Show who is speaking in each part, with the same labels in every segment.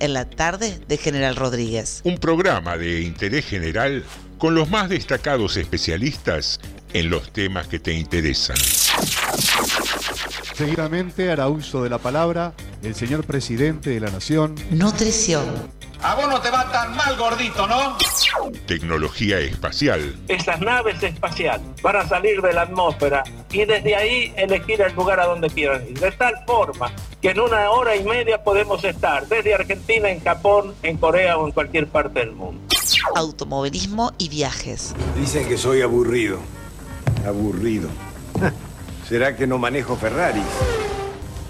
Speaker 1: en la tarde de General Rodríguez.
Speaker 2: Un programa de interés general con los más destacados especialistas en los temas que te interesan.
Speaker 3: Seguidamente hará uso de la palabra el señor presidente de la Nación.
Speaker 1: Nutrición.
Speaker 4: A vos no te va tan mal, gordito, ¿no?
Speaker 2: Tecnología espacial.
Speaker 5: Estas naves espaciales van a salir de la atmósfera y desde ahí elegir el lugar a donde quieran ir. De tal forma que en una hora y media podemos estar desde Argentina, en Japón, en Corea o en cualquier parte del mundo.
Speaker 1: Automovilismo y viajes.
Speaker 6: Dicen que soy aburrido. Aburrido. ¿Será que no manejo Ferraris?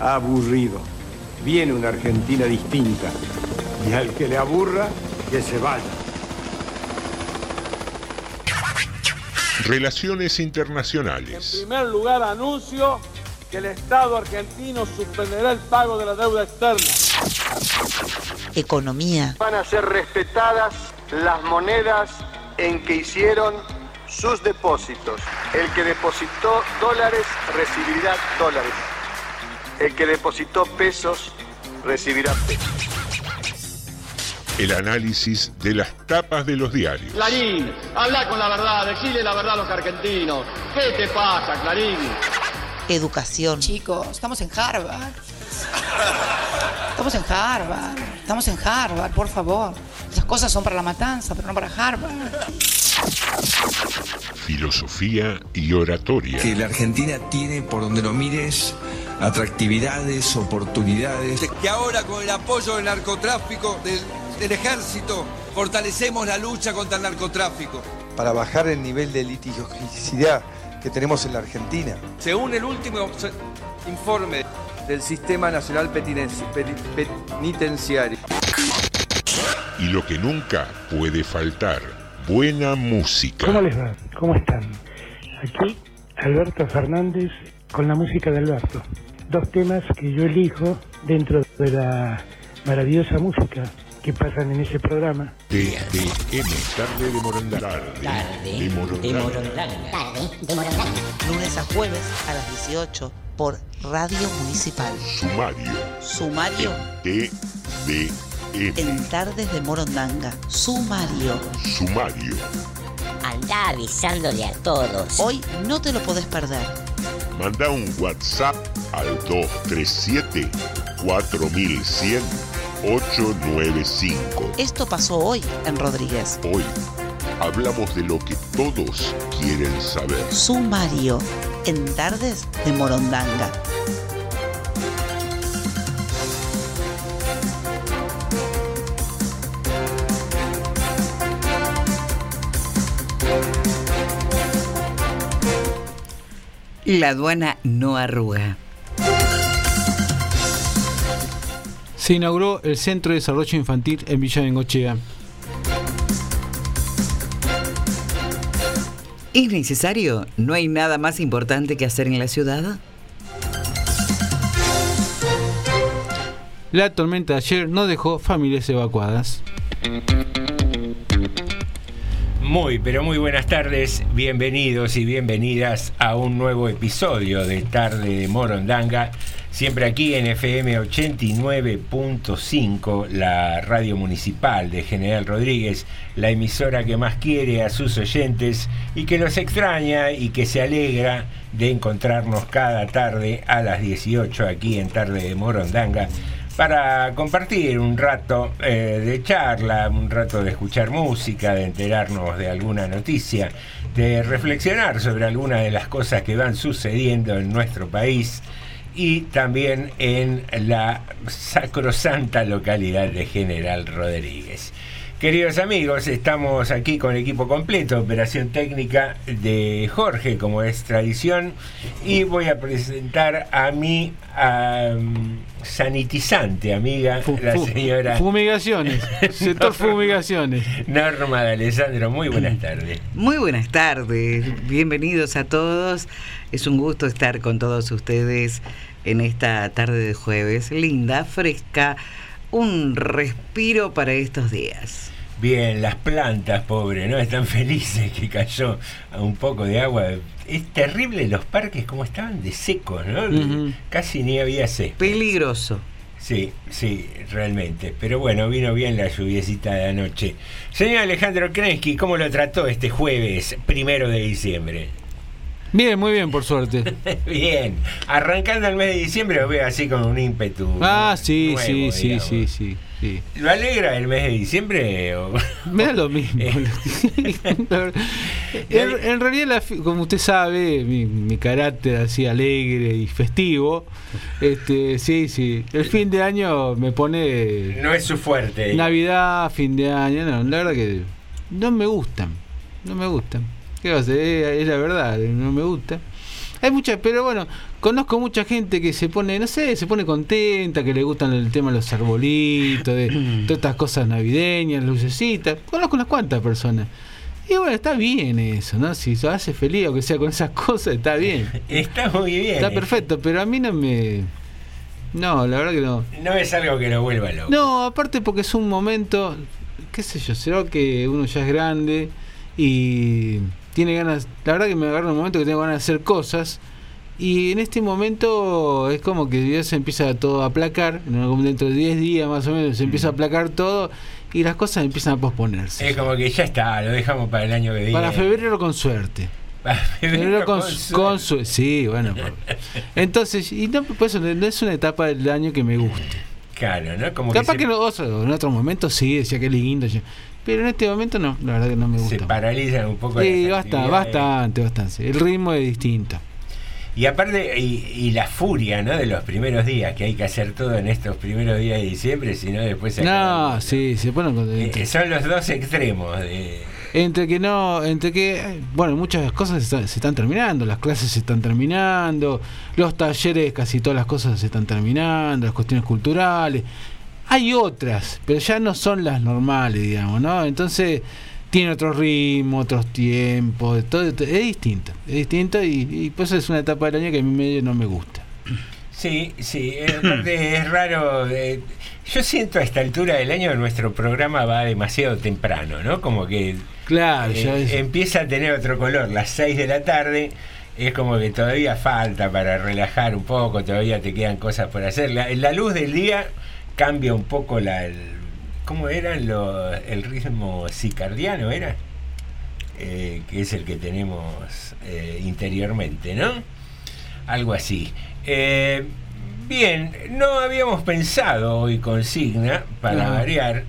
Speaker 6: Aburrido. Viene una Argentina distinta. Y al que le aburra, que se vaya.
Speaker 2: Relaciones
Speaker 7: En
Speaker 2: internacionales.
Speaker 7: primer lugar, anuncio que el Estado argentino suspenderá el pago de la deuda externa.
Speaker 1: Economía.
Speaker 8: Van a ser respetadas las monedas en que hicieron sus depósitos. El que depositó dólares recibirá dólares. El que depositó pesos recibirá pesos.
Speaker 2: El análisis de las tapas de los diarios.
Speaker 9: Clarín, habla con la verdad, decile la verdad a los argentinos. ¿Qué te pasa, Clarín?
Speaker 1: Educación.
Speaker 10: Chicos, estamos en Harvard. Estamos en Harvard. Estamos en Harvard, por favor. Esas cosas son para la matanza, pero no para Harvard.
Speaker 2: Filosofía y oratoria.
Speaker 11: que la Argentina tiene, por donde lo mires, atractividades, oportunidades. Que ahora con el apoyo del narcotráfico, del, del ejército, fortalecemos la lucha contra el narcotráfico.
Speaker 12: para bajar el nivel de litigiosidad que tenemos en la Argentina.
Speaker 11: Según el último informe del Sistema Nacional Penitenciario.
Speaker 2: Y lo que nunca puede faltar. Buena música.
Speaker 13: ¿Cómo les va? ¿Cómo están? Aquí Alberto Fernández con la música de Alberto. Dos temas que yo elijo dentro de la maravillosa música que pasan en ese programa.
Speaker 2: TDM, tarde de Morondanga. Tarde de Morondanga.
Speaker 1: Lunes a jueves a las 18 por Radio Municipal.
Speaker 2: Sumario.
Speaker 1: Sumario
Speaker 2: TDM.
Speaker 1: en Tardes de Morondanga. Sumario.
Speaker 2: Sumario.
Speaker 14: Anda avisándole a todos.
Speaker 1: Hoy no te lo podés perder.
Speaker 2: Manda un WhatsApp al 237 4100 895.
Speaker 1: Esto pasó hoy en Rodríguez.
Speaker 2: Hoy hablamos de lo que todos quieren saber.
Speaker 1: Sumario en Tardes de Morondanga.
Speaker 15: La aduana no arruga.
Speaker 16: Se inauguró el Centro de Desarrollo Infantil en Villa Bengochea.
Speaker 15: ¿Es necesario? ¿No hay nada más importante que hacer en la ciudad?
Speaker 16: La tormenta de ayer no dejó familias evacuadas.
Speaker 17: Muy, pero muy buenas tardes, bienvenidos y bienvenidas a un nuevo episodio de Tarde de Morondanga, siempre aquí en FM 89.5, la radio municipal de General Rodríguez, la emisora que más quiere a sus oyentes y que los extraña y que se alegra de encontrarnos cada tarde a las 18 aquí en Tarde de Morondanga para compartir un rato eh, de charla, un rato de escuchar música, de enterarnos de alguna noticia, de reflexionar sobre alguna de las cosas que van sucediendo en nuestro país y también en la sacrosanta localidad de General Rodríguez. Queridos amigos, estamos aquí con el equipo completo, operación técnica de Jorge, como es tradición, y voy a presentar a mi sanitizante amiga, la señora
Speaker 16: Fumigaciones. Sector fumigaciones.
Speaker 17: Norma de Alessandro. Muy buenas tardes.
Speaker 15: Muy buenas tardes, bienvenidos a todos. Es un gusto estar con todos ustedes en esta tarde de jueves, linda, fresca, un respiro para estos días.
Speaker 17: Bien, las plantas, pobre, ¿no? Están felices que cayó un poco de agua. Es terrible los parques como estaban de secos, ¿no? Casi ni había césped.
Speaker 15: Peligroso.
Speaker 17: Sí, sí, realmente. Pero bueno, vino bien la lluviecita de anoche. Señor Alejandro Krensky, ¿cómo lo trató este jueves, primero de diciembre?
Speaker 16: Bien, muy bien, por suerte.
Speaker 17: bien. Arrancando el mes de diciembre lo veo así con un ímpetu.
Speaker 16: Ah, sí,
Speaker 17: nuevo,
Speaker 16: sí, sí, sí, sí, sí.
Speaker 17: ¿Lo alegra el mes de diciembre? o-
Speaker 16: Me da lo mismo. en, en realidad, la como usted sabe, mi, mi carácter así alegre y festivo, este, sí, sí. El fin de año me pone
Speaker 17: No es su fuerte.
Speaker 16: Navidad, fin de año, no, la verdad que no me gustan, no me gustan. ¿Qué va a hacer? Es, es la verdad, no me gusta. Hay muchas, pero bueno, conozco mucha gente que se pone, no sé, se pone contenta, que le gustan el tema de los arbolitos, de todas estas cosas navideñas, lucecitas. Conozco unas cuantas personas. Y bueno, está bien eso, ¿no? Si se hace feliz, aunque sea con esas cosas, está bien.
Speaker 17: Está muy bien.
Speaker 16: Está perfecto, pero a mí no me... No, la verdad que no.
Speaker 17: No es algo que lo vuelva loco.
Speaker 16: No, aparte porque es un momento, qué sé yo, será que uno ya es grande y tiene ganas, la verdad que me agarra un momento que tengo ganas de hacer cosas y en este momento es como que ya se empieza todo a aplacar, en dentro de 10 días más o menos se empieza a aplacar todo y las cosas empiezan a posponerse.
Speaker 17: Es como que ya está, lo dejamos para el año que viene.
Speaker 16: Para febrero con suerte.
Speaker 17: Para febrero
Speaker 16: Febrero con,
Speaker 17: con
Speaker 16: con su- sí, bueno. Entonces, y no, pues, es una etapa del año que me guste.
Speaker 17: Claro, ¿no? Como
Speaker 16: Capaz
Speaker 17: que,
Speaker 16: que,
Speaker 17: se,
Speaker 16: en, otro, en otro momento sí, decía que lindo. Pero en este momento no, la verdad que no me
Speaker 17: se
Speaker 16: gusta.
Speaker 17: paralizan un poco
Speaker 16: Sí,
Speaker 17: las
Speaker 16: basta,
Speaker 17: actividades.
Speaker 16: bastante, bastante. El ritmo es distinto.
Speaker 17: Y aparte, y, y la furia, ¿no? De los primeros días, que hay que hacer todo en estos primeros días de diciembre, si no después se.
Speaker 16: No, sí, se ponen con-
Speaker 17: Eh, son los dos extremos. De,
Speaker 16: entre que no, entre que, bueno, muchas cosas se están, se están terminando, las clases se están terminando, los talleres, casi todas las cosas se están terminando, las cuestiones culturales. Hay otras, pero ya no son las normales, digamos, ¿no? Entonces tiene otro ritmo, otros tiempos, todo, es distinto, es distinto y, y pues es una etapa del año que a mí medio no me gusta.
Speaker 17: Sí, sí, eh, es raro. eh, yo siento a esta altura del año que nuestro programa va demasiado temprano, ¿no? Como que
Speaker 16: Claro,
Speaker 17: eh,
Speaker 16: ya es-
Speaker 17: empieza a tener otro color. Las 6 de la tarde es como que todavía falta para relajar un poco, todavía te quedan cosas por hacer. La, la luz del día cambia un poco la... el- ¿Cómo era lo- el ritmo cicardiano? ¿Era? Eh, que es el que tenemos eh, interiormente, ¿no? Algo así. Eh, bien, no habíamos pensado hoy consigna, para variar.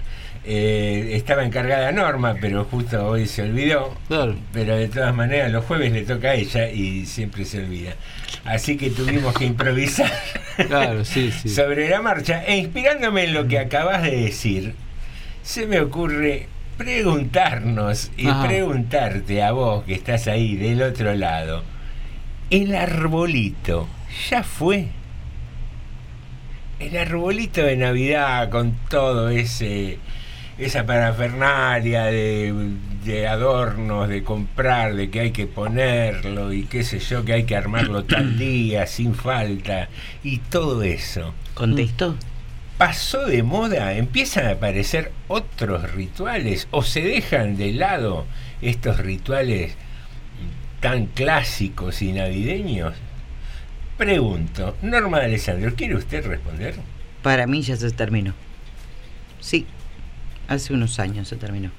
Speaker 17: Eh, estaba encargada Norma, pero justo hoy se olvidó. Pero de todas maneras, los jueves le toca a ella y siempre se olvida. Así que tuvimos que improvisar
Speaker 16: Claro, sí, sí.
Speaker 17: sobre la marcha. E inspirándome en lo que acabas de decir, se me ocurre preguntarnos y
Speaker 16: Ajá.
Speaker 17: preguntarte a vos que estás ahí del otro lado, ¿el arbolito ya fue? El arbolito de Navidad con todo ese esa parafernalia de, de adornos, de comprar, de que hay que ponerlo y qué sé yo, que hay que armarlo tal día, sin falta, y todo eso.
Speaker 15: ¿Contestó?
Speaker 17: ¿Pasó de moda? ¿Empiezan a aparecer otros rituales? ¿O se dejan de lado estos rituales tan clásicos y navideños? Pregunto, Norma de Alessandro, ¿quiere usted responder?
Speaker 15: Para mí ya se terminó. Sí, hace unos años se terminó.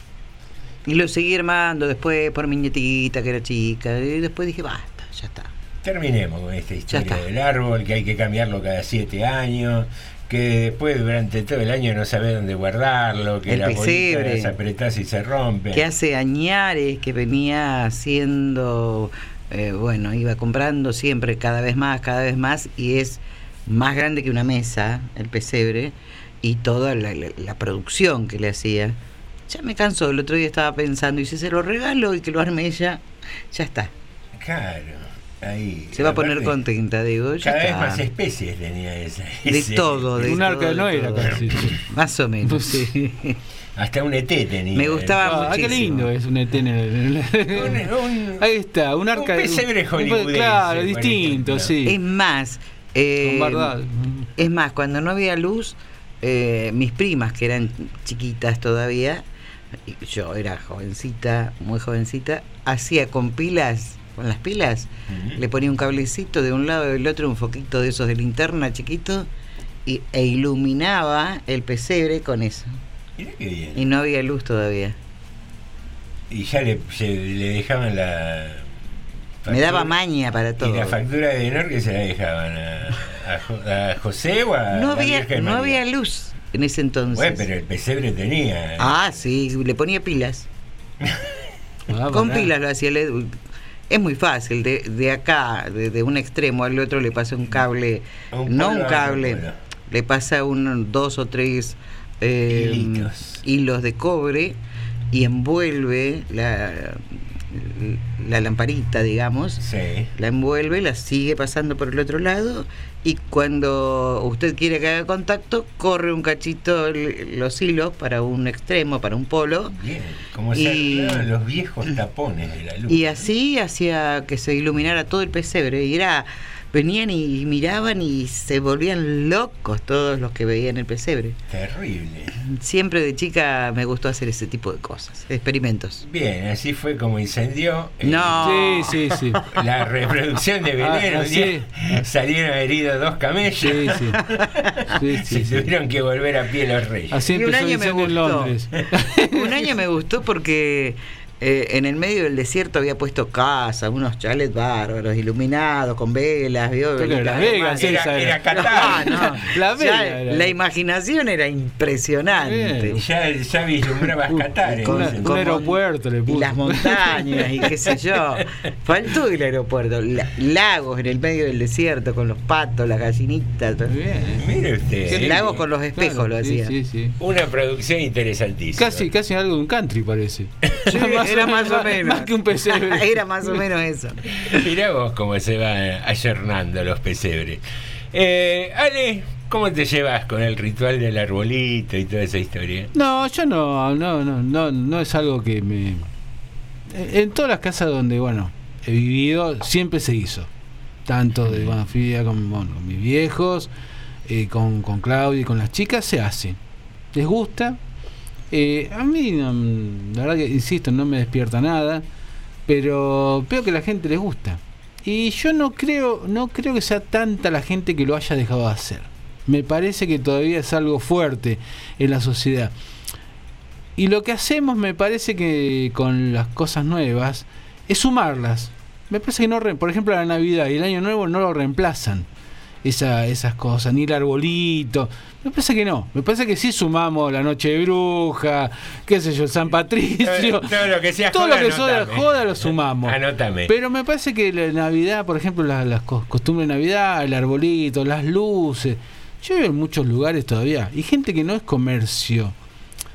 Speaker 15: Y lo seguí armando después por mi nietita que era chica. Y después dije, basta, ya está.
Speaker 17: Terminemos con esta historia del árbol, que hay que cambiarlo cada siete años, que después durante todo el año no sabe dónde guardarlo, que
Speaker 15: El
Speaker 17: la
Speaker 15: pesebre.
Speaker 17: se apretás y se rompe.
Speaker 15: Que hace añares que venía haciendo, eh, bueno, iba comprando siempre cada vez más, cada vez más, y es más grande que una mesa, el pesebre, y toda la, la- la producción que le hacía. Ya me cansó, el otro día estaba pensando, y si se lo regalo y que lo arme ella, ya está.
Speaker 17: Claro, ahí.
Speaker 15: Se va a poner contenta, digo. ya
Speaker 17: Cada vez más especies tenía esa.
Speaker 15: De
Speaker 17: ese-
Speaker 15: todo, de
Speaker 16: Un arca Noé era casi.
Speaker 15: Más o menos, sí.
Speaker 17: Hasta un ET tenía.
Speaker 15: Me gustaba
Speaker 16: Ah, qué lindo es un ET. en el- Ahí está, un arca de-
Speaker 17: pesebre
Speaker 16: un-
Speaker 17: hollywoodense,
Speaker 16: Claro, distinto, sí.
Speaker 15: Es más, eh, es más, cuando no había luz, eh, mis primas, que eran chiquitas todavía, yo era jovencita, muy jovencita, hacía con pilas, con las pilas, le ponía un cablecito de un lado y del otro, un foquito de esos de linterna chiquito, y- e iluminaba el pesebre con eso.
Speaker 17: Mirá qué bien.
Speaker 15: Y no había luz todavía.
Speaker 17: Y ya le, se- le dejaban la.
Speaker 15: Me daba maña para todo.
Speaker 17: Y la factura de Enor que se la dejaban a, a Jo- a José o a
Speaker 15: No había, no había luz en ese entonces.
Speaker 17: Bueno, pero el pesebre tenía.
Speaker 15: Ah, sí, le ponía pilas.
Speaker 16: Ah,
Speaker 15: Con pilas lo hacía. le- Es muy fácil, de, de acá, de, de un extremo al otro le pasa un cable,
Speaker 17: Un
Speaker 15: no un cable, le pasa un, dos o tres eh, hilos de cobre y envuelve la, la lamparita, digamos,
Speaker 17: Sí.
Speaker 15: la envuelve, la sigue pasando por el otro lado y cuando usted quiere que haga contacto, corre un cachito el- los hilos para un extremo, para un polo.
Speaker 17: Bien. Como se
Speaker 15: Y-
Speaker 17: los viejos tapones de la luz.
Speaker 15: Y así hacía que se iluminara todo el pesebre. Y era, venían y miraban y se volvían locos todos los que veían el pesebre.
Speaker 17: Terrible.
Speaker 15: Siempre de chica me gustó hacer ese tipo de cosas, experimentos.
Speaker 17: Bien, así fue como incendió. eh,
Speaker 15: No.
Speaker 16: Sí, sí, sí.
Speaker 17: La reproducción de Belén.
Speaker 16: Ah,
Speaker 17: día salieron heridos dos camellos.
Speaker 16: Sí, sí. Sí, sí,
Speaker 17: Se
Speaker 16: sí.
Speaker 17: tuvieron que volver a pie los reyes.
Speaker 16: Así
Speaker 15: Y un
Speaker 16: empezó el
Speaker 15: año me
Speaker 16: incendio en
Speaker 15: gustó.
Speaker 16: Londres.
Speaker 15: Un año me gustó porque eh, en el medio del desierto había puesto casa, unos chalets bárbaros, iluminados, con velas, ¿vio?
Speaker 16: Era Las Vegas,
Speaker 17: Era,
Speaker 16: esa
Speaker 17: era
Speaker 16: era.
Speaker 17: Qatar.
Speaker 15: No, no.
Speaker 16: La
Speaker 15: Ya
Speaker 16: Vega era.
Speaker 15: la imaginación era impresionante.
Speaker 17: Ya, ya vislumbrabas Qatar.
Speaker 15: con-
Speaker 17: entonces.
Speaker 16: Un
Speaker 15: como-
Speaker 16: aeropuerto le
Speaker 15: y
Speaker 16: puso.
Speaker 15: las montañas y qué sé yo. Faltó el aeropuerto, la- lagos en el medio del desierto con los patos, las gallinitas.
Speaker 17: Mire usted. Eh,
Speaker 15: Lagos con los espejos
Speaker 16: Claro,
Speaker 15: lo
Speaker 16: sí,
Speaker 15: hacía.
Speaker 16: Sí, sí.
Speaker 17: Una producción interesantísima.
Speaker 16: Casi, casi algo de un country parece.
Speaker 15: Sí, era más o menos.
Speaker 16: Más que un pesebre.
Speaker 15: Era más o menos eso.
Speaker 17: Mirá vos cómo se van ayornando los pesebres. Eh, Ale, ¿cómo te llevas con el ritual del arbolito y toda esa historia?
Speaker 16: No, yo no, no, no, no, no es algo que me. En todas las casas donde, bueno, he vivido, siempre se hizo. Tanto de cuando fui con, bueno, con mis viejos, eh, con, con Claudia y con las chicas, se hace. ¿Les gusta? Eh, a mí, la verdad que, insisto, no me despierta nada, pero veo que a la gente les gusta. Y yo no creo, no creo que sea tanta la gente que lo haya dejado de hacer. Me parece que todavía es algo fuerte en la sociedad. Y lo que hacemos, me parece que con las cosas nuevas, es sumarlas. Me parece que no, por ejemplo, la Navidad y el Año Nuevo no lo reemplazan. Esa, esas cosas, ni el arbolito. Me parece que no. Me parece que sí sumamos la noche de bruja, qué sé yo, San Patricio.
Speaker 17: Todo, todo lo que sea
Speaker 16: Todo
Speaker 17: joda,
Speaker 16: lo que sea joda lo sumamos.
Speaker 17: Anótame.
Speaker 16: Pero me parece que la Navidad, por ejemplo, la- las cos- costumbres de Navidad, el arbolito, las luces. Yo veo en muchos lugares todavía. Y gente que no es comercio,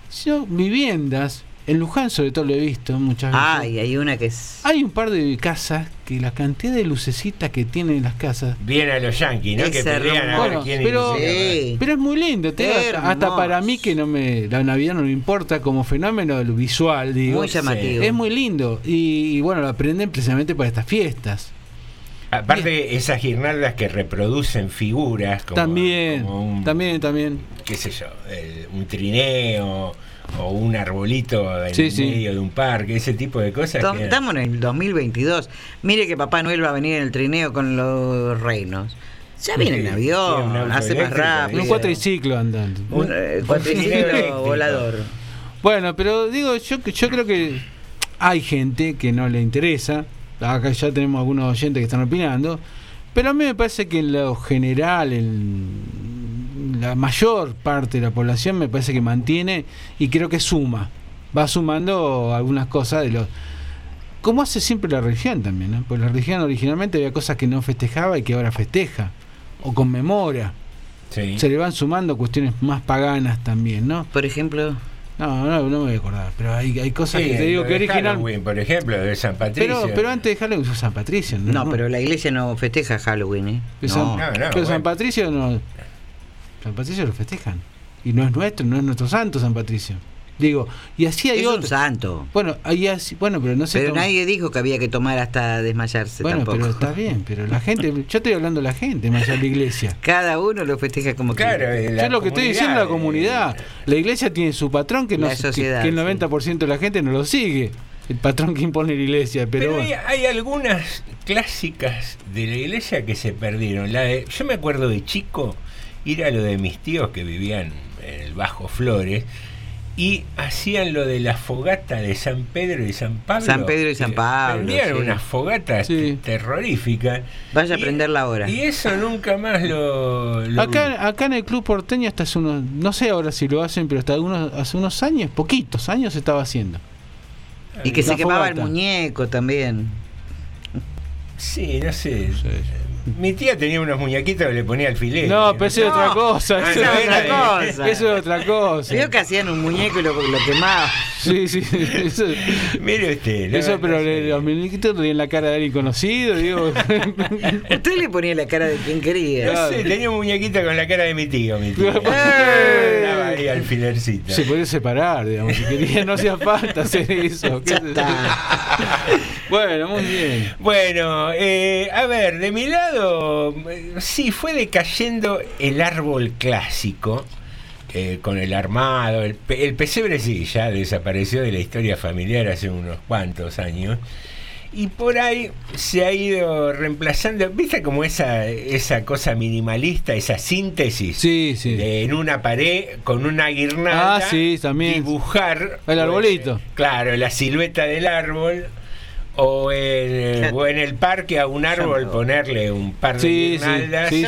Speaker 16: sino viviendas. En Luján, sobre todo, lo he visto muchas veces.
Speaker 15: Ay, hay una que es.
Speaker 16: Hay un par de casas que la cantidad de lucecitas que tienen las casas.
Speaker 17: Bien a los yanquis, ¿no?
Speaker 15: Es
Speaker 17: que pelean a ver quién
Speaker 16: pero,
Speaker 15: Sí.
Speaker 16: pero es muy lindo. te hasta, para mí que no me la Navidad no me importa como fenómeno visual, digo.
Speaker 15: Muy llamativo.
Speaker 16: Es muy lindo. Y, y bueno, lo aprenden precisamente para estas fiestas.
Speaker 17: Aparte, esas guirnaldas que reproducen figuras como,
Speaker 16: también,
Speaker 17: como un,
Speaker 16: también, también.
Speaker 17: qué sé yo, el- un trineo o un arbolito en
Speaker 16: Sí, sí.
Speaker 17: medio de un parque, ese tipo de cosas.
Speaker 15: Tom-
Speaker 17: que-
Speaker 15: Estamos en el 2022. Mire que Papá Noel va a venir en el trineo con los reinos. Ya viene en avión, hace más rápido.
Speaker 16: Un cuatriciclo andando.
Speaker 15: Un eh, cuatriciclo volador.
Speaker 16: Bueno, pero digo, yo, yo creo que hay gente que no le interesa. Acá ya tenemos algunos oyentes que están opinando. Pero a mí me parece que en lo general, en la mayor parte de la población, me parece que mantiene y creo que suma. Va sumando algunas cosas de los. Como hace siempre la religión también, ¿no? Porque la religión originalmente había cosas que no festejaba y que ahora festeja o conmemora.
Speaker 17: Sí.
Speaker 16: Se le van sumando cuestiones más paganas también, ¿no?
Speaker 15: Por ejemplo,
Speaker 16: No, no, no me voy a acordar, pero hay, hay cosas
Speaker 17: Sí,
Speaker 16: que te digo que
Speaker 17: de
Speaker 16: original.
Speaker 17: Halloween, por ejemplo, de San Patricio.
Speaker 16: Pero, pero antes de Halloween usó San Patricio, ¿no?
Speaker 15: no, pero la iglesia no festeja Halloween, ¿eh?
Speaker 16: Pero
Speaker 15: No.
Speaker 16: San,
Speaker 17: No, no,
Speaker 16: pero
Speaker 17: bueno.
Speaker 16: San Patricio no. San Patricio lo festejan. Y no es nuestro, no es nuestro santo San Patricio. Digo, y así hay
Speaker 15: Es un
Speaker 16: otro.
Speaker 15: santo.
Speaker 16: Bueno, hay así, bueno, pero no sé.
Speaker 15: Pero nadie dijo que había que tomar hasta desmayarse
Speaker 16: Bueno,
Speaker 15: tampoco.
Speaker 16: pero está bien, pero la gente, yo estoy hablando de la gente, más allá de la iglesia.
Speaker 15: Cada uno lo festeja como
Speaker 17: Claro,
Speaker 15: quiere.
Speaker 17: eh,
Speaker 16: Yo lo que estoy diciendo es la
Speaker 17: comunidad,
Speaker 16: comunidad. La iglesia tiene su patrón que, no, que-
Speaker 15: sociedad,
Speaker 16: que el
Speaker 15: sí.
Speaker 16: 90% de la gente no lo sigue. El patrón que impone la iglesia, pero,
Speaker 17: Pero,
Speaker 16: bueno.
Speaker 17: hay, hay algunas clásicas de la iglesia que se perdieron. La de- yo me acuerdo de chico ir a lo de mis tíos que vivían en el Bajo Flores y hacían lo de la fogata de San Pedro y San Pablo.
Speaker 15: San Pedro y San Pablo,
Speaker 17: Prendían
Speaker 15: sí.
Speaker 17: unas fogatas te- terroríficas.
Speaker 15: Vaya a
Speaker 17: Y-
Speaker 15: prenderla ahora.
Speaker 17: Y eso nunca más lo. lo-
Speaker 16: Acá, acá en el Club Porteño hasta hace unos, no sé ahora si lo hacen, pero hasta unos, hace unos años, poquitos años se estaba haciendo.
Speaker 15: Y que se quemaba el muñeco también.
Speaker 17: Sí, no sé. Mi tía tenía unos muñequitos que le ponía alfileres.
Speaker 16: No, pero eso es otra cosa. Eso
Speaker 17: no,
Speaker 16: es
Speaker 17: era
Speaker 16: otra cosa. Eso es otra cosa.
Speaker 15: Vio que hacían un muñeco y lo, lo quemaban.
Speaker 16: Sí, sí. Eso,
Speaker 17: Mire usted. no,
Speaker 16: eso pero le- los muñequitos tenían la cara de alguien conocido, digo.
Speaker 15: Usted le ponía la cara de quien quería.
Speaker 17: No sé, tenía un muñequito con la cara de mi tío, mi tío.
Speaker 16: ¡Eh!
Speaker 17: Daba ahí alfilercito.
Speaker 16: Se podía separar, digamos, si quería, no hacía falta hacer eso. ¿Qué? bueno, muy bien.
Speaker 17: Bueno, eh, a ver, de mi lado, eh, sí, fue decayendo el árbol clásico. eh, con el armado, el, pe- el pesebre sí, ya desapareció de la historia familiar hace unos cuantos años. Y por ahí se ha ido reemplazando, ¿viste como esa, esa cosa minimalista, esa síntesis?
Speaker 16: Sí, sí.
Speaker 17: De en una pared con una guirnalda
Speaker 16: Ah, sí, también.
Speaker 17: dibujar
Speaker 16: El arbolito.
Speaker 17: Claro, la silueta del árbol. O en, o en el parque a un árbol ponerle un par de
Speaker 16: Sí,
Speaker 17: guirnaldas
Speaker 16: sí,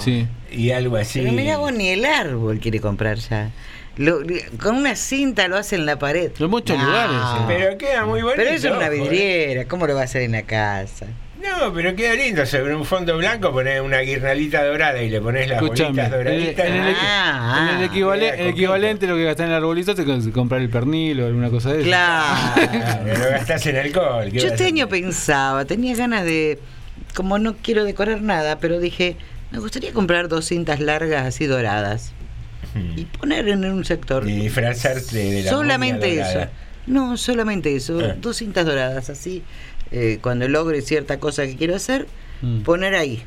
Speaker 16: sí,
Speaker 17: y algo así.
Speaker 15: Pero mira vos, ni el árbol quiere comprar ya. Lo- con una cinta lo hace en la pared.
Speaker 16: En muchos
Speaker 15: No.
Speaker 16: lugares. sí.
Speaker 17: Pero queda muy bonito.
Speaker 15: Pero eso es una
Speaker 17: ¿eh?
Speaker 15: vidriera, ¿cómo lo va a hacer en la casa?
Speaker 17: No, pero queda lindo. Sobre un fondo blanco pones una guirnalita dorada y le pones las
Speaker 16: Escúchame,
Speaker 17: bolitas
Speaker 16: en el,
Speaker 17: doraditas.
Speaker 16: en el
Speaker 15: Ah,
Speaker 16: en el el
Speaker 17: coqueto.
Speaker 16: equivalente a lo que gastás en el arbolito te comprar el pernil o alguna cosa de eso.
Speaker 15: Claro.
Speaker 17: Lo gastás en alcohol. ¿qué
Speaker 15: Yo este año pensaba, tenía ganas de, como no quiero decorar nada, pero dije, me gustaría comprar dos cintas largas así doradas y poner en un sector.
Speaker 17: Y disfrazarte de la
Speaker 15: solamente eso. No, solamente eso.
Speaker 17: Ah.
Speaker 15: Dos cintas doradas así. Eh, cuando logre cierta cosa que quiero hacer,
Speaker 16: Mm.
Speaker 15: poner ahí.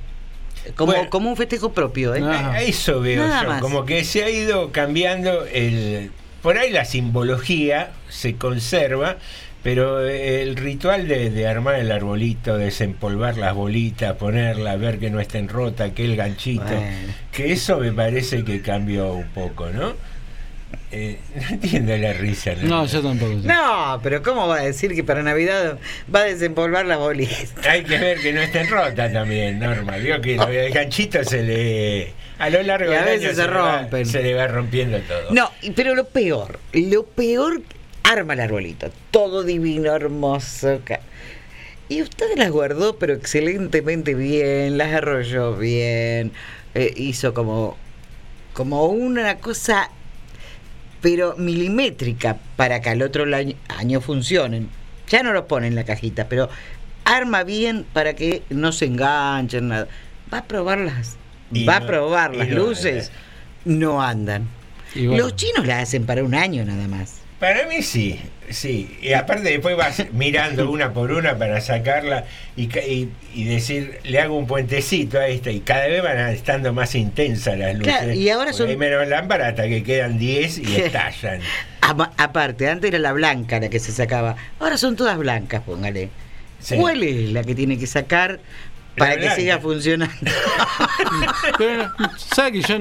Speaker 15: Como,
Speaker 17: Bueno.
Speaker 15: como un festejo propio. ¿eh?
Speaker 16: Ah.
Speaker 17: A eso veo
Speaker 15: Nada
Speaker 17: yo,
Speaker 15: más.
Speaker 17: como que se ha ido cambiando el... Por ahí la simbología se conserva, pero el ritual de, de armar el arbolito, desempolvar las bolitas, ponerla, ver que no estén rota, que el ganchito,
Speaker 15: Bueno.
Speaker 17: que eso me parece que cambió un poco, ¿no? Eh, no entiendo la risa.
Speaker 16: No, yo tampoco. sé.
Speaker 15: No, pero ¿cómo va a decir que para Navidad va a desempolvar las bolitas?
Speaker 17: Hay que ver que no estén rotas también, Norma. Vio que lo- el ganchito se le... A lo largo
Speaker 15: Y a
Speaker 17: año
Speaker 15: veces se
Speaker 17: le va-
Speaker 15: rompen.
Speaker 17: se le va rompiendo todo.
Speaker 15: No, pero lo peor, lo peor, arma el arbolito, todo divino, hermoso. Y usted las guardó, pero excelentemente bien, las arrolló bien, eh, hizo como, como una cosa, pero milimétrica, para que al otro año funcionen. Ya no los pone en la cajita, pero arma bien para que no se enganchen, nada. Va a probar las,
Speaker 17: Y
Speaker 15: va a probar las
Speaker 17: no
Speaker 15: luces, no andan.
Speaker 16: Bueno.
Speaker 15: Los chinos la hacen para un año nada más.
Speaker 17: Para mí sí, sí. Y aparte después vas mirando una por una para sacarla y, ca- y, y decir, le hago un puentecito a esta y cada vez van estando más intensas las luces.
Speaker 15: Claro, y ahora
Speaker 17: Porque
Speaker 15: son-
Speaker 17: Hay menos lámparas hasta que quedan 10 y estallan.
Speaker 15: Ama- aparte, antes era la blanca la que se sacaba. Ahora son todas blancas, póngale.
Speaker 17: Sí.
Speaker 15: ¿Cuál es la que tiene que sacar para
Speaker 17: La
Speaker 15: que
Speaker 17: blanca.
Speaker 15: siga funcionando?
Speaker 16: Pero, ¿sabe que yo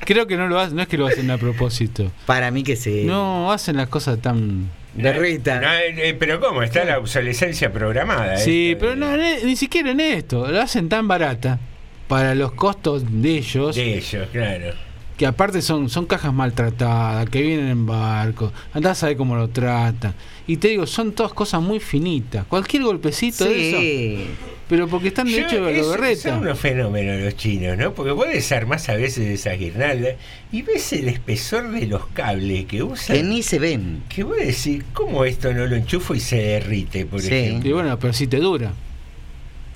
Speaker 16: creo que no lo hacen? No es que lo hacen a propósito.
Speaker 15: Para mí que sí.
Speaker 16: No, hacen las cosas tan.
Speaker 15: Berrita.
Speaker 17: No, eh, eh, pero ¿cómo? Está la obsolescencia programada.
Speaker 16: Sí,
Speaker 17: esto
Speaker 16: pero
Speaker 17: de-
Speaker 16: no, ni siquiera en esto. Lo hacen tan barata para los costos de ellos.
Speaker 17: De ellos, claro.
Speaker 16: que aparte son, son cajas maltratadas, que vienen en barco, andás a saber cómo lo tratan. Y te digo, son todas cosas muy finitas. Cualquier golpecito de eso.
Speaker 15: Sí.
Speaker 16: Pero porque están de
Speaker 17: Yo-
Speaker 16: hecho de
Speaker 17: es-
Speaker 16: berreta.
Speaker 17: Son unos fenómenos los chinos, ¿no? Porque vos desarmás a veces esas guirnaldas y ves el espesor de los cables que usan.
Speaker 15: Que ni se ven.
Speaker 17: Que vos decís, ¿cómo esto no lo enchufo y se derrite, por
Speaker 15: Sí.
Speaker 17: ejemplo?
Speaker 16: Y bueno, pero si te dura.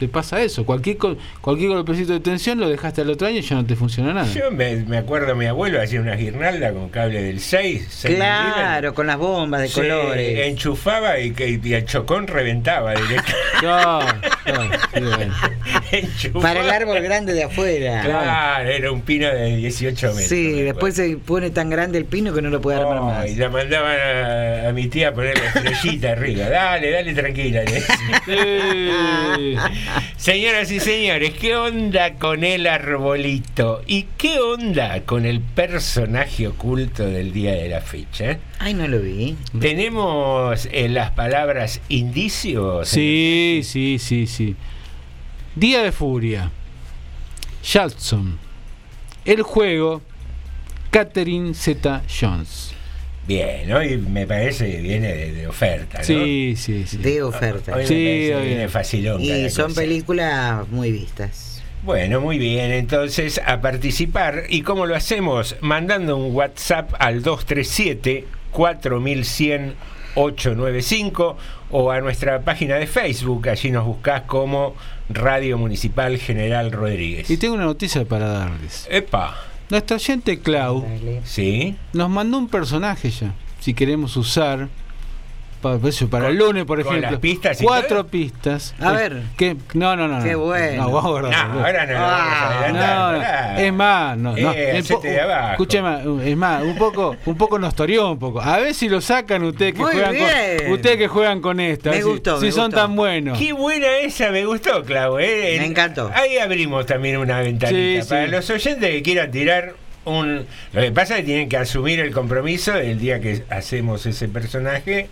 Speaker 16: Te pasa eso. Cualquier, cualquier golpecito de tensión lo dejaste al otro año y ya no te funciona nada.
Speaker 17: Yo me, me acuerdo, mi abuelo hacía una guirnalda con cable del 6. 6
Speaker 15: Claro, con las bombas de
Speaker 17: Se
Speaker 15: colores.
Speaker 17: enchufaba y, que, y el chocón reventaba directo.
Speaker 16: Claro, claro, sí, bueno.
Speaker 15: Para el árbol grande de afuera.
Speaker 17: Claro, era un pino de 18 metros.
Speaker 15: Sí,
Speaker 17: me
Speaker 15: después se pone tan grande el pino que no lo puede armar
Speaker 17: Oh,
Speaker 15: más.
Speaker 17: y la mandaban a, a mi tía a poner la estrellita arriba. Dale, dale tranquila. Señoras y señores, ¿qué onda con el arbolito? ¿Y qué onda con el personaje oculto del día de la fecha?
Speaker 15: Ay, no lo vi.
Speaker 17: ¿Tenemos en las palabras indicios?
Speaker 16: Sí, sí, sí, sí. Día de Furia. Jackson. El juego. Catherine Zeta Jones.
Speaker 17: Bien, hoy me parece que viene de, de oferta, ¿no?
Speaker 16: Sí, sí, sí.
Speaker 15: De oferta.
Speaker 17: Hoy
Speaker 16: Sí, hoy-
Speaker 17: viene facilonga
Speaker 15: Y son
Speaker 17: cosa.
Speaker 15: películas muy vistas.
Speaker 17: Bueno, muy bien, entonces a participar. ¿Y cómo lo hacemos? Mandando un WhatsApp al 237 4100 895 o a nuestra página de Facebook, allí nos buscás como Radio Municipal General Rodríguez.
Speaker 16: Y tengo una noticia para darles.
Speaker 17: Epa,
Speaker 16: Nuestra oyente Clau
Speaker 17: ¿sí?
Speaker 16: nos mandó un personaje ya. Si queremos usar. Para, eso, para el
Speaker 17: Con-
Speaker 16: lunes, por
Speaker 17: con
Speaker 16: ejemplo.
Speaker 17: las pistas y
Speaker 16: Cuatro
Speaker 17: todo.
Speaker 16: pistas.
Speaker 15: A ver.
Speaker 16: que- no, no, no.
Speaker 15: Qué
Speaker 16: no.
Speaker 15: bueno.
Speaker 16: No, vamos a guardar.
Speaker 17: No, ahora no
Speaker 15: Ah,
Speaker 16: No, es más, no, no,
Speaker 17: Eh,
Speaker 16: escúcheme, es más, un poco, un poco nos toreó un poco. A ver si lo sacan ustedes que
Speaker 15: Muy
Speaker 16: juegan
Speaker 15: bien.
Speaker 16: con, ustedes que juegan con esta,
Speaker 15: Me
Speaker 16: si,
Speaker 15: gustó,
Speaker 16: si
Speaker 15: me
Speaker 16: son
Speaker 15: gustó.
Speaker 16: tan buenos.
Speaker 17: Qué buena esa, me gustó, Clau. ¿eh?
Speaker 15: Me encantó.
Speaker 17: Ahí abrimos también una ventanita.
Speaker 16: Sí,
Speaker 17: Para
Speaker 16: sí.
Speaker 17: los oyentes que quieran tirar un... Lo que pasa es que tienen que asumir el compromiso el día que hacemos ese personaje,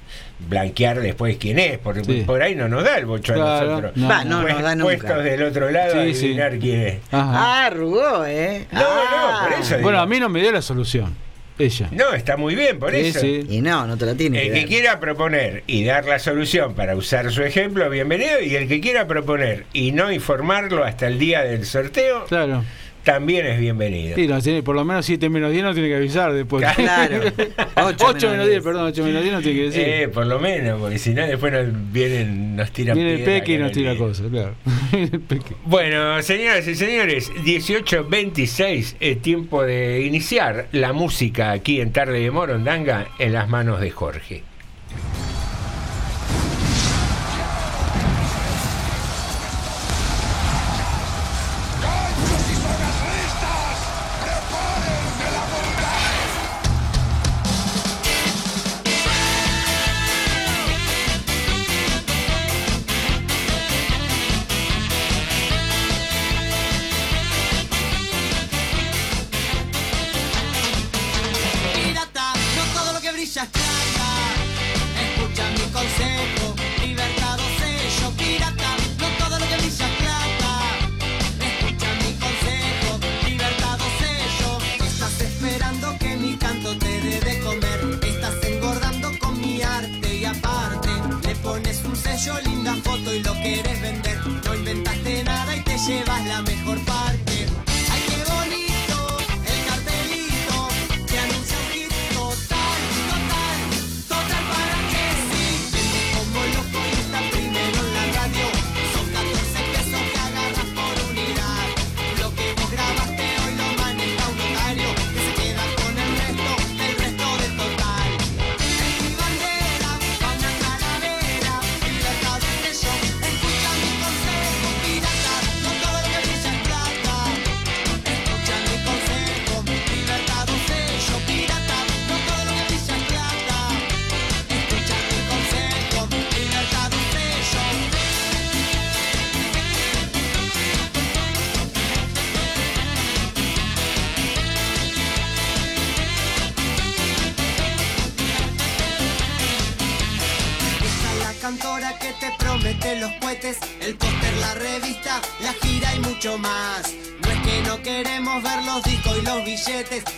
Speaker 17: blanquear después quién es, porque
Speaker 16: Sí.
Speaker 17: por ahí no nos da el bocho
Speaker 16: Claro,
Speaker 17: a nosotros.
Speaker 16: no.
Speaker 15: Va, no
Speaker 17: Pues-
Speaker 15: da nunca.
Speaker 17: Puestos del otro lado
Speaker 16: Sí,
Speaker 17: a
Speaker 16: sí.
Speaker 17: adivinar quién es.
Speaker 16: Ajá.
Speaker 15: Ah, arrugó, ¿eh?
Speaker 17: No, no,
Speaker 15: Ah.
Speaker 17: por eso digo.
Speaker 16: bueno, a mí no me dio la solución. Ella.
Speaker 17: No, está muy bien, por
Speaker 16: Sí,
Speaker 17: eso.
Speaker 16: sí.
Speaker 15: Y no, no te la tiene
Speaker 17: El
Speaker 15: que
Speaker 17: que quiera proponer y dar la solución para usar su ejemplo, bienvenido. Y el que quiera proponer y no informarlo hasta el día del sorteo,
Speaker 16: Claro.
Speaker 17: También es bienvenido.
Speaker 16: Sí, no, por lo menos 7 menos 10 no tiene que avisar después.
Speaker 15: Claro. 8
Speaker 16: 8 menos 10, perdón, 8 menos 10 no tiene que decir.
Speaker 17: Eh, por lo menos, porque si no, después nos vienen, nos tiran
Speaker 16: Viene el peque y nos
Speaker 17: no
Speaker 16: tira cosas, claro. El peque.
Speaker 17: Bueno, señoras y señores, 18.26 es tiempo de iniciar la música aquí en Tarde de Morondanga en las manos de Jorge.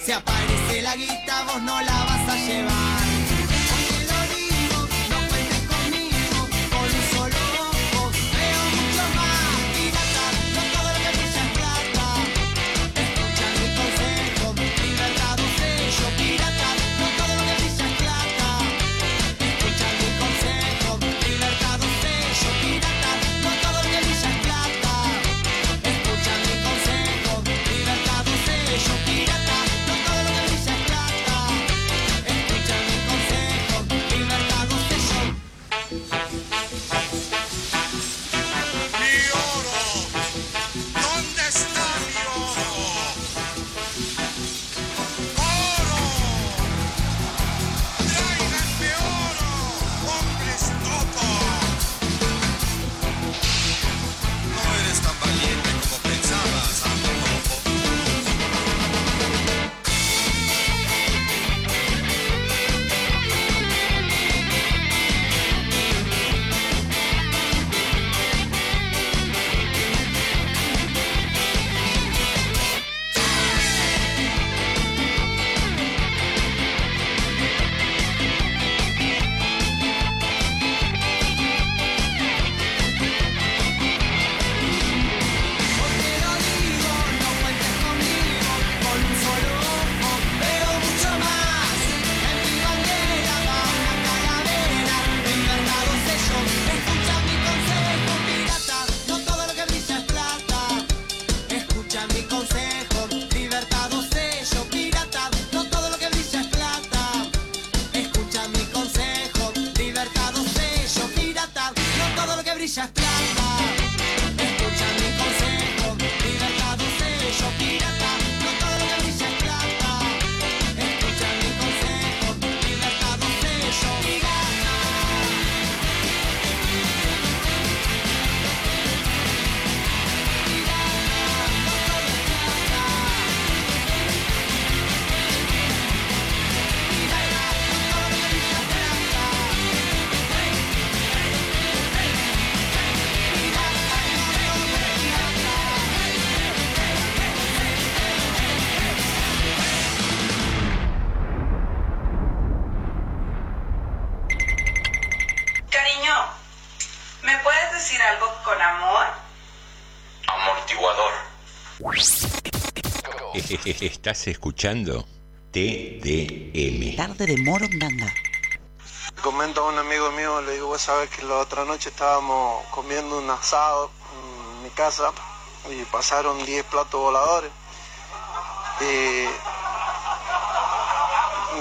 Speaker 18: Si aparece la guita vos no la
Speaker 2: Estás escuchando TDM.
Speaker 1: Tarde de Morondanga.
Speaker 19: Comento a un amigo mío, le digo, vos sabés que la otra noche estábamos comiendo un asado en mi casa y pasaron 10 platos voladores. Y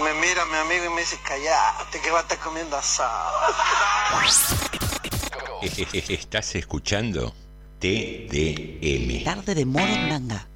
Speaker 19: me mira mi amigo y me dice, callate que va a estar comiendo asado.
Speaker 2: Estás escuchando TDM.
Speaker 1: Tarde de Morondanga.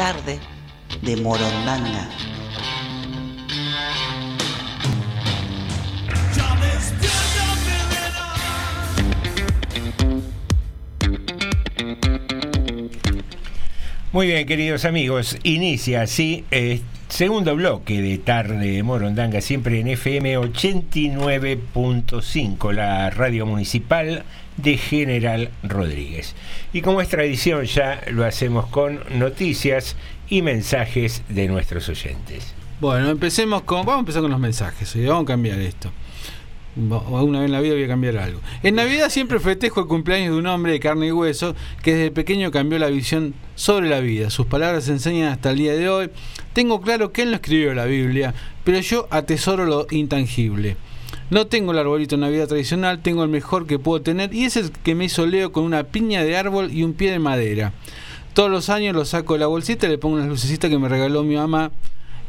Speaker 1: tarde de Morondanga.
Speaker 17: Muy bien, queridos amigos, inicia así eh, segundo bloque de tarde de Morondanga, siempre en FM 89.5, la radio municipal de General Rodríguez. Y como es tradición ya lo hacemos con noticias y mensajes de nuestros oyentes.
Speaker 16: Bueno, empecemos con. Vamos a empezar con los mensajes. ¿eh? Vamos a cambiar esto. Alguna vez en la vida voy a cambiar algo. En Navidad siempre festejo el cumpleaños de un hombre de carne y hueso que desde pequeño cambió la visión sobre la vida. Sus palabras se enseñan hasta el día de hoy. Tengo claro que él no escribió la Biblia, pero yo atesoro lo intangible. No tengo el arbolito de Navidad tradicional, tengo el mejor que puedo tener y es el que me hizo Leo con una piña de árbol y un pie de madera. Todos los años lo saco de la bolsita y le pongo unas lucecitas que me regaló mi mamá.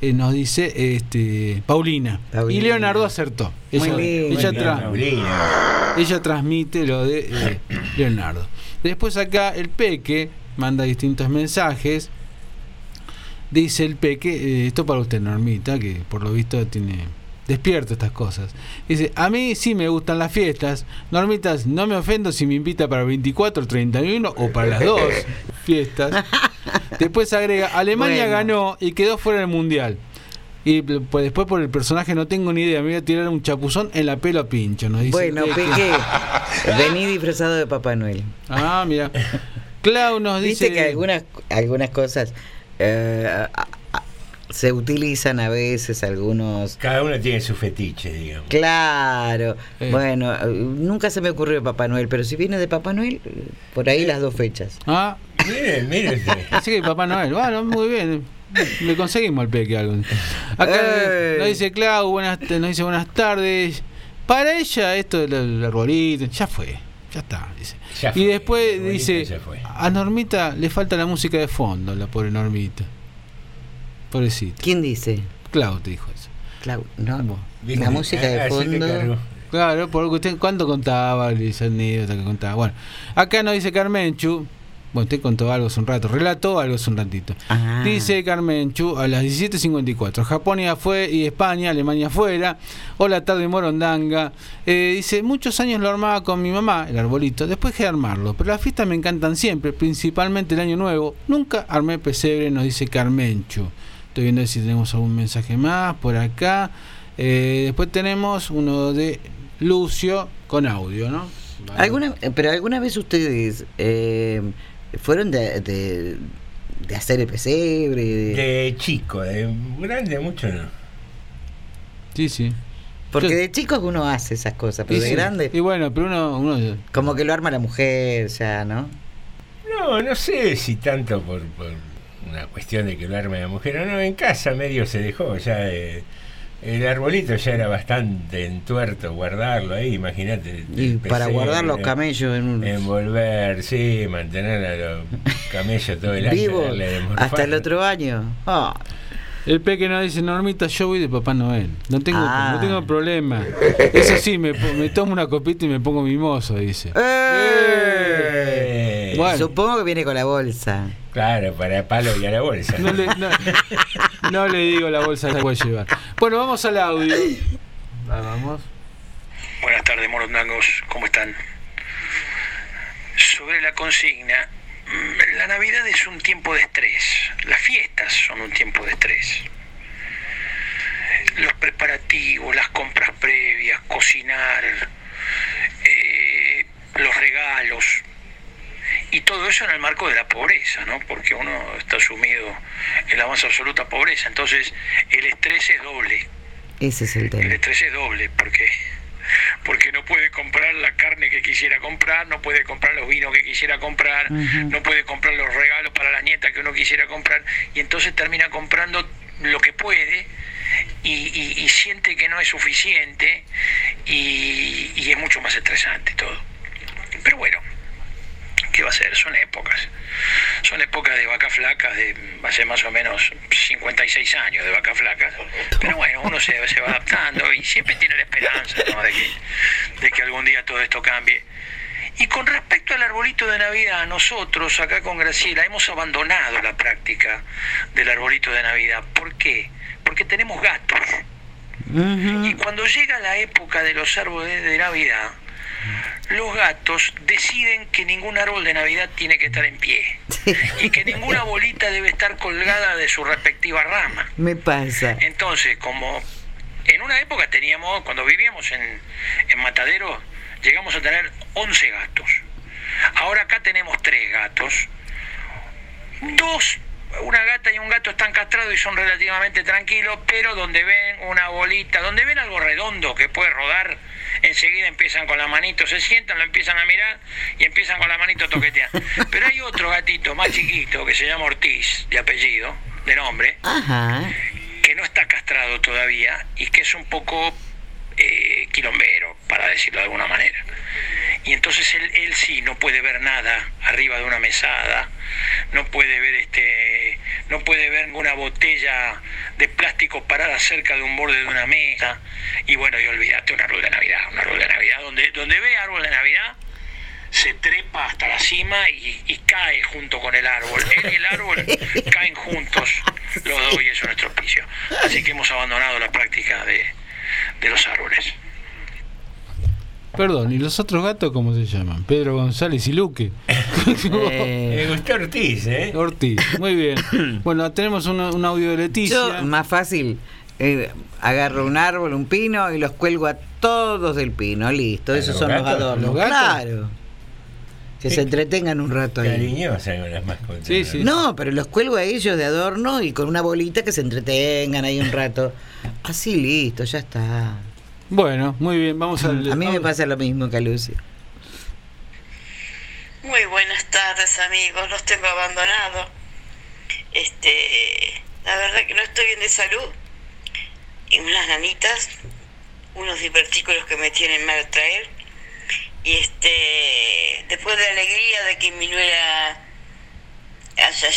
Speaker 16: eh, nos dice este Paulina.
Speaker 15: Paulina.
Speaker 16: Y Leonardo acertó.
Speaker 15: Muy
Speaker 16: Ella,
Speaker 15: lindo.
Speaker 16: ella
Speaker 17: Muy bien,
Speaker 16: tra-
Speaker 17: Paulina.
Speaker 16: ella transmite lo de eh, Leonardo. Después acá el Peque manda distintos mensajes. Dice el Peque, eh, esto para usted, Normita, que por lo visto tiene despierto estas cosas. Dice, a mí sí me gustan las fiestas. Normitas, no me ofendo si me invita para el 24, el 31 o para las dos fiestas. Después agrega, Alemania
Speaker 15: Bueno.
Speaker 16: ganó y quedó fuera del Mundial. Y pues después por el personaje no tengo ni idea, me voy a tirar un chapuzón en la pelo a pincho, nos dice
Speaker 15: Bueno,
Speaker 16: Peque.
Speaker 15: Vení disfrazado de Papá Noel.
Speaker 16: Ah, mira. Clau nos dice
Speaker 15: Viste que algunas, algunas cosas eh, se utilizan a veces, algunos...
Speaker 17: Cada uno tiene su fetiche, digamos.
Speaker 15: Claro,
Speaker 16: Eh.
Speaker 15: bueno, eh, nunca se me ocurrió Papá Noel, pero si viene de Papá Noel, eh, por ahí las dos fechas.
Speaker 16: Ah,
Speaker 17: Miren, miren usted.
Speaker 16: así que Papá Noel, bueno, muy bien. Le conseguimos al peque algo. Acá
Speaker 15: Ey.
Speaker 16: nos dice Clau, buenas, nos dice buenas tardes. Para ella esto del arbolito, ya fue, ya está, dice.
Speaker 17: Ya
Speaker 16: y
Speaker 17: fue,
Speaker 16: después dice, a Normita le falta la música de fondo, la pobre Normita. Pobrecita.
Speaker 15: ¿Quién dice?
Speaker 16: Clau te dijo eso.
Speaker 15: Clau, no, la música de
Speaker 17: le
Speaker 15: fondo.
Speaker 16: Claro, porque usted cuánto contaba, esa anécdota que contaba. Bueno, acá nos dice Carmenchu. Bueno, usted contó algo hace un rato, relató algo hace un ratito.
Speaker 15: Ah.
Speaker 16: Dice Carmenchu a las 17.54. Japonia fue y España, Alemania fuera. Hola, tarde Morondanga. Eh, dice, muchos años lo armaba con mi mamá, el arbolito. Después dejé de armarlo. Pero las fiestas me encantan siempre, principalmente el año nuevo. Nunca armé pesebre, nos dice Carmenchu. Estoy viendo si tenemos algún mensaje más por acá. Eh, después tenemos uno de Lucio con audio, ¿no? Vale.
Speaker 15: ¿Alguna, pero alguna vez ustedes eh, fueron de, de, de hacer el pesebre? de-
Speaker 17: De chico, de grande mucho no.
Speaker 16: Sí, sí.
Speaker 15: Porque
Speaker 16: Yo-
Speaker 15: de chicos uno hace esas cosas, pero
Speaker 16: Y
Speaker 15: de
Speaker 16: sí.
Speaker 15: grande,
Speaker 16: Y bueno, pero uno, uno
Speaker 15: como que lo arma la mujer, ya, ¿no?
Speaker 17: No, no sé si tanto por, por una cuestión de que lo arme la mujer o no. En casa medio se dejó ya. eh, el arbolito ya era bastante entuerto guardarlo ahí, imagínate.
Speaker 15: Y para guardar los camellos en un...
Speaker 17: Envolver, sí, mantener a los camellos todo el año.
Speaker 15: Vivo hasta el otro año. Ah,
Speaker 16: El peque nos dice, Normita, yo voy de Papá Noel. No tengo,
Speaker 15: Ah.
Speaker 16: no tengo problema. Eso sí, me tomo una copita y me pongo mimoso, dice.
Speaker 17: Eh,
Speaker 16: Bueno.
Speaker 15: Supongo que viene con la bolsa.
Speaker 17: Claro, para palo y a la bolsa.
Speaker 16: No le, no, no le digo la bolsa la voy a llevar. Bueno, vamos al audio. Vamos.
Speaker 20: Buenas tardes, morondangos, ¿cómo están? Sobre la consigna, mm, la Navidad es un tiempo de estrés, las fiestas son un tiempo de estrés. Los preparativos, las compras previas, cocinar, eh, los regalos, y todo eso en el marco de la pobreza, ¿no? Porque uno está sumido en la más absoluta pobreza, entonces el estrés es doble.
Speaker 15: Ese es el
Speaker 20: El
Speaker 15: tema.
Speaker 20: estrés es doble porque porque no puede comprar la carne que quisiera comprar, no puede comprar los vinos que quisiera comprar, no puede comprar los regalos para la nieta que uno quisiera comprar y entonces termina comprando lo que puede y, y- y siente que no es suficiente y, y es mucho más estresante todo. Pero bueno, ¿qué va a ser? Son épocas. Son épocas de vacas flacas de hace más o menos 56 años de vacas flacas. Pero bueno, uno se, se va adaptando y siempre tiene la esperanza ¿no? de, que, de que algún día todo esto cambie. Y con respecto al arbolito de Navidad, nosotros acá con Graciela hemos abandonado la práctica del arbolito de Navidad. ¿Por qué? Porque tenemos gatos. Y cuando llega la época de los árboles de Navidad, los gatos deciden que ningún árbol de Navidad tiene que estar en pie y que ninguna bolita debe estar colgada de su respectiva rama.
Speaker 15: Me pasa.
Speaker 20: Entonces, como en una época teníamos, cuando vivíamos en, en Matadero, llegamos a tener 11 gatos. Ahora acá tenemos tres gatos. Dos, una gata y un gato están castrados y son relativamente tranquilos, pero donde ven una bolita, donde ven algo redondo que puede rodar, enseguida empiezan con la manito, se sientan, lo empiezan a mirar y empiezan con la manito a toquetear. Pero hay otro gatito más chiquito que se llama Ortiz, de apellido, de nombre,
Speaker 15: Ajá.
Speaker 20: que no está castrado todavía y que es un poco eh, quilombero, para decirlo de alguna manera. Y entonces él, él sí no puede ver nada arriba de una mesada, no puede ver este, no puede ver ninguna botella de plástico parada cerca de un borde de una mesa. Y bueno, y olvídate, un árbol de Navidad, un árbol de Navidad, donde, donde ve árbol de Navidad, se trepa hasta la cima y, y cae junto con el árbol. Él y el árbol caen juntos, los dos, y eso es nuestro auspicio. Así que hemos abandonado la práctica de, de los árboles.
Speaker 16: Perdón, ¿y los otros gatos cómo se llaman? Pedro González y Luque.
Speaker 17: Me gustó Ortiz, ¿eh?
Speaker 16: Ortiz, muy bien. Bueno, tenemos un, un audio de Leticia.
Speaker 15: Yo, más fácil, eh, agarro un árbol, un pino y los cuelgo a todos del pino, listo. Esos
Speaker 17: los
Speaker 15: son los
Speaker 17: gatos?
Speaker 15: adornos.
Speaker 17: ¿Los gatos?
Speaker 15: Claro. Que se entretengan un rato ahí.
Speaker 17: Con las mascotas.
Speaker 16: Sí, sí.
Speaker 15: No, pero los cuelgo a ellos de adorno y con una bolita que se entretengan ahí un rato. Así listo, ya está.
Speaker 16: Bueno, muy bien, vamos al.
Speaker 15: A mí me pasa lo mismo que a Lucio.
Speaker 21: Muy buenas tardes amigos, los tengo abandonados. Este, la verdad que no estoy bien de salud. Y unas ganitas, unos divertículos que me tienen mal traer. Y este, después de la alegría de que mi nuera ya, ya,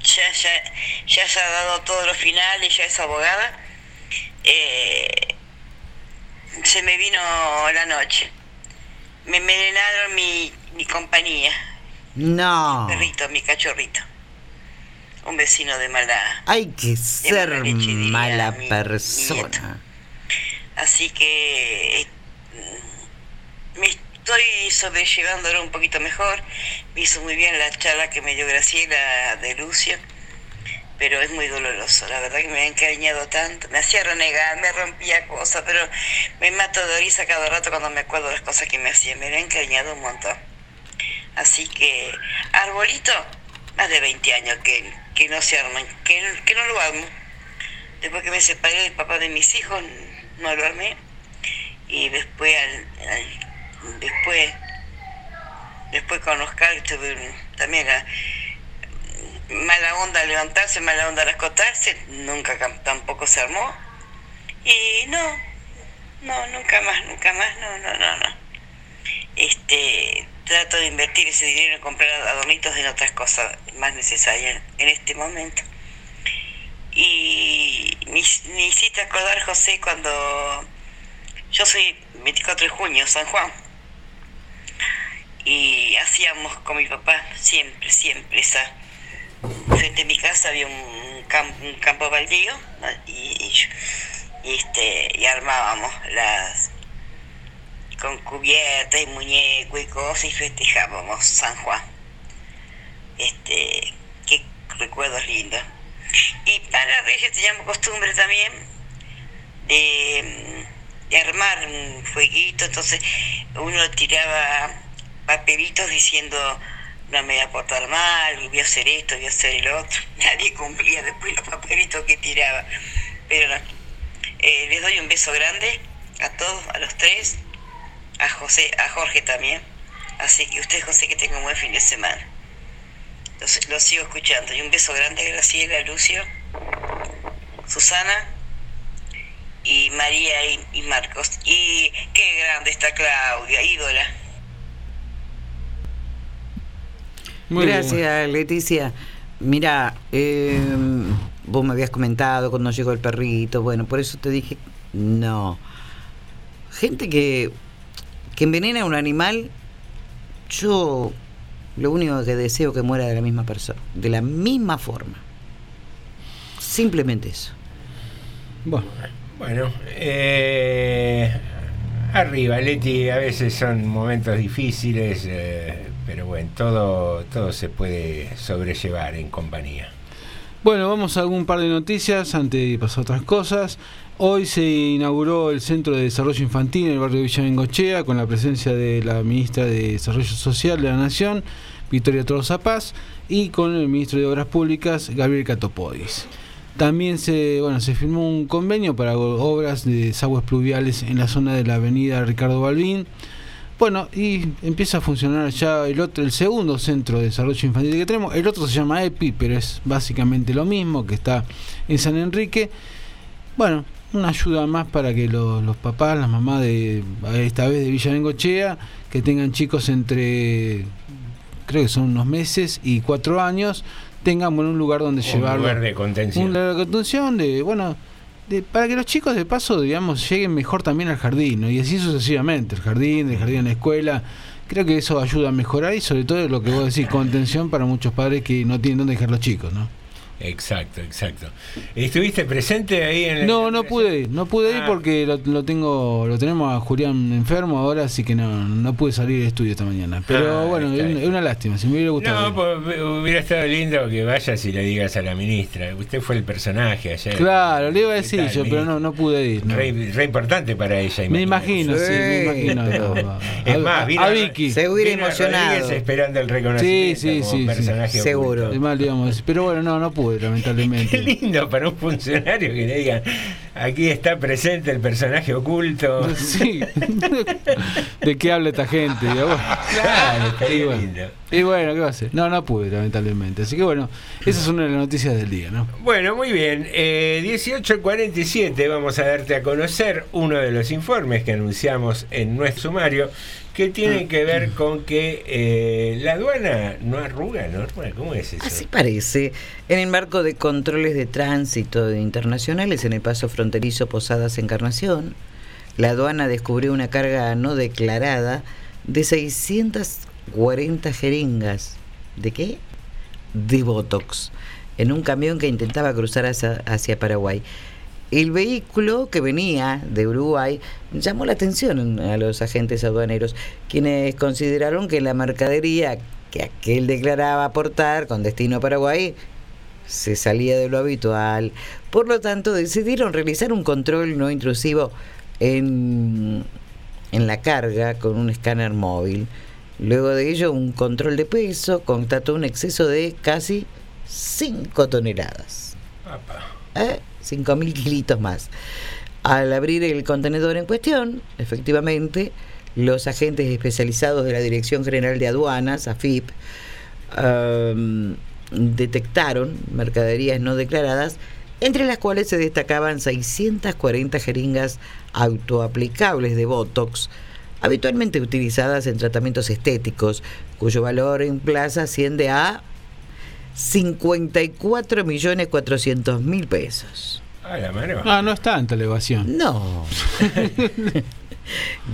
Speaker 21: ya, ya, ya se ha dado todos los finales, ya es abogada, eh, se me vino la noche. Me envenenaron mi, mi compañía,
Speaker 15: No.
Speaker 21: mi perrito, mi cachorrito. Un vecino de mala.
Speaker 15: Hay que ser
Speaker 21: mala leche,
Speaker 15: mala
Speaker 21: mi- mi
Speaker 15: persona.
Speaker 21: Así que mm, me estoy sobrellevándolo un poquito mejor. Me hizo muy bien la charla que me dio Graciela de Lucio, pero es muy doloroso. La verdad que me ha encariñado tanto. Me hacía renegar, me rompía cosas, pero me mato de risa cada rato cuando me acuerdo las cosas que me hacía. Me ha encariñado un montón. Así que, arbolito, más de 20 años que, que no se arman, que, que no lo armo. Después que me separé del papá de mis hijos, no lo armé. Y después, al- después, después con Oscar también la mala onda levantarse, mala onda al acostarse, nunca tampoco se armó. Y no, no, nunca más, nunca más, no, no, no, no. Este, trato de invertir ese dinero en comprar adornitos en otras cosas más necesarias en este momento. Y me, me hiciste acordar, José, cuando yo soy 24 de junio, San Juan, y hacíamos con mi papá siempre, siempre esa. Frente a mi casa había un, cam- un campo baldío y, este, y armábamos las con cubiertas y muñecos y cosas y festejábamos San Juan. Este, qué recuerdos lindos. Y para Reyes teníamos costumbre también de, de armar un fueguito, entonces uno tiraba papelitos diciendo no me voy a portar mal, voy a hacer esto, voy a hacer el otro. Nadie cumplía después los papelitos que tiraba. Pero no. Eh, les doy un beso grande a todos, a los tres, a José, a Jorge también. Así que usted, José, que tenga un buen fin de semana. Los, los sigo escuchando. Y un beso grande a Graciela, Lucio, Susana y María y, y Marcos. Y qué grande está Claudia, ídola.
Speaker 16: Muy bien.
Speaker 15: Gracias, Leticia. Mira, eh, vos me habías comentado cuando llegó el perrito, bueno, por eso te dije, no. Gente que, que envenena a un animal, yo lo único que deseo que muera de la misma persona, de la misma forma. Simplemente eso.
Speaker 17: Bueno, eh, arriba, Leti, a veces son momentos difíciles, eh, pero bueno, todo, todo se puede sobrellevar en compañía.
Speaker 16: Bueno, vamos a algún par de noticias antes de pasar a otras cosas. Hoy se inauguró el Centro de Desarrollo Infantil en el barrio de Villa Bengochea con la presencia de la ministra de Desarrollo Social de la Nación, Victoria Tolosa Paz, y con el ministro de Obras Públicas, Gabriel Catopodis. También se, bueno, se firmó un convenio para obras de desagües pluviales en la zona de la avenida Ricardo Balbín. Bueno, y empieza a funcionar ya el otro, el segundo centro de desarrollo infantil que tenemos. El otro se llama EPI, pero es básicamente lo mismo, que está en San Enrique. Bueno, una ayuda más para que los, los papás, las mamás de esta vez de Villa Bengochea, que tengan chicos entre creo que son unos meses y cuatro años, tengan bueno, un lugar donde
Speaker 17: Un
Speaker 16: llevarlo.
Speaker 17: lugar de contención.
Speaker 16: Un lugar de contención, de, bueno, de, para que los chicos de paso, digamos, lleguen mejor también al jardín, y así sucesivamente, el jardín, el jardín en la escuela. Creo que eso ayuda a mejorar y sobre todo lo que vos decís, contención para muchos padres que no tienen dónde dejar los chicos, ¿no?
Speaker 17: Exacto, exacto. ¿Estuviste presente ahí en el...
Speaker 16: No, no pude ir, no pude ir
Speaker 17: Ah.
Speaker 16: porque lo, lo tengo, lo tenemos a Julián enfermo ahora, así que no, no pude salir de estudio esta mañana. Pero
Speaker 17: Ah,
Speaker 16: bueno, es, una- es una lástima, si me hubiera gustado.
Speaker 17: No, pues hubiera estado lindo que vayas y le digas a la ministra. Usted fue el personaje ayer.
Speaker 16: Claro, le iba a
Speaker 17: ¿Qué
Speaker 16: decir
Speaker 17: tal,
Speaker 16: yo, pero no, no pude ir. no.
Speaker 17: Re, re importante para ella.
Speaker 16: Me imagino, sí, me imagino.
Speaker 17: Es
Speaker 16: a-
Speaker 17: más, vino,
Speaker 16: a Vicky.
Speaker 17: vino Rodríguez esperando el
Speaker 16: Sí,
Speaker 17: reconocimiento
Speaker 16: sí,
Speaker 17: como
Speaker 16: sí.
Speaker 17: personaje
Speaker 16: sí. íbamos a decir. Pero bueno, no, no pude, lamentablemente.
Speaker 17: Qué lindo para un funcionario que le digan, aquí está presente el personaje oculto.
Speaker 16: Sí. ¿De qué habla esta gente? digamos?
Speaker 17: Claro, estaría
Speaker 16: y, bueno,
Speaker 17: lindo.
Speaker 16: y bueno, ¿qué va a hacer? No, no pude, lamentablemente. Así que bueno, esa es una de las noticias del día, ¿no?
Speaker 17: Bueno, muy bien. Eh, 1847 vamos a darte a conocer uno de los informes que anunciamos en nuestro sumario que tienen que ver con que eh, la aduana no arruga, ¿no? arruga? ¿Cómo es eso?
Speaker 15: Así parece. En el marco de controles de tránsito internacionales en el paso fronterizo Posadas Encarnación, la aduana descubrió una carga no declarada de 640 jeringas. ¿De qué? De Botox, en un camión que intentaba cruzar hacia, hacia Paraguay. El vehículo que venía de Uruguay llamó la atención a los agentes aduaneros, quienes consideraron que la mercadería que aquel declaraba aportar con destino a Paraguay se salía de lo habitual. Por lo tanto, decidieron realizar un control no intrusivo en, en la carga con un escáner móvil. Luego de ello, un control de peso constató un exceso de casi 5 toneladas. ¿Eh? 5.000 kilitos más. Al abrir el contenedor en cuestión, efectivamente, los agentes especializados de la Dirección General de Aduanas, AFIP, um, detectaron mercaderías no declaradas, entre las cuales se destacaban 640 jeringas autoaplicables de Botox, habitualmente utilizadas en tratamientos estéticos, cuyo valor en plaza asciende a 54.400.000 pesos.
Speaker 17: Ah, la mano.
Speaker 16: Ah, no es tanta la evasión.
Speaker 15: No.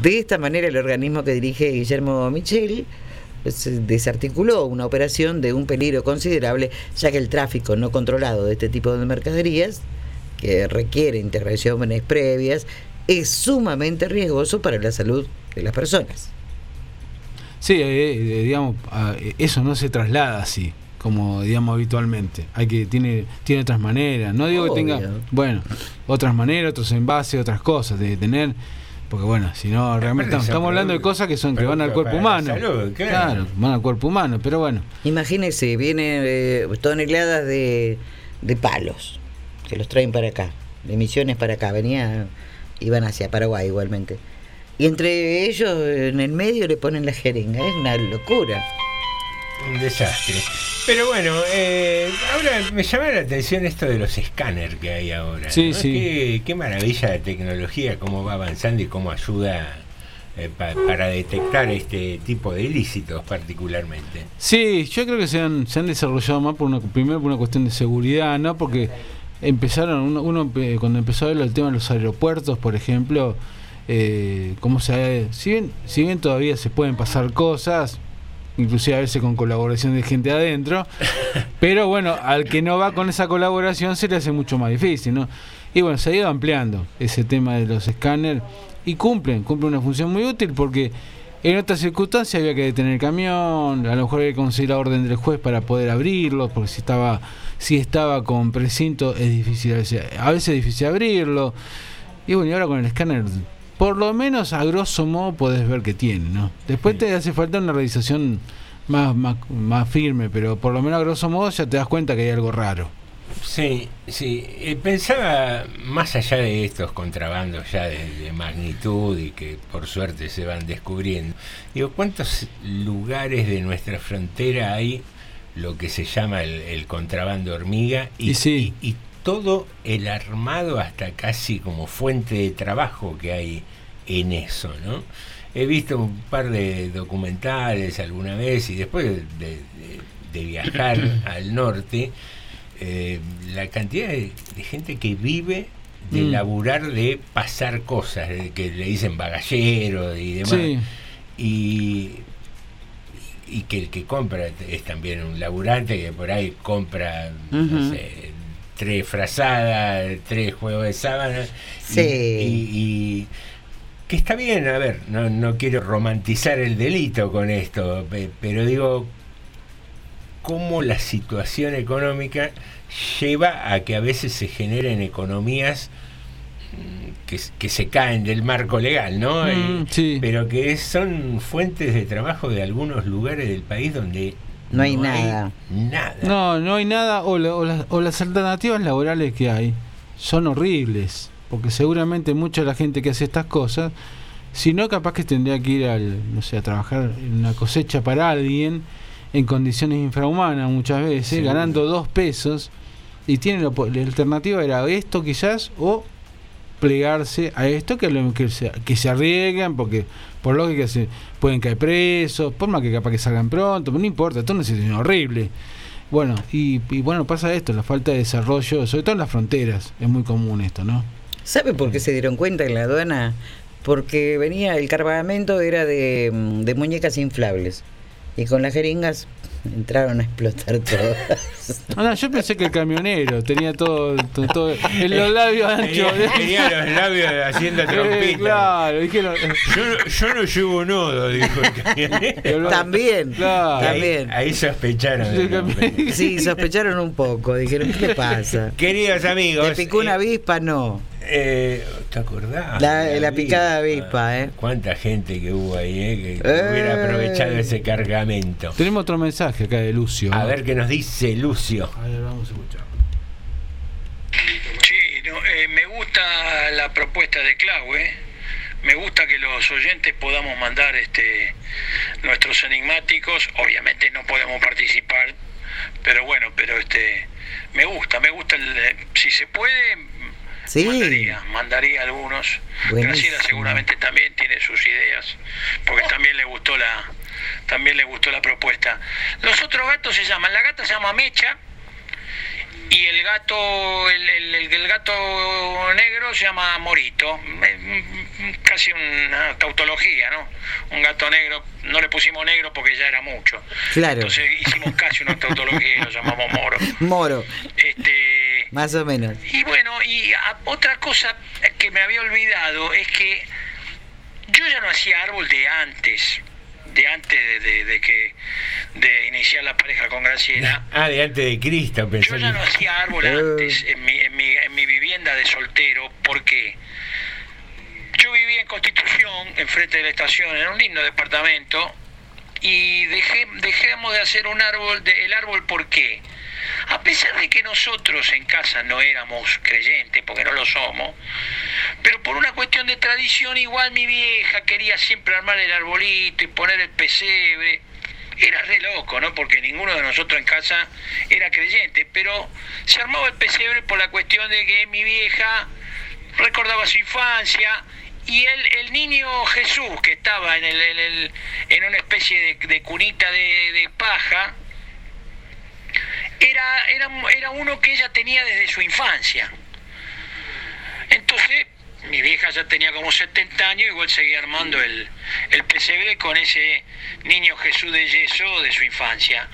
Speaker 15: De esta manera, el organismo que dirige Guillermo Michel se desarticuló una operación de un peligro considerable, ya que el tráfico no controlado de este tipo de mercaderías, que requiere intervenciones previas, es sumamente riesgoso para la salud de las personas.
Speaker 16: Sí, eh, eh, digamos, ah, eso no se traslada así, como digamos habitualmente. Hay que tiene tiene otras maneras. No digo que tenga, bueno, otras maneras, otros envases, otras cosas de tener, porque bueno, si no realmente estamos, hablando de cosas que son que van al cuerpo humano.
Speaker 17: salud, claro.
Speaker 16: van al cuerpo humano, pero bueno.
Speaker 15: Imagínese, vienen eh, toneladas de, de palos que los traen para acá, de misiones para acá, venían, iban hacia Paraguay igualmente. Y entre ellos, en el medio, le ponen la jeringa, es una locura.
Speaker 17: Un desastre. Pero bueno, eh, ahora me llama la atención esto de los escáneres que hay ahora.
Speaker 16: Sí,
Speaker 17: ¿no?
Speaker 16: sí.
Speaker 17: Qué, qué maravilla de tecnología, cómo va avanzando y cómo ayuda eh, pa- para detectar este tipo de ilícitos particularmente.
Speaker 16: Sí, yo creo que se han, se han desarrollado más por una, primero por una cuestión de seguridad, ¿no? Porque empezaron, uno, uno, eh, cuando empezó a ver el tema de los aeropuertos, por ejemplo, eh, cómo se, si bien, si bien todavía se pueden pasar cosas, inclusive a veces con colaboración de gente adentro, pero bueno, al que no va con esa colaboración se le hace mucho más difícil, ¿no? Y bueno, se ha ido ampliando ese tema de los escáneres y cumplen, cumplen una función muy útil porque en otras circunstancias había que detener el camión, a lo mejor había que conseguir la orden del juez para poder abrirlo, porque si estaba, si estaba con precinto es difícil, a veces, a veces es difícil abrirlo. Y bueno, y ahora con el escáner, por lo menos a grosso modo podés ver que tiene, ¿no? Después te hace falta una realización más, más, más firme, pero por lo menos a grosso modo ya te das cuenta que hay algo raro.
Speaker 17: Sí, sí. Eh, pensaba, más allá de estos contrabandos ya de, de magnitud y que por suerte se van descubriendo, digo, ¿cuántos lugares de nuestra frontera hay lo que se llama el, el contrabando hormiga? Y,
Speaker 16: Y sí.
Speaker 17: y- y todo el armado hasta casi como fuente de trabajo que hay en eso, ¿no? He visto un par de documentales alguna vez y después de, de- de viajar al norte, eh, la cantidad de, de gente que vive de
Speaker 16: Mm.
Speaker 17: laburar de pasar cosas, de que le dicen bagallero y demás.
Speaker 16: Sí.
Speaker 17: Y, y que el que compra es también un laburante que por ahí compra, no sé, tres frazadas, tres juegos de sábana. y-
Speaker 15: Sí.
Speaker 17: y- y que está bien, a ver, no, no quiero romantizar el delito con esto, pe- pero digo, cómo la situación económica lleva a que a veces se generen economías mm, que, que se caen del marco legal, ¿no?
Speaker 16: Mm,
Speaker 17: Eh, Pero que son fuentes de trabajo de algunos lugares del país donde
Speaker 15: No hay nada.
Speaker 17: nada.
Speaker 16: No, no hay nada, o, la- o las- o las alternativas laborales que hay son horribles, porque seguramente mucha de la gente que hace estas cosas, si no, capaz que tendría que ir al, no sé, a trabajar en una cosecha para alguien en condiciones infrahumanas muchas veces, ganando dos pesos, y tiene la, la alternativa era esto quizás, o plegarse a esto que, lo- que, se, que se arriesgan porque por lógica se pueden caer presos por más que capaz que salgan pronto pero no importa esto es una situación horrible bueno y, bueno pasa esto la falta de desarrollo sobre todo en las fronteras es muy común esto no
Speaker 15: ¿Sabe por qué se dieron cuenta en la aduana? Porque venía, el cargamento era mm, de muñecas inflables. Y con las jeringas entraron a explotar todas.
Speaker 16: Ah, no, yo pensé que el camionero tenía todo, todo, todo- en los labios anchos
Speaker 17: Tenía, tenía los labios haciendo
Speaker 16: Eh,
Speaker 17: trompita.
Speaker 16: claro dijeron
Speaker 17: Yo, no- yo no llevo nodo, dijo el camionero.
Speaker 15: También,
Speaker 16: Claro.
Speaker 17: Ahí,
Speaker 15: también.
Speaker 17: ahí sospecharon.
Speaker 15: Sí, sospecharon un poco. Dijeron, ¿qué le pasa?
Speaker 17: Queridos amigos.
Speaker 15: ¿Te picó una avispa? No.
Speaker 17: Eh, ¿Te acordás?
Speaker 15: La,
Speaker 17: de
Speaker 15: la picada de
Speaker 17: avispa?
Speaker 15: ¿eh?
Speaker 17: ¿Cuánta gente que hubo ahí, eh, que
Speaker 15: Eh.
Speaker 17: hubiera aprovechado ese cargamento?
Speaker 16: tenemos otro mensaje acá de Lucio
Speaker 17: A ver qué nos dice Lucio.
Speaker 16: A ver, vamos a escuchar
Speaker 20: Sí, no, eh, me gusta la propuesta de Clau, ¿eh? Me gusta que los oyentes podamos mandar este nuestros enigmáticos. Obviamente no podemos participar, pero bueno, pero este me gusta, me gusta el, si se puede
Speaker 15: Sí.
Speaker 20: mandaría, mandaría algunos. Graciela seguramente también tiene sus ideas, porque también le gustó la también le gustó la propuesta. Los otros gatos se llaman, la gata se llama Mecha y el gato el, el- gato negro se llama Morito. Casi una tautología, ¿no? Un gato negro, no le pusimos negro porque ya era mucho.
Speaker 15: Claro.
Speaker 20: Entonces hicimos casi una tautología y lo llamamos Moro.
Speaker 15: Moro,
Speaker 20: Este,
Speaker 15: más o menos.
Speaker 20: y bueno, y a- otra cosa que me había olvidado es que yo ya no hacía árbol de antes, de antes de, de- de que de iniciar la pareja con Graciela.
Speaker 17: Ah, de antes de Cristo, pensé
Speaker 20: Yo ya no hacía árbol antes en mi, en, mi, en mi vivienda de soltero, porque yo vivía en Constitución, enfrente de la estación, en un lindo departamento, y dejé, dejamos de hacer un árbol, de, el árbol, ¿por qué? A pesar de que nosotros en casa no éramos creyentes, porque no lo somos, pero por una cuestión de tradición, igual mi vieja quería siempre armar el arbolito y poner el pesebre. Era re loco, ¿no? Porque ninguno de nosotros en casa era creyente, pero se armaba el pesebre por la cuestión de que mi vieja recordaba su infancia y el, el niño Jesús que estaba en, el, en, una especie de, cunita de paja, era, era, era uno que ella tenía desde su infancia. Entonces, mi vieja ya tenía como 70 años, igual seguía armando el, el pesebre con ese niño Jesús de yeso de su infancia.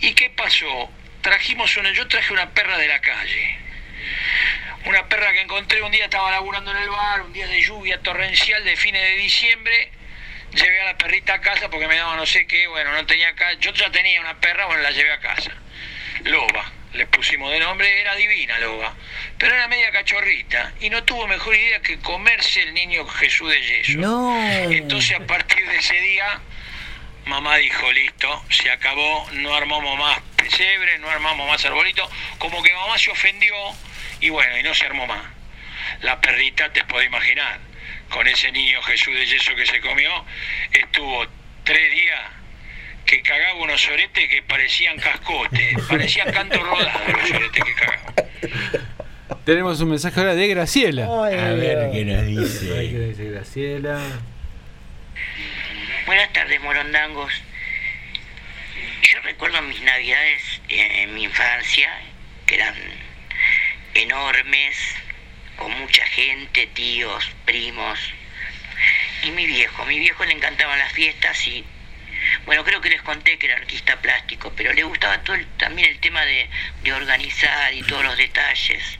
Speaker 20: ¿Y qué pasó? Trajimos una, yo traje una perra de la calle. Una perra que encontré un día, estaba laburando en el bar, un día de lluvia torrencial de fines de diciembre. Llevé a la perrita a casa porque me daba no sé qué, bueno, no tenía casa. Yo ya tenía una perra, bueno, la llevé a casa. Loba, le pusimos de nombre, era divina Loba, pero era media cachorrita y no tuvo mejor idea que comerse el niño Jesús de yeso.
Speaker 15: No.
Speaker 20: Entonces a partir de ese día mamá dijo, listo, se acabó, no armamos más pesebre, no armamos más arbolito, como que mamá se ofendió y bueno, y no se armó más. La perrita, te puedo imaginar, con ese niño Jesús de yeso que se comió, estuvo tres días que cagaba unos oretes que parecían cascotes, parecían canto rodado los oretes que cagaba.
Speaker 16: Tenemos un mensaje ahora de Graciela.
Speaker 17: A ver qué nos dice.
Speaker 16: Ay, ¿qué dice Graciela?
Speaker 22: Buenas tardes, morondangos. Yo recuerdo mis navidades eh, en mi infancia, que eran enormes, con mucha gente, tíos, primos. Y mi viejo, mi viejo le encantaban las fiestas y, bueno, creo que les conté que era artista plástico, pero le gustaba todo también el tema de, organizar y todos los detalles.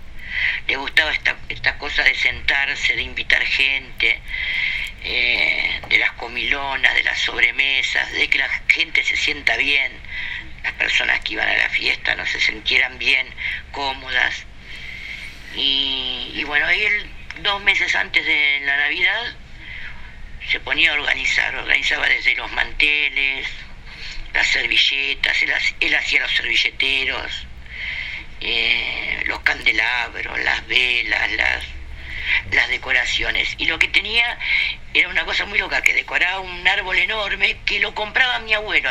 Speaker 22: Le gustaba esta, esta cosa de sentarse, de invitar gente, eh, de las comilonas, de las sobremesas, de que la gente se sienta bien, las personas que iban a la fiesta no se sintieran bien, cómodas. Y, bueno, ahí dos meses antes de la Navidad, se ponía a organizar, organizaba desde los manteles, las servilletas, él, hac- él hacía los servilleteros, eh, los candelabros, las velas, las, las decoraciones. Y lo que tenía era una cosa muy loca, que decoraba un árbol enorme que lo compraba mi abuelo.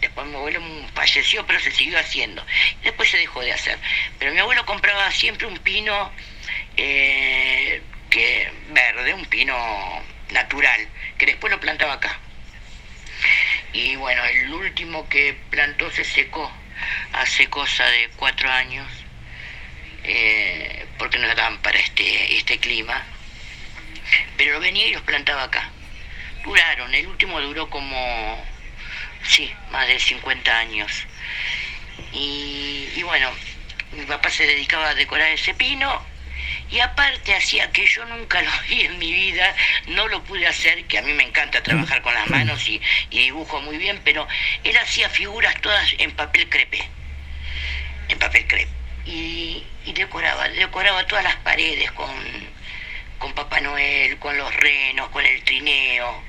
Speaker 22: Después mi abuelo falleció, pero se siguió haciendo. Después se dejó de hacer. Pero mi abuelo compraba siempre un pino eh, que verde, un pino natural, que después lo plantaba acá. Y bueno, el último que plantó se secó hace cosa de cuatro años, eh, porque no daban para este, este clima. Pero lo venía y los plantaba acá. Duraron, el último duró como, sí, más de 50 años. Y, y bueno, mi papá se dedicaba a decorar ese pino y aparte hacía que yo nunca lo vi en mi vida, no lo pude hacer, que a mí me encanta trabajar con las manos y, y dibujo muy bien, pero él hacía figuras todas en papel crepe, en papel crepe. Y, y decoraba, decoraba todas las paredes con, con Papá Noel, con los renos, con el trineo.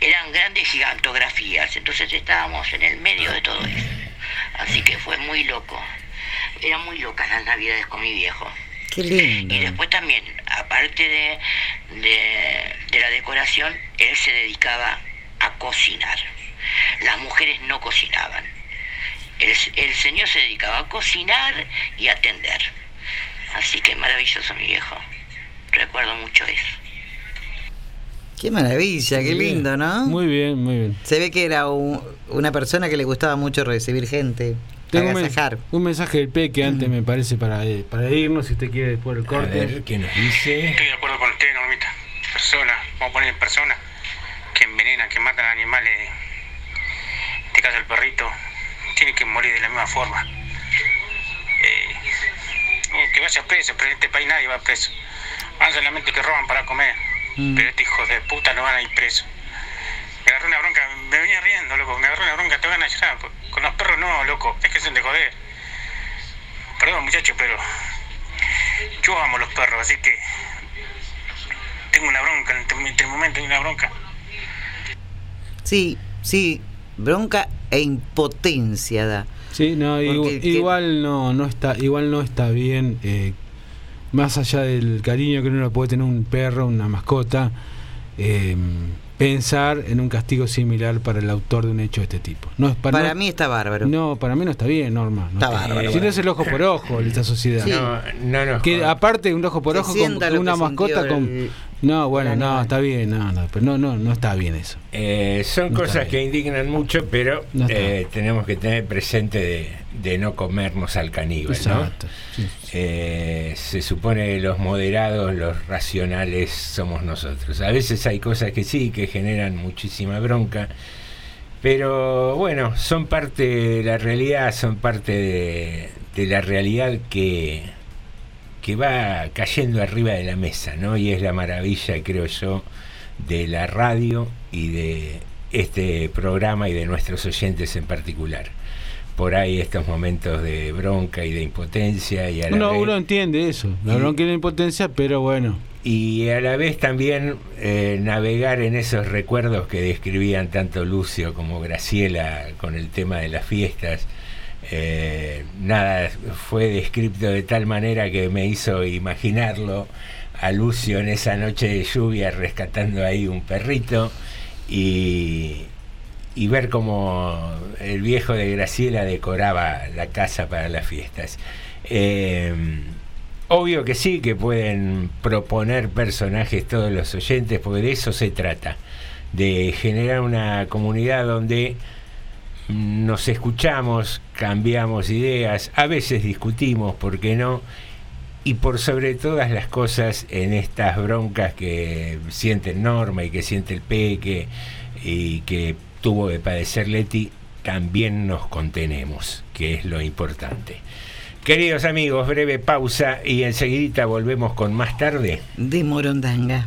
Speaker 22: Eran grandes gigantografías, entonces estábamos en el medio de todo eso. Así que fue muy loco. Eran muy locas las navidades con mi viejo.
Speaker 15: Qué lindo.
Speaker 22: Y después también, aparte de, de, de la decoración, él se dedicaba a cocinar. Las mujeres no cocinaban. El, el señor se dedicaba a cocinar y a atender. Así que maravilloso mi viejo. Recuerdo mucho eso.
Speaker 15: Qué maravilla, qué
Speaker 16: Bien.
Speaker 15: lindo, ¿no?
Speaker 16: Muy bien, muy bien.
Speaker 15: Se ve que era un- una persona que le gustaba mucho recibir gente,
Speaker 16: Tengo un, men-
Speaker 15: agasajar.
Speaker 16: un mensaje del Peque antes, me parece, para, eh, para irnos, si usted quiere después del corte.
Speaker 17: ver, ¿qué nos dice?
Speaker 23: Estoy de acuerdo con usted, Normita. Personas, vamos a poner personas que envenenan, que matan animales. En este caso el perrito, tiene que morir de la misma forma. Eh, que vaya preso, pero en este país nadie va preso. Van solamente que roban para comer. Pero estos hijos de puta no van a ir presos. Me agarró una bronca, me venía riendo, loco. Me agarró una bronca, te van a llorar. Con los perros no, loco. Déjense de joder. Perdón, muchachos, pero yo amo los perros, así que tengo una bronca, en este- en este momento hay una bronca.
Speaker 15: Sí, sí, bronca e impotencia da.
Speaker 16: Sí, no,
Speaker 15: Porque
Speaker 16: igual,
Speaker 15: que-
Speaker 16: igual no, no está, igual no está bien. eh, más allá del cariño que uno puede tener un perro, una mascota, eh, pensar en un castigo similar para el autor de un hecho de este tipo. No es para,
Speaker 15: Para
Speaker 16: no-
Speaker 15: mí está bárbaro.
Speaker 16: No, para mí no está bien, Norma. no
Speaker 15: Está bárbaro.
Speaker 16: Si no es el ojo por ojo de esta sociedad.
Speaker 15: Sí.
Speaker 17: No, no nos
Speaker 16: Que aparte un ojo por
Speaker 15: Se
Speaker 16: ojo con, una mascota con no bueno no está bien no no pero no no no está bien eso
Speaker 17: Eh, son
Speaker 16: No
Speaker 17: cosas que indignan mucho, pero
Speaker 16: No
Speaker 17: eh, tenemos que tener presente de, de no comernos al caníbal. ¿no?
Speaker 16: exacto sí.
Speaker 17: Eh, se supone que los moderados, los racionales somos nosotros. A veces hay cosas que sí, que generan muchísima bronca, pero bueno, son parte de la realidad, son parte de, de la realidad que, que va cayendo arriba de la mesa, ¿no? Y es la maravilla, creo yo, de la radio y de este programa y de nuestros oyentes en particular. Por ahí estos momentos de bronca y de impotencia y a la
Speaker 16: uno,
Speaker 17: vez-
Speaker 16: uno entiende eso la bronca y la impotencia pero bueno
Speaker 17: y a la vez también eh, navegar en esos recuerdos que describían tanto Lucio como Graciela con el tema de las fiestas. Eh, nada, fue descrito de tal manera que me hizo imaginarlo a Lucio en esa noche de lluvia rescatando ahí un perrito y, ver cómo el viejo de Graciela decoraba la casa para las fiestas. Eh, obvio que sí, que pueden proponer personajes todos los oyentes, porque de eso se trata, de generar una comunidad donde nos escuchamos, cambiamos ideas, a veces discutimos, ¿por qué no? Y por sobre todas las cosas, en estas broncas que siente Norma y que siente el Peque y que tuvo de padecer Leti, también nos contenemos, que es lo importante. Queridos amigos, breve pausa y enseguida volvemos con más tarde.
Speaker 15: De Morondanga.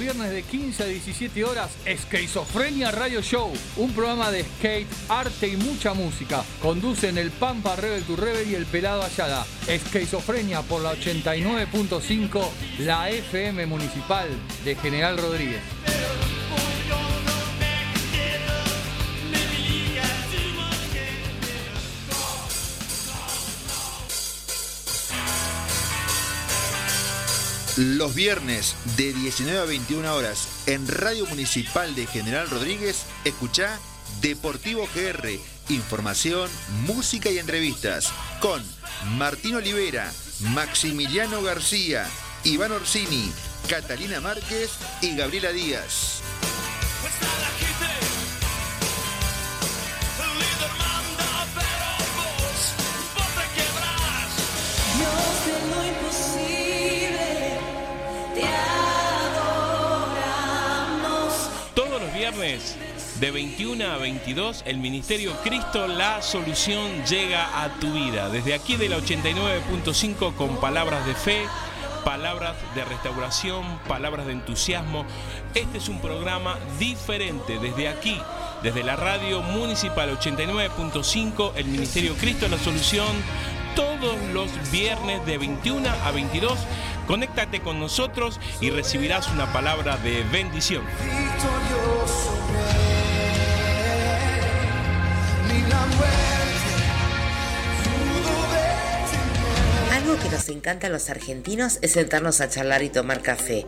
Speaker 24: Viernes de 15 a 17 horas, Esquizofrenia Radio Show, un programa de skate, arte y mucha música. Conducen el Pampa Rebel to Rebel y el Pelado Ayala. Esquizofrenia por la 89.5, la FM Municipal de General Rodríguez.
Speaker 25: Los viernes de 19 a 21 horas en Radio Municipal de General Rodríguez, escucha Deportivo GR, información, música y entrevistas con Martín Olivera, Maximiliano García, Iván Orsini, Catalina Márquez y Gabriela Díaz.
Speaker 26: De 21 a 22 el Ministerio Cristo La Solución llega a tu vida. Desde aquí de la 89.5 con palabras de fe, palabras de restauración, palabras de entusiasmo. Este es un programa diferente desde aquí, desde la radio municipal 89.5, el Ministerio Cristo La Solución, todos los viernes de 21 a 22. Conéctate con nosotros y recibirás una palabra de bendición.
Speaker 21: Algo que nos encanta a los argentinos es sentarnos a charlar y tomar café.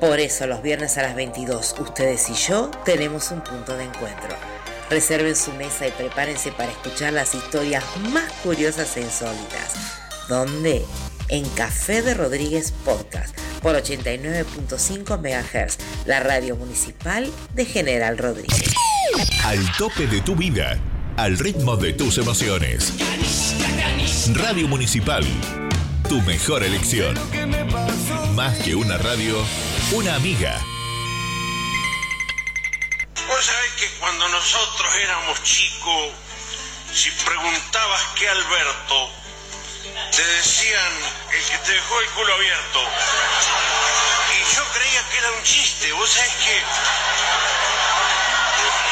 Speaker 21: Por eso los viernes a las 22, ustedes y yo tenemos un punto de encuentro. Reserven su mesa y prepárense para escuchar las historias más curiosas e insólitas. ¿Dónde? En Café de Rodríguez Podcast por 89.5 MHz, la radio municipal de General Rodríguez.
Speaker 27: Al tope de tu vida, al ritmo de tus emociones. Radio Municipal, tu mejor elección. Más que una radio, una amiga.
Speaker 17: Vos sabés que cuando nosotros éramos chicos, si preguntabas qué Alberto, te decían el que te dejó el culo abierto. Y yo creía que era un chiste, vos sabés que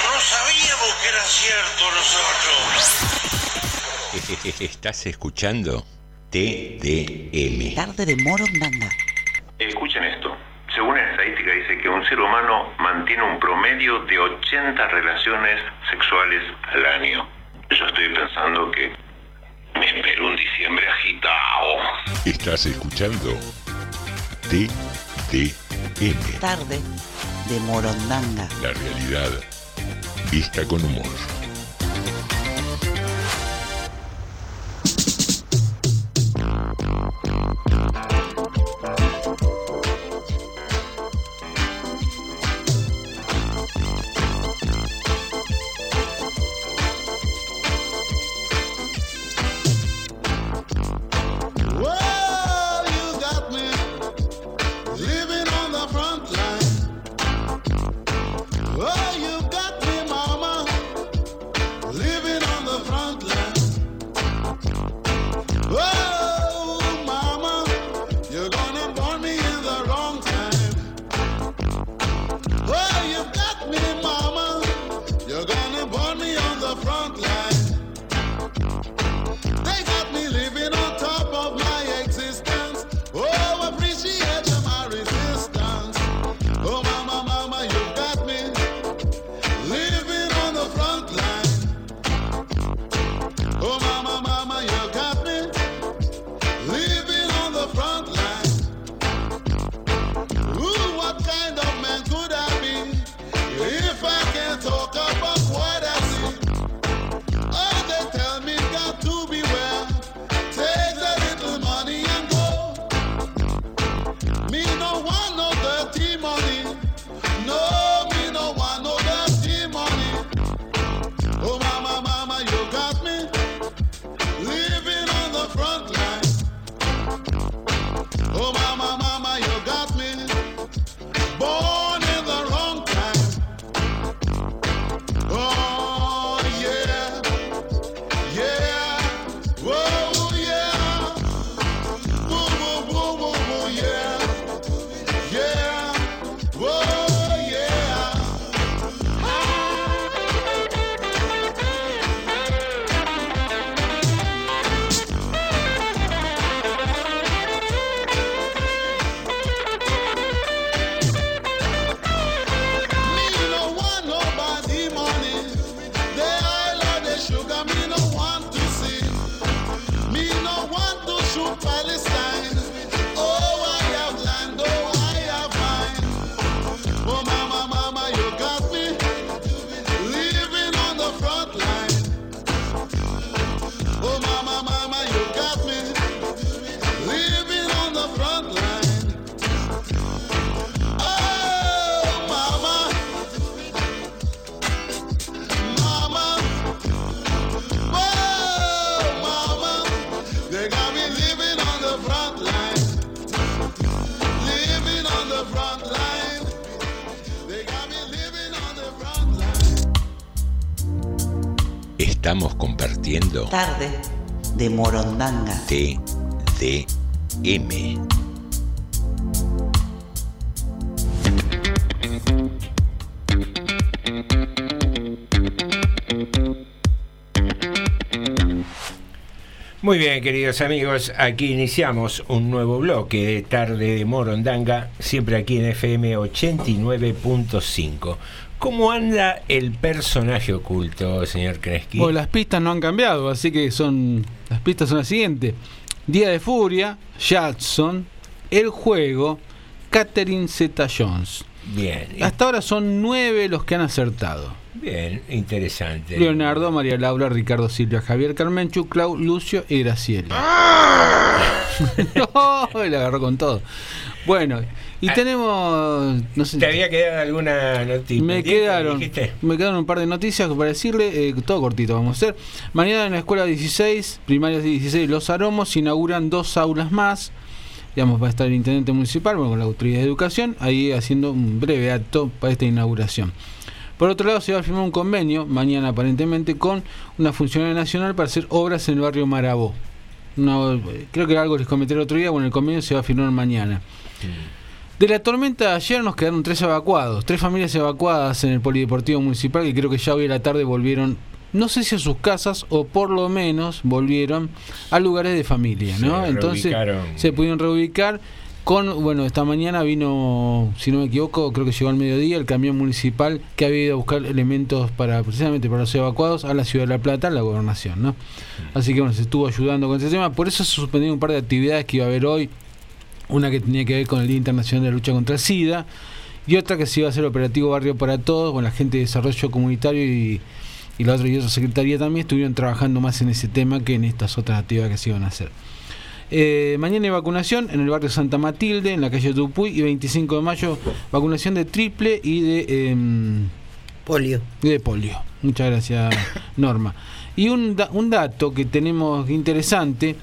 Speaker 17: no sabíamos que era cierto nosotros.
Speaker 7: Estás escuchando TDM.
Speaker 21: Tarde de Morondanga.
Speaker 28: Escuchen esto. Según la estadística dice que un ser humano mantiene un promedio de 80 relaciones sexuales al año. Yo estoy pensando que me espero un diciembre agitado.
Speaker 7: Estás escuchando TDM.
Speaker 21: Tarde de Morondanga.
Speaker 7: La realidad vista con humor.
Speaker 29: De Morondanga.
Speaker 2: TDM.
Speaker 17: Muy bien, queridos amigos, aquí iniciamos un nuevo bloque de Tarde de Morondanga, siempre aquí en FM 89.5. ¿Cómo anda el personaje oculto, señor Kreski?
Speaker 16: Bueno, las pistas no han cambiado, así que son pistas son las siguientes. Día de Furia, Jackson, El Juego, Catherine Zeta Jones.
Speaker 17: Bien,
Speaker 16: Hasta ahora son nueve los que han acertado.
Speaker 17: bien, interesante.
Speaker 16: Leonardo, María Laura, Ricardo Silvia, Javier Carmenchu, Clau, Lucio y Graciela. no, le agarró con todo. Bueno, y
Speaker 17: Ah.
Speaker 16: tenemos... No sé,
Speaker 17: ¿Te había quedado alguna noticia?
Speaker 16: me quedaron, me quedaron un par de noticias para decirle, eh, todo cortito vamos a hacer. Mañana en la escuela 16, primarias 16 Los Aromos, inauguran dos aulas más. Digamos, va a estar el intendente municipal bueno, con la autoridad de educación, ahí haciendo un breve acto para esta inauguración. Por otro lado, se va a firmar un convenio, mañana aparentemente, con una funcionaria nacional para hacer obras en el barrio Marabó. Una- creo que algo les comenté el otro día, bueno, el convenio se va a firmar mañana. De la tormenta de ayer nos quedaron tres evacuados, tres familias evacuadas en el Polideportivo Municipal que creo que ya hoy a la tarde volvieron, no sé si a sus casas o por lo menos volvieron a lugares de familia, ¿no?
Speaker 17: Se
Speaker 16: Entonces
Speaker 17: reubicaron.
Speaker 16: se pudieron reubicar con, bueno, esta mañana vino, si no me equivoco, creo que llegó al mediodía el camión municipal que había ido a buscar elementos para precisamente para los evacuados a la ciudad de La Plata, a la gobernación, ¿no? Así que bueno, se estuvo ayudando con ese tema, por eso se suspendieron un par de actividades que iba a haber hoy una que tenía que ver con el Día Internacional de la Lucha contra el SIDA y otra que se iba a hacer operativo Barrio para Todos, con la gente de Desarrollo Comunitario y, y la otra y otra secretaría también estuvieron trabajando más en ese tema que en estas otras actividades que se iban a hacer. Eh, mañana hay vacunación en el barrio Santa Matilde, en la calle Tupuy, y 25 de mayo vacunación de triple y de em,
Speaker 15: polio.
Speaker 16: De polio. Muchas gracias, Norma. Y un, da- un dato que tenemos interesante,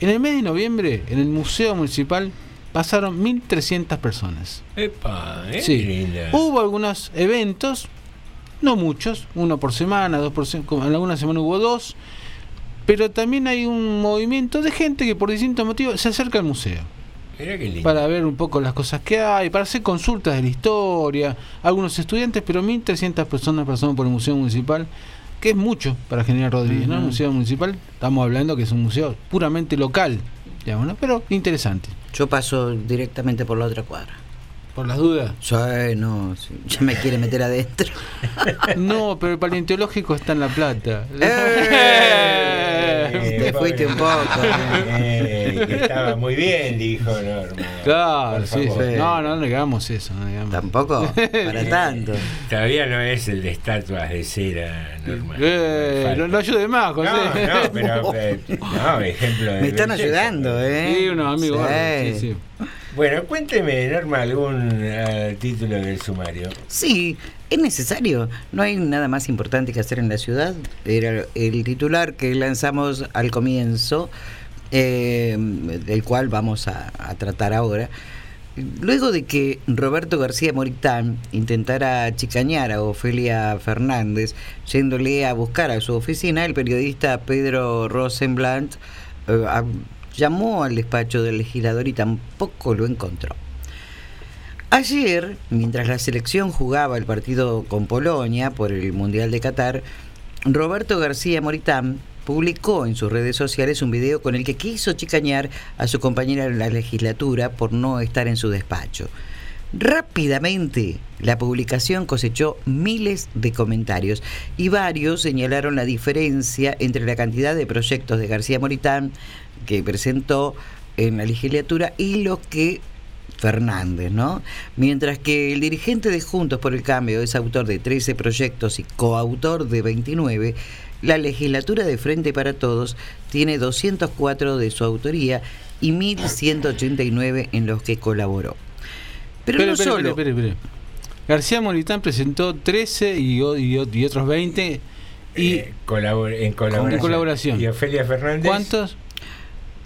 Speaker 16: en el mes de noviembre, en el Museo Municipal, pasaron 1.300 personas.
Speaker 17: Epa, eh,
Speaker 16: Sí. Hubo algunos eventos, no muchos, uno por semana, dos por semana, en alguna semana hubo dos, pero también hay un movimiento de gente que por distintos motivos se acerca al museo
Speaker 17: Mirá qué lindo.
Speaker 16: para ver un poco las cosas que hay, para hacer consultas de la historia, algunos estudiantes, pero 1.300 personas pasaron por el Museo Municipal, que es mucho para General Rodríguez, ¿no? El. Museo Municipal, estamos hablando que es un museo puramente local, digamos, ¿no? Pero interesante.
Speaker 15: Yo paso directamente por la otra cuadra.
Speaker 16: ¿Por las dudas?
Speaker 15: Sí, no, sí, ya me quiere meter adentro.
Speaker 16: No, pero el paleontológico está en La Plata.
Speaker 17: Eh,
Speaker 15: Te fuiste un poco.
Speaker 17: Eh, que estaba muy bien, dijo Norma.
Speaker 16: Claro, sí, sí. No, no negamos eso. No negamos.
Speaker 15: Tampoco, para tanto.
Speaker 17: Todavía no es el de estatuas de cera, Norma.
Speaker 16: Eh, no, no ayude más, José.
Speaker 17: No, no, pero eh, no, ejemplo de
Speaker 15: Me están
Speaker 17: belleza.
Speaker 15: ayudando, ¿eh?
Speaker 16: Sí, unos amigos.
Speaker 15: Sí.
Speaker 16: bárbaros, sí, sí.
Speaker 17: Bueno, cuénteme, Norma, algún eh, título del sumario.
Speaker 15: Sí, es necesario. No hay nada más importante que hacer en la ciudad. Era el titular que lanzamos al comienzo, eh, del cual vamos a, tratar ahora. Luego de que Roberto García Moritán intentara chicañar a Ofelia Fernández, yéndole a buscar a su oficina, el periodista Pedro Rosenblatt eh, llamó al despacho del legislador y tampoco lo encontró. Ayer, mientras la selección jugaba el partido con Polonia por el Mundial de Qatar, Roberto García Moritán publicó en sus redes sociales un video con el que quiso chicañar a su compañera en la legislatura por no estar en su despacho. Rápidamente, la publicación cosechó miles de comentarios y varios señalaron la diferencia entre la cantidad de proyectos de García Moritán que presentó en la legislatura y los que Fernández, ¿no? Mientras que el dirigente de Juntos por el Cambio es autor de 13 proyectos y coautor de 29, la legislatura de Frente para Todos tiene 204 de su autoría y 1189 en los que colaboró. Pero
Speaker 16: Espere,
Speaker 15: no
Speaker 16: espere,
Speaker 15: solo.
Speaker 16: espere. García Moritán presentó 13 y, y y otros 20. Y
Speaker 17: Eh, colabor- en colaboración.
Speaker 16: En colaboración.
Speaker 17: ¿Y Ofelia Fernández?
Speaker 16: ¿Cuántos?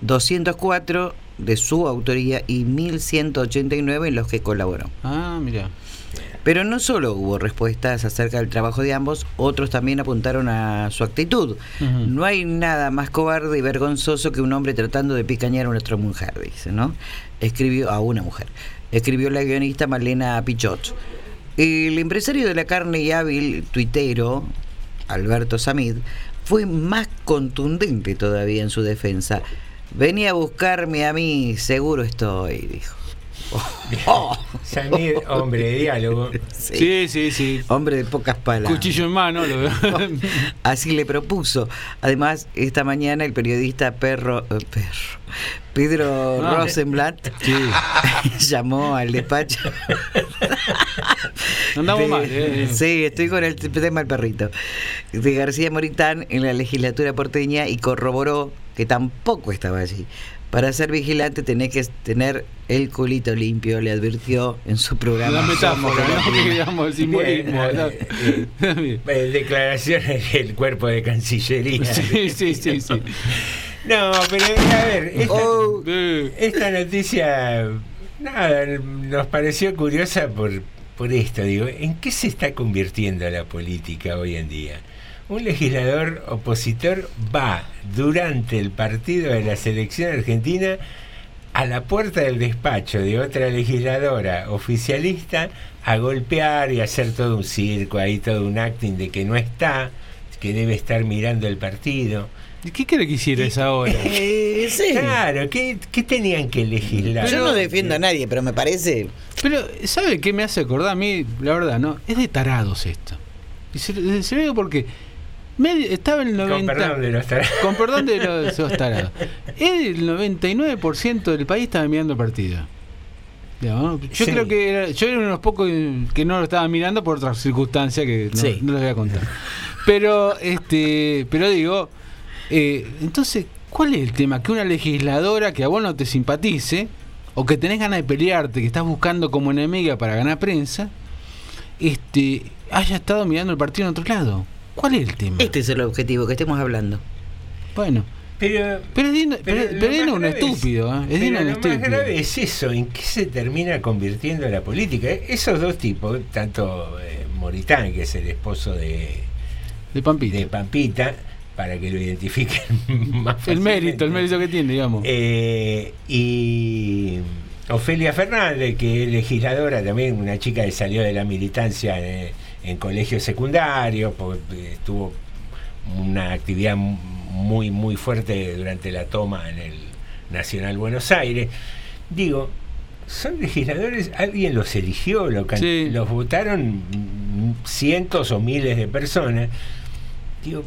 Speaker 15: 204 de su autoría y 1189 en los que colaboró.
Speaker 16: Ah, mira.
Speaker 15: Pero no solo hubo respuestas acerca del trabajo de ambos, otros también apuntaron a su actitud. No hay nada más cobarde y vergonzoso que un hombre tratando de picañar a una otra mujer, dice, ¿no? Escribió a una mujer. Escribió la guionista Marlena Pichot. El empresario de la carne y hábil tuitero, Alberto Samid, fue más contundente todavía en su defensa. Venía a buscarme a mí, seguro estoy, dijo.
Speaker 17: Samir, hombre de diálogo.
Speaker 16: Sí, sí, sí.
Speaker 15: Hombre de pocas palabras.
Speaker 16: Cuchillo en mano. Lo veo.
Speaker 15: Así le propuso. Además, esta mañana el periodista Perro, eh, Perro Pedro
Speaker 16: Ah.
Speaker 15: Rosenblatt llamó al despacho.
Speaker 16: Andamos
Speaker 15: de-
Speaker 16: mal, eh.
Speaker 15: Sí, estoy con el tema del perrito. De García Moritán en la legislatura porteña y corroboró que tampoco estaba allí. Para ser vigilante tenés que tener el culito limpio, le advirtió en su programa.
Speaker 16: La metáfora, ¿no? Que digamos, el simbolismo.
Speaker 17: Eh, eh, declaraciones del cuerpo de Cancillería.
Speaker 16: Sí, sí, sí, sí.
Speaker 17: No, pero a ver, esta,
Speaker 15: Oh.
Speaker 17: esta noticia nada, nos pareció curiosa por, por esto, digo, ¿en qué se está convirtiendo la política hoy en día? Un legislador opositor va durante el partido de la selección argentina a la puerta del despacho de otra legisladora oficialista a golpear y hacer todo un circo, ahí todo un acting de que no está, que debe estar mirando el partido.
Speaker 16: ¿Y ¿Qué quiere que hiciera esa hora?
Speaker 15: Eh, sí.
Speaker 17: Claro, ¿qué, qué tenían que legislar?
Speaker 15: Yo no defiendo a nadie, pero me parece.
Speaker 16: Pero, ¿sabe qué me hace acordar a mí? La verdad, ¿no? Es de tarados esto. Y se, se lo digo porque medio- estaba el 90...
Speaker 17: Con perdón de los tarados.
Speaker 16: Con perdón de los, los tarados. El 99% del país estaba mirando el partido. Digamos, ¿no? Yo
Speaker 17: Sí.
Speaker 16: creo que era, yo era uno de los pocos que no lo estaba mirando por otras circunstancias que no,
Speaker 15: Sí.
Speaker 16: no les voy a contar. Pero, este, pero digo, eh, entonces, ¿cuál es el tema? Que una legisladora que a vos no te simpatice, o que tenés ganas de pelearte, que estás buscando como enemiga para ganar prensa, este, haya estado mirando el partido en otro lado. ¿Cuál es el tema?
Speaker 15: Este es el objetivo que estemos hablando.
Speaker 16: Bueno,
Speaker 17: Pero,
Speaker 16: pero es digno,
Speaker 17: pero
Speaker 16: pero,
Speaker 17: lo
Speaker 16: pero es
Speaker 17: más
Speaker 16: digno un estúpido, ¿eh? es
Speaker 17: pero
Speaker 16: digno un
Speaker 17: lo más
Speaker 16: estúpido.
Speaker 17: grave es eso, ¿en qué se termina convirtiendo la política? Esos dos tipos, tanto eh, Moritán, que es el esposo de,
Speaker 16: de, Pampita.
Speaker 17: de Pampita, para que lo identifiquen más
Speaker 16: El
Speaker 17: fácilmente.
Speaker 16: mérito, el mérito que tiene, digamos.
Speaker 17: Eh, y Ofelia Fernández, que es legisladora, también una chica que salió de la militancia en, en colegios secundarios, porque eh, tuvo una actividad muy, muy fuerte durante la toma en el Nacional Buenos Aires. Digo, son legisladores, alguien los eligió, lo can-
Speaker 16: Sí.
Speaker 17: los votaron cientos o miles de personas. Digo,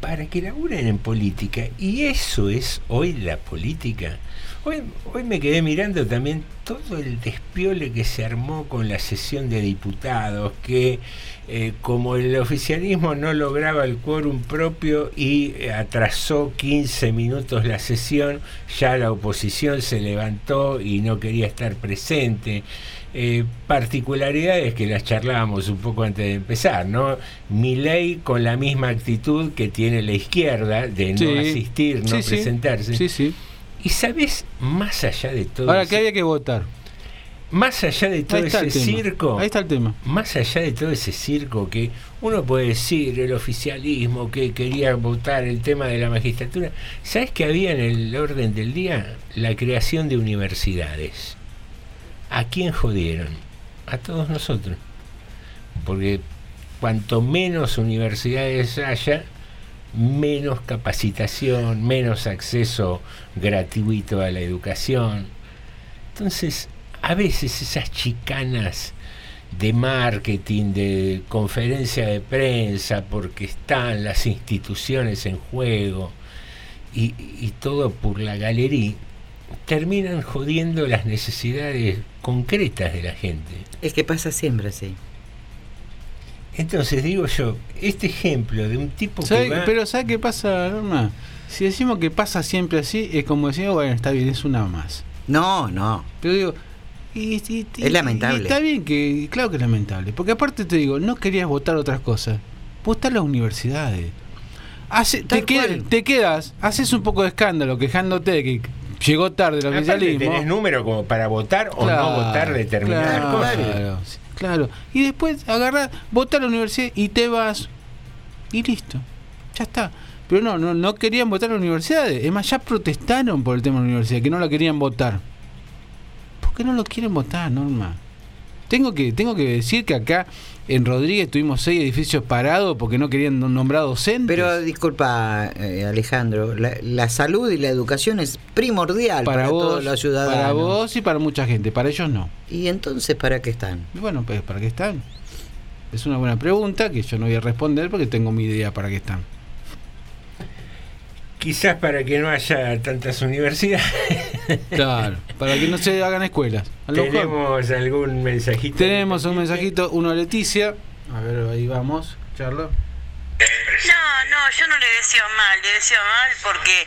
Speaker 17: para que laburen en política. Y eso es hoy la política. Hoy, hoy me quedé mirando también todo el despiole que se armó con la sesión de diputados, que eh, como el oficialismo no lograba el quórum propio y eh, atrasó 15 minutos la sesión, ya la oposición se levantó y no quería estar presente. Eh, particularidades que las charlábamos un poco antes de empezar, ¿no? Mi ley con la misma actitud que tiene la izquierda de no
Speaker 16: Sí.
Speaker 17: asistir, no
Speaker 16: sí.
Speaker 17: presentarse.
Speaker 16: Sí, sí.
Speaker 17: Y sabes, más allá de todo
Speaker 16: Ahora, que había que votar?
Speaker 17: más allá de todo ese circo,
Speaker 16: Ahí está el tema.
Speaker 17: más allá de todo ese circo que uno puede decir el oficialismo que quería votar el tema de la magistratura, ¿sabes que había en el orden del día la creación de universidades? ¿A quién jodieron? A todos nosotros. Porque cuanto menos universidades haya, menos capacitación, menos acceso gratuito a la educación. Entonces, a veces esas chicanas de marketing, de conferencia de prensa, porque están las instituciones en juego y, y todo por la galería, terminan jodiendo las necesidades concretas de la gente.
Speaker 15: Es que pasa siempre así.
Speaker 17: Entonces digo yo, este ejemplo de un tipo que
Speaker 16: ¿Sabe-
Speaker 17: va-
Speaker 16: Pero ¿sabe qué pasa, Norma? Si decimos que pasa siempre así, es como decir, bueno, está bien, es una más.
Speaker 15: No, no.
Speaker 16: Pero digo, y, y- y-
Speaker 15: Es lamentable.
Speaker 16: y está bien que, claro que es lamentable. Porque aparte te digo, no querías votar otras cosas. Votar las universidades. Hace, te, te quedas, haces un poco de escándalo quejándote de que llegó tarde el oficialismo.
Speaker 17: tenés número como para votar o
Speaker 16: Claro,
Speaker 17: no votar determinadas
Speaker 16: claro.
Speaker 17: cosas.
Speaker 16: Claro. Y después agarrar, votar a la universidad y te vas. Y listo. Ya está. Pero no, no, no querían votar a las universidades. Es más, ya protestaron por el tema de la universidad, que no la querían votar. ¿Por qué no lo quieren votar, Norma? Tengo que, tengo que decir que acá en Rodríguez tuvimos seis edificios parados porque no querían nombrar docentes.
Speaker 15: Pero disculpa, eh, Alejandro, la, la salud y la educación es primordial para,
Speaker 16: para vos,
Speaker 15: todos los ciudadanos.
Speaker 16: para vos y para mucha gente, para ellos no.
Speaker 15: ¿Y entonces para qué están?
Speaker 16: Y bueno, pues ¿para qué están? Es una buena pregunta que yo no voy a responder porque tengo mi idea para qué están.
Speaker 17: Quizás para que no haya tantas universidades.
Speaker 16: Claro, para que no se hagan escuelas.
Speaker 17: Tenemos algún mensajito.
Speaker 16: Tenemos un mensajito, uno a Leticia. A ver, ahí vamos, Charlo.
Speaker 21: No, no, yo no le deseo mal, le deseo mal porque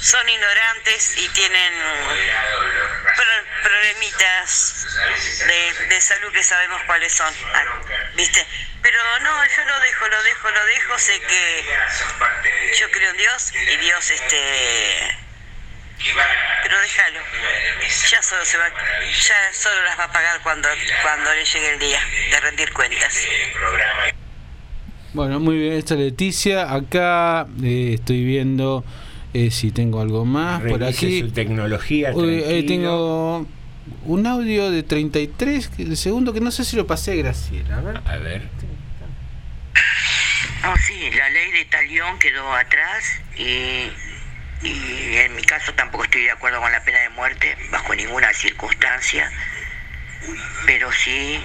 Speaker 21: son ignorantes y tienen pro- problemitas de, salud que sabemos cuáles son, ah, ¿viste? Pero no, yo lo dejo, lo dejo, lo dejo, sé que yo creo en Dios y Dios, este... Pero déjalo, ya solo se va, ya solo las va a pagar cuando, cuando le llegue el día de rendir cuentas.
Speaker 16: Bueno, muy bien, esta es Leticia. Acá eh, estoy viendo eh, si tengo algo más por aquí.
Speaker 17: su tecnología.
Speaker 16: Uy, eh, tengo un audio de 33 que- de segundo que no sé si lo pasé, Graciela. A ver.
Speaker 17: A ver.
Speaker 22: No, sí, la ley de talión quedó atrás y, y en mi caso tampoco estoy de acuerdo con la pena de muerte bajo ninguna circunstancia, pero sí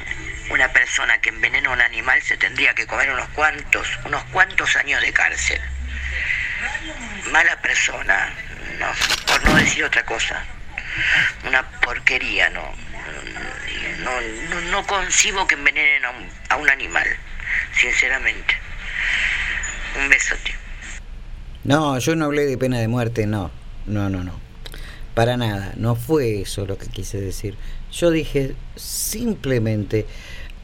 Speaker 22: una persona que envenena a un animal se tendría que comer unos cuantos, unos cuantos años de cárcel. Mala persona, por no decir otra cosa. Una porquería, no. No, no, no concibo que envenenen a un, a un animal, sinceramente. Un besote.
Speaker 15: No, yo no hablé de pena de muerte, no. No, no, no. Para nada, no fue eso lo que quise decir. Yo dije simplemente,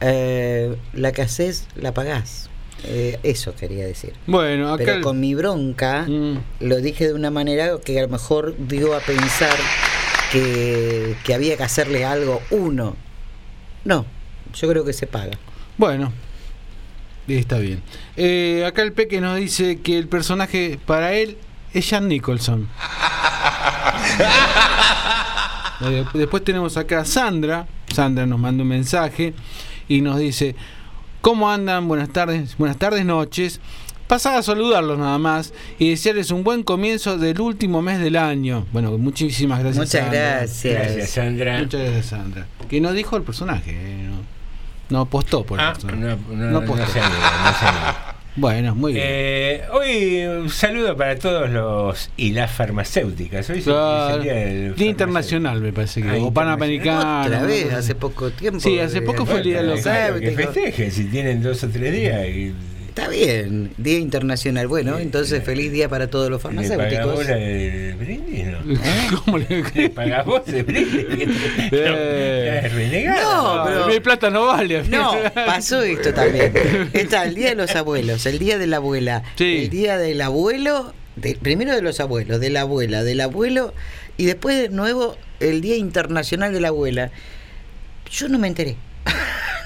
Speaker 15: eh, la que haces, la pagás. Eh, eso quería decir.
Speaker 16: Bueno, acá.
Speaker 15: Pero con mi bronca lo dije de una manera que a lo mejor dio a pensar que, que había que hacerle algo uno. No, yo creo que se paga.
Speaker 16: Bueno, está bien. Eh, acá el Peque nos dice que el personaje para él es Jan Nicholson. Después tenemos acá a Sandra. Sandra nos manda un mensaje y nos dice: ¿Cómo andan? Buenas tardes, buenas tardes, noches. Pasaba a saludarlos nada más y desearles un buen comienzo del último mes del año. Bueno, muchísimas gracias.
Speaker 15: Muchas
Speaker 16: Sandra.
Speaker 15: gracias.
Speaker 17: Gracias, Sandra.
Speaker 16: Muchas gracias, Sandra. Que no dijo el personaje, eh, no, no apostó por el
Speaker 17: Ah,
Speaker 16: personaje.
Speaker 17: no, no,
Speaker 16: No
Speaker 17: no
Speaker 16: apostó.
Speaker 17: se anima.
Speaker 16: Bueno, muy bien.
Speaker 17: Eh, hoy un saludo para todos los y las farmacéuticas. Hoy
Speaker 16: Claro.
Speaker 17: es el día del
Speaker 16: Día internacional me parece que.
Speaker 17: Ah,
Speaker 16: o panamericano.
Speaker 15: Otra vez, hace poco tiempo.
Speaker 16: Sí, hace poco fue el día de los
Speaker 17: Claro, que festejen si tienen dos o tres días. Y
Speaker 15: Está bien, Día Internacional. Bueno, entonces feliz día para todos los
Speaker 17: le
Speaker 15: farmacéuticos.
Speaker 17: pagamos del brindis, ¿no?
Speaker 16: ¿Cómo le
Speaker 17: ¿Le pagás vos el brindis?
Speaker 16: Eh.
Speaker 17: No, es renegado.
Speaker 15: No, pero-
Speaker 16: Mi plata no vale.
Speaker 15: No, pasó esto también. Está el día de los abuelos, el día de la abuela, el día del abuelo, de- primero de los abuelos, de la abuela, del abuelo, y después de nuevo el Día Internacional de la Abuela. Yo no me enteré.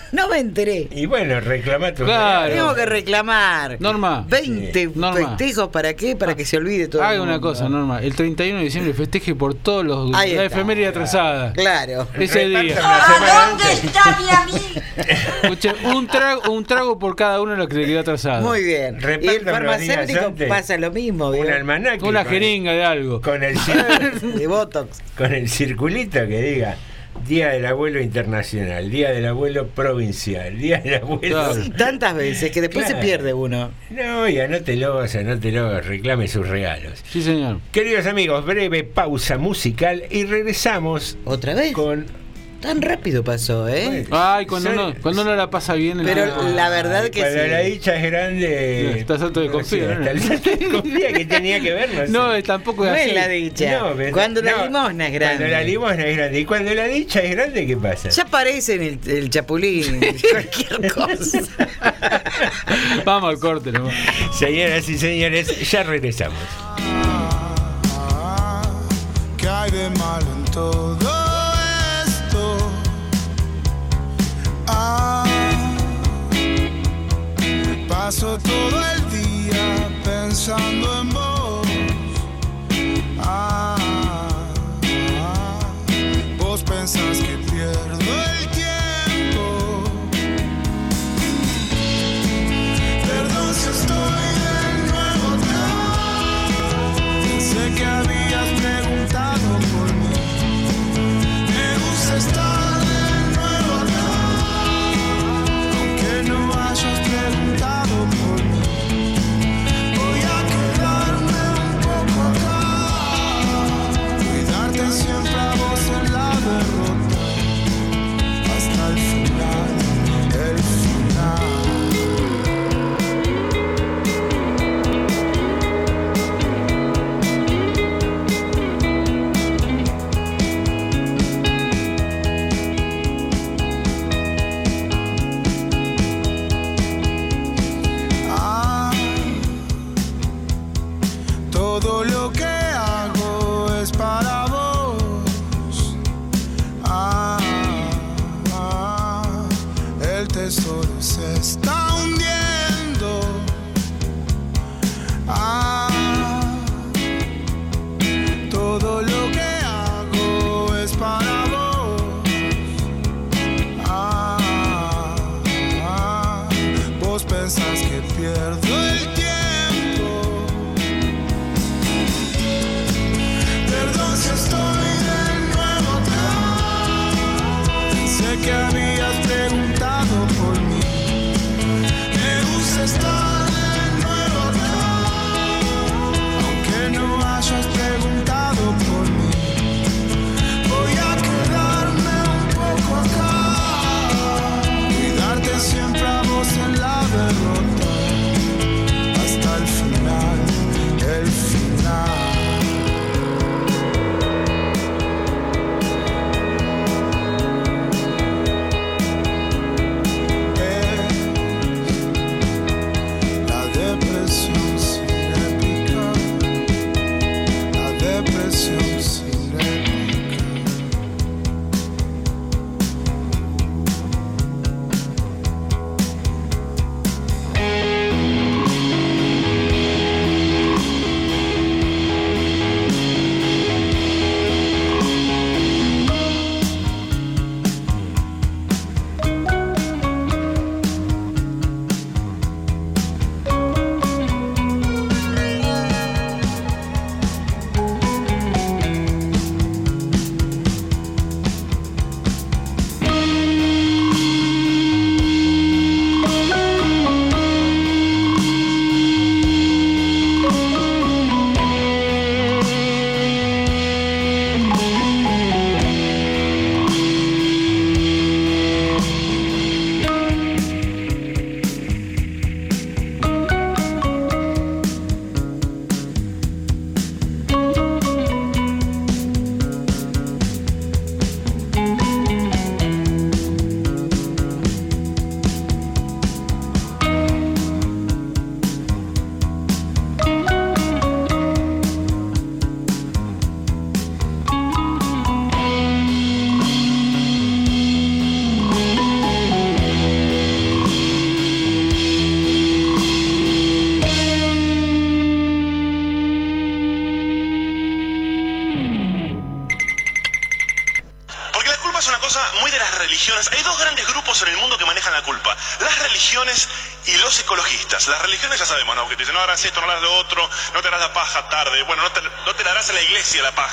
Speaker 15: no me enteré.
Speaker 17: Y bueno, reclamá tu
Speaker 16: Claro.
Speaker 15: Tengo que reclamar.
Speaker 16: Norma.
Speaker 15: 20
Speaker 16: Norma.
Speaker 15: festejos para qué? Para que se olvide todo. el
Speaker 16: Haga una
Speaker 15: mundo.
Speaker 16: cosa, Norma. El 31 de diciembre festeje por todos los.
Speaker 15: Ahí
Speaker 16: la
Speaker 15: está.
Speaker 16: efeméride atrasada.
Speaker 15: Claro.
Speaker 16: Ese día.
Speaker 21: ¿A dónde está mi amigo?
Speaker 16: Escuche, un trago, un trago por cada uno de los que le quedó atrasado.
Speaker 15: Muy bien. Y el
Speaker 17: Repartan los días
Speaker 15: farmacéutico
Speaker 17: antes.
Speaker 15: pasa lo mismo,
Speaker 17: Un almanaque.
Speaker 16: Una
Speaker 17: con-
Speaker 16: jeringa de algo.
Speaker 17: Con el,
Speaker 15: de Botox.
Speaker 17: con el circulito que diga Día del Abuelo Internacional, Día del Abuelo Provincial, Día del Abuelo...
Speaker 15: Sí, tantas veces que después
Speaker 17: Claro.
Speaker 15: se pierde uno.
Speaker 17: No, y anótelos, anótelos, reclame sus regalos.
Speaker 16: Sí, señor.
Speaker 17: Queridos amigos, breve pausa musical y regresamos
Speaker 15: ¿Otra vez?
Speaker 17: con...
Speaker 15: Tan rápido pasó, ¿eh?
Speaker 16: Ay, cuando
Speaker 17: Soy-
Speaker 16: uno, cuando uno la pasa bien.
Speaker 15: Pero la verdad que
Speaker 17: Cuando
Speaker 15: sí.
Speaker 17: la dicha es grande...
Speaker 16: Está salto de
Speaker 17: no
Speaker 16: confía, ¿no?
Speaker 17: salto de confía que tenía que ver, no sé.
Speaker 16: No, tampoco es
Speaker 15: No
Speaker 16: así.
Speaker 15: es la dicha.
Speaker 17: No, pero-
Speaker 15: cuando la
Speaker 17: no,
Speaker 15: limosna es grande.
Speaker 17: Cuando la limosna es grande. Y cuando la dicha es grande, ¿qué pasa?
Speaker 15: Ya aparece en el, el chapulín, cualquier cosa.
Speaker 16: Vamos al corte, nomás.
Speaker 17: Señoras y señores, ya regresamos.
Speaker 30: ¿Qué hay de malo en todo todo el día pensando en vos. Ah, ah, vos pensás que pierdo el tiempo. Perdón si estoy de nuevo acá. Sé que habías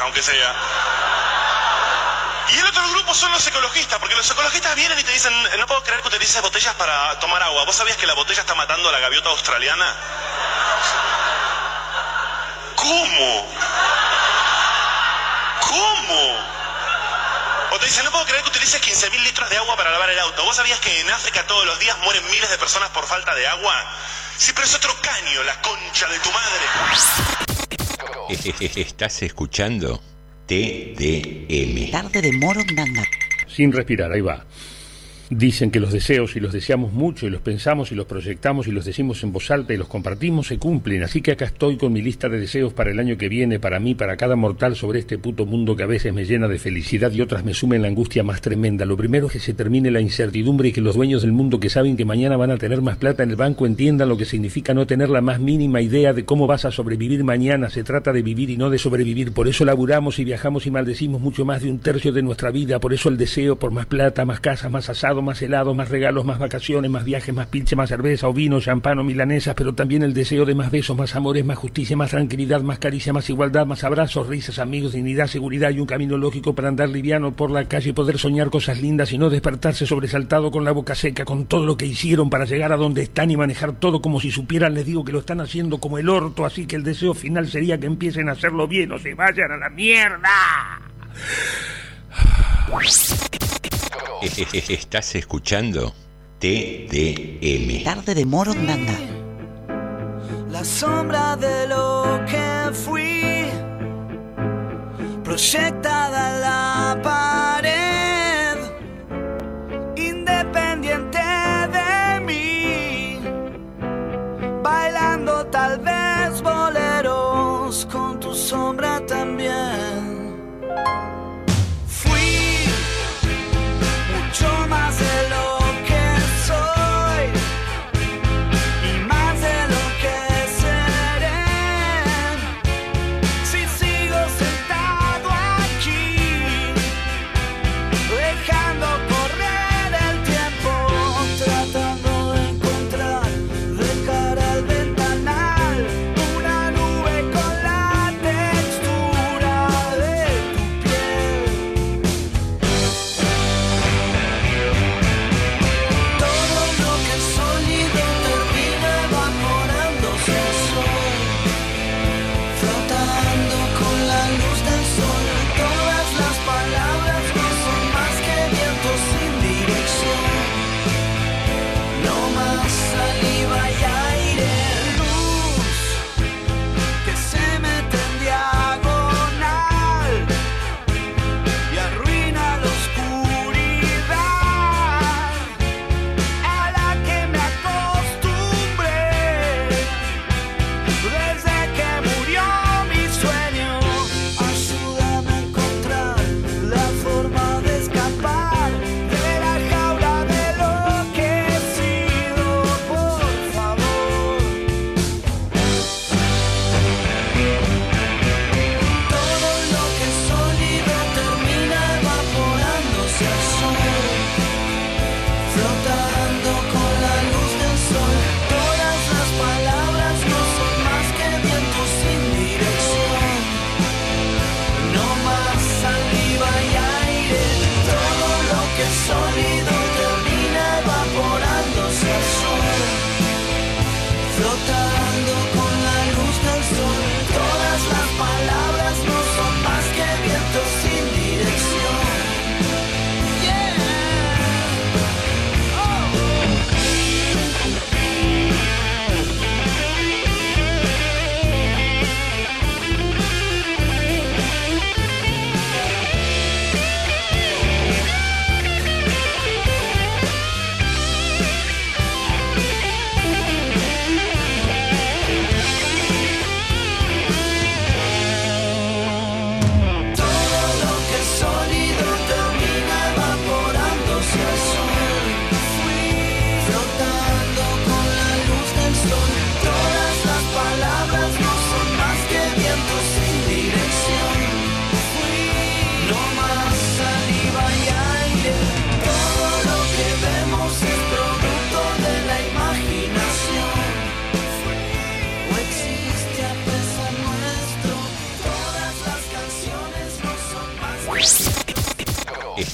Speaker 30: aunque
Speaker 31: sea. Y el otro grupo son los ecologistas, porque los ecologistas vienen y te dicen, no puedo creer que utilices botellas para tomar agua. ¿Vos sabías que la botella está matando a la gaviota australiana? ¿Cómo? ¿Cómo? O te dicen, no puedo creer que utilices 15.000 litros de agua para lavar el auto. ¿Vos sabías que en África todos los días mueren miles de personas por falta de agua? Sí, pero es otro caño, la concha de tu madre.
Speaker 17: Estás escuchando TDM.
Speaker 29: Tarde de Morondanga.
Speaker 32: Sin respirar, ahí va. Dicen que los deseos, y los deseamos mucho, y los pensamos, y los proyectamos, y los decimos en voz alta, y los compartimos, se cumplen. Así que acá estoy con mi lista de deseos para el año que viene, para mí, para cada mortal sobre este puto mundo que a veces me llena de felicidad y otras me sumen la angustia más tremenda. Lo primero es que se termine la incertidumbre y que los dueños del mundo que saben que mañana van a tener más plata en el banco entiendan lo que significa no tener la más mínima idea de cómo vas a sobrevivir mañana. Se trata de vivir y no de sobrevivir. Por eso laburamos y viajamos y maldecimos mucho más de un tercio de nuestra vida. Por eso el deseo por más plata, más casas, más asado, más helado, más regalos, más vacaciones, más viajes, más pinche, más cerveza o vino, champán o milanesas, pero también el deseo de más besos, más amores, más justicia, más tranquilidad, más caricia, más igualdad, más abrazos, risas, amigos, dignidad, seguridad y un camino lógico para andar liviano por la calle y poder soñar cosas lindas y no despertarse sobresaltado con la boca seca, con todo lo que hicieron para llegar a donde están y manejar todo como si supieran, les digo que lo están haciendo como el orto, así que el deseo final sería que empiecen a hacerlo bien o se vayan a la mierda.
Speaker 2: Estás escuchando TDM.
Speaker 29: Tarde de Morondanga.
Speaker 30: La sombra de lo que fui, proyectada en la pared,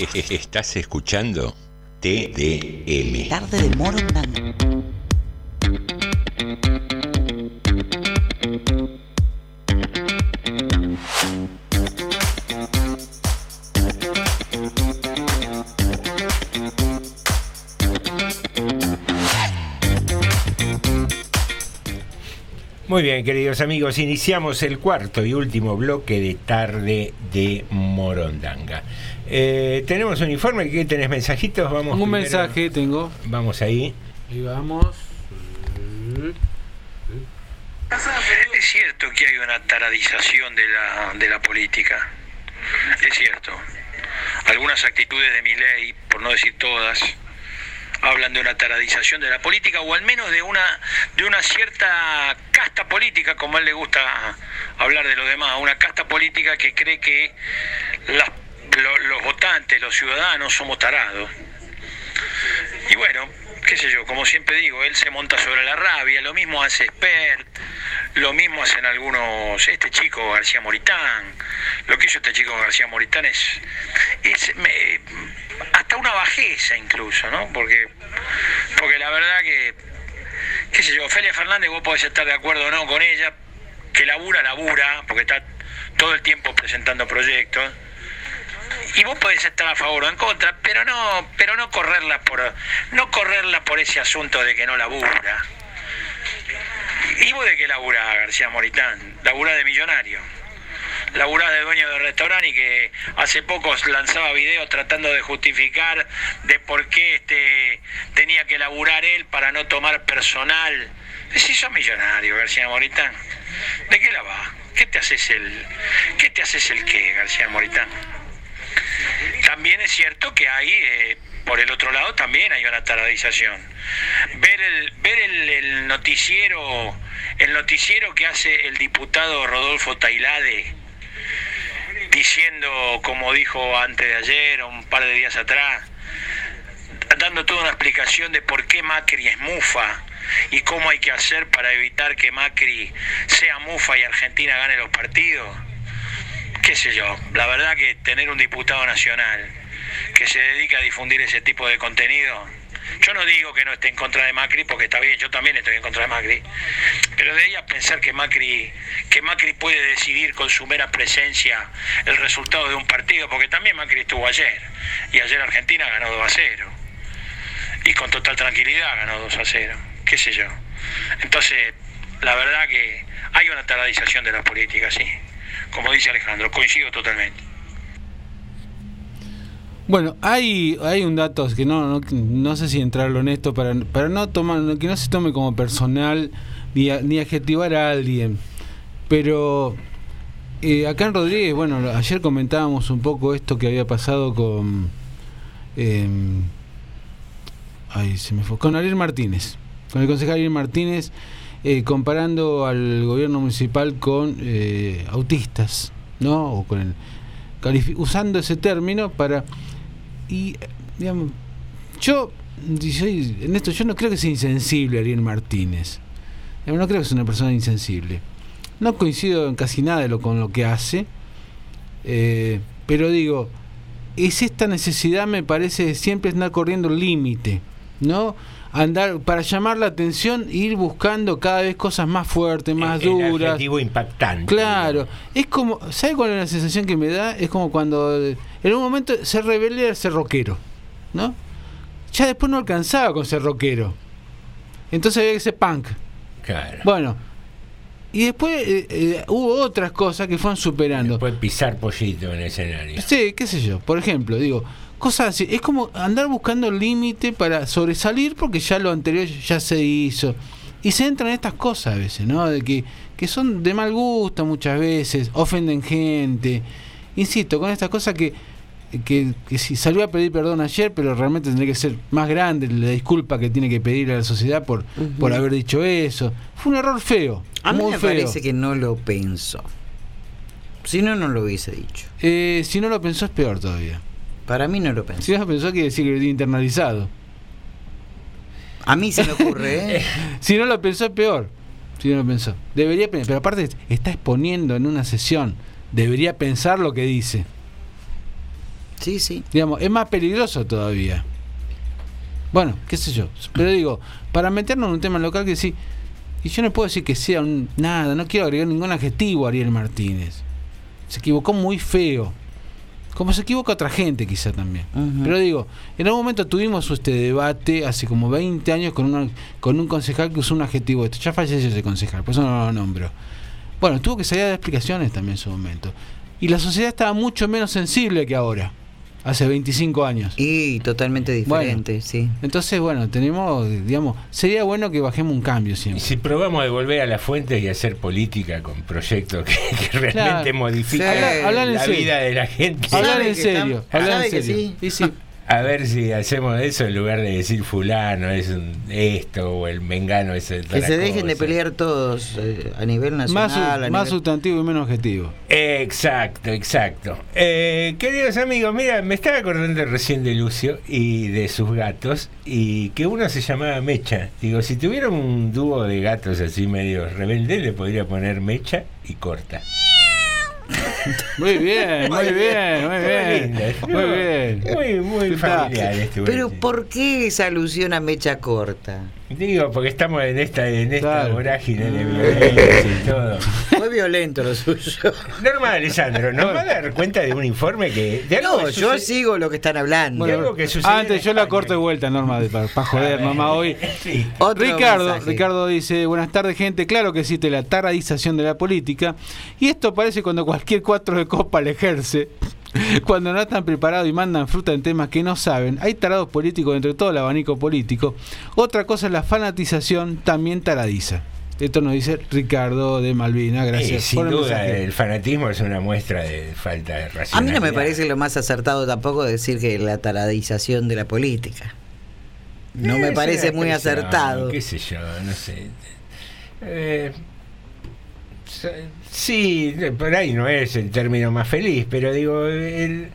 Speaker 2: Estás escuchando TDM.
Speaker 29: Tarde de Morondanga.
Speaker 17: Muy bien, queridos amigos, iniciamos el cuarto y último bloque de tarde de Morondanga. Eh, tenemos un informe, ¿qué tenés mensajitos? Vamos
Speaker 16: Un
Speaker 17: primero-
Speaker 16: mensaje tengo.
Speaker 17: Vamos ahí.
Speaker 16: Ahí vamos.
Speaker 20: Es cierto que hay una taradización de la, de la política. Es cierto. Algunas actitudes de mi ley, por no decir todas, hablan de una taradización de la política o al menos de una de una cierta casta política, como a él le gusta hablar de los demás, una casta política que cree que los votantes, los ciudadanos somos tarados. Y bueno, qué sé yo, como siempre digo, él se monta sobre la rabia, lo mismo hace Spert, lo mismo hacen algunos, este chico García Moritán, lo que hizo este chico García Moritán es, hasta una bajeza incluso, ¿no? Porque, porque la verdad que, qué sé yo, Ofelia Fernández, vos podés estar de acuerdo o no con ella, que labura, labura, porque está todo el tiempo presentando proyectos, y vos podés estar a favor o en contra, pero no, pero no correrla por, no correrla por ese asunto de que no labura. ¿Y vos de qué labura, García Moritán? Labura de millonario. Labura de dueño de restaurante y que hace poco lanzaba videos tratando de justificar de por qué este tenía que laburar él para no tomar personal. Si sos millonario, García Moritán, ¿de qué la va? ¿Qué te haces el qué te haces el qué, García Moritán? También es cierto que hay, eh, por el otro lado, también hay una taradización. Ver el, ver el noticiero, el noticiero que hace el diputado Rodolfo Tailade, diciendo, como dijo antes de ayer o un par de días atrás, dando toda una explicación de por qué Macri es mufa y cómo hay que hacer para evitar que Macri sea mufa y Argentina gane los partidos. Qué sé yo, la verdad que tener un diputado nacional que se dedica a difundir ese tipo de contenido, yo no digo que no esté en contra de Macri, porque está bien, yo también estoy en contra de Macri, pero de ella pensar que Macri, que Macri puede decidir con su mera presencia el resultado de un partido, porque también Macri estuvo ayer, y ayer Argentina ganó 2 a 0, y con total tranquilidad ganó 2 a 0, qué sé yo. Entonces, la verdad que hay una taradización de la política, sí como dice Alejandro, coincido totalmente.
Speaker 16: Bueno, hay, hay un dato que no, no, no sé si entrarlo en esto para, para no tomar, que no se tome como personal ni, a- ni adjetivar a alguien. Pero eh, acá en Rodríguez, bueno, ayer comentábamos un poco esto que había pasado con. eh, ay, se me fue. Con Ariel Martínez. Con el concejal Ariel Martínez, eh, comparando al gobierno municipal con eh, autistas, ¿no? O con el, usando ese término para. Y, digamos, yo, en esto, yo no creo que sea insensible Ariel Martínez. No creo que sea una persona insensible. No coincido en casi nada con lo que hace. eh, pero digo, es esta necesidad, me parece, siempre andar corriendo el límite, ¿no? Andar para llamar la atención e ir buscando cada vez cosas más fuertes, más
Speaker 17: El
Speaker 16: duras.
Speaker 17: adjetivo impactante.
Speaker 16: Claro, es como, ¿sabe cuál es la sensación que me da? Es como cuando eh, en un momento ser rebelde ser rockero, ¿no? Ya después no alcanzaba con ser rockero. Entonces había que ser punk.
Speaker 17: Claro.
Speaker 16: Bueno, y después eh, eh, hubo otras cosas que fueron superando.
Speaker 17: Después pisar pollito en el escenario.
Speaker 16: Sí, qué sé yo. Por ejemplo, digo, cosas así. Es como andar buscando el límite para sobresalir porque ya lo anterior ya se hizo. Y se entran en estas cosas a veces, ¿no? De que, que son de mal gusto muchas veces, ofenden gente. Insisto, con estas cosas que, que, que si salió a pedir perdón ayer, pero realmente tendría que ser más grande la disculpa que tiene que pedir a la sociedad por, por haber dicho eso. Fue un error feo.
Speaker 15: A mí me
Speaker 16: feo.
Speaker 15: parece que no lo pensó. Si no, no lo hubiese dicho.
Speaker 16: Eh, si no lo pensó es peor todavía.
Speaker 15: Para mí no lo pensó.
Speaker 16: Si no lo pensó quiere decir que lo tiene internalizado.
Speaker 15: A mí se me ocurre, ¿eh?
Speaker 16: si no lo pensó es peor. Si no lo pensó. Debería pen- pero aparte está exponiendo en una sesión. Debería pensar lo que dice.
Speaker 15: Sí, sí.
Speaker 16: Digamos, es más peligroso todavía. Bueno, qué sé yo. Pero digo, para meternos en un tema local que sí. Y yo no puedo decir que sea un, nada, no quiero agregar ningún adjetivo a Ariel Martínez. Se equivocó muy feo. Como se equivoca otra gente quizá también. Pero digo, en algún momento tuvimos este debate hace como 20 años con, una, con un concejal que usó un adjetivo. Esto ya falleció ese concejal, por eso no lo nombro. Bueno, tuvo que salir a dar explicaciones también en su momento. Y la sociedad estaba mucho menos sensible que ahora, hace 25 años.
Speaker 15: Y totalmente diferente, sí.
Speaker 16: Entonces, bueno, tenemos, digamos, sería bueno que bajemos un cambio
Speaker 17: Y
Speaker 16: siempre.
Speaker 17: si probamos de volver a la fuente y hacer política con proyectos que, que realmente
Speaker 16: Claro. Sí. En
Speaker 17: la vida de la gente.
Speaker 16: Hablar en serio, hablar en
Speaker 15: que
Speaker 16: serio.
Speaker 15: sí.
Speaker 16: Y sí,
Speaker 17: A ver si hacemos eso en lugar de decir fulano es un esto o el mengano es el
Speaker 15: Que se dejen de pelear todos eh, a nivel
Speaker 16: más,
Speaker 15: nacional. a
Speaker 16: más
Speaker 15: nivel-
Speaker 16: sustantivo y menos objetivo.
Speaker 17: Exacto, exacto. Eh, queridos amigos, mira, me estaba acordando recién de Lucio y de sus gatos y que uno se llamaba Mecha. Digo, si tuviera un dúo de gatos así medio rebelde, le podría poner Mecha y Corta.
Speaker 16: Muy bien, muy bien, muy bien. Muy bien.
Speaker 17: Muy, muy familiar este
Speaker 15: Pero. ¿por qué esa alusión a mecha corta?
Speaker 17: Digo, porque estamos en esta, en esta
Speaker 16: Claro.
Speaker 17: vorágine de violencia y todo.
Speaker 15: Fue violento lo suyo.
Speaker 17: Norma Alessandro, ¿nos va a dar cuenta de un informe que... De algo
Speaker 15: No,
Speaker 17: que
Speaker 15: yo sigo lo que están hablando.
Speaker 17: de algo que sucede
Speaker 16: Antes yo la corto de vuelta, Norma, para joder, Norma, hoy.
Speaker 17: Sí.
Speaker 15: Otro
Speaker 16: Ricardo,
Speaker 15: mensaje.
Speaker 16: Ricardo dice, buenas tardes gente, claro que existe la taradización de la política y esto parece cuando cualquier cuatro de copa le ejerce, cuando no están preparados y mandan fruta en temas que no saben, hay tarados políticos dentro de todo el abanico político, otra cosa es la fanatización, también taradiza. Esto nos dice Ricardo de Malvina, gracias
Speaker 17: Eh, sin
Speaker 16: por el
Speaker 17: duda,
Speaker 16: mensaje.
Speaker 17: el fanatismo es una muestra de falta de
Speaker 15: A mí
Speaker 17: racionalidad.
Speaker 15: no me parece lo más acertado tampoco decir que la taradización de la política. No
Speaker 17: Eh,
Speaker 15: me
Speaker 17: es
Speaker 15: parece muy acertado.
Speaker 17: qué sé yo, no sé. Eh, sí, por ahí no es el término más feliz, pero digo, el,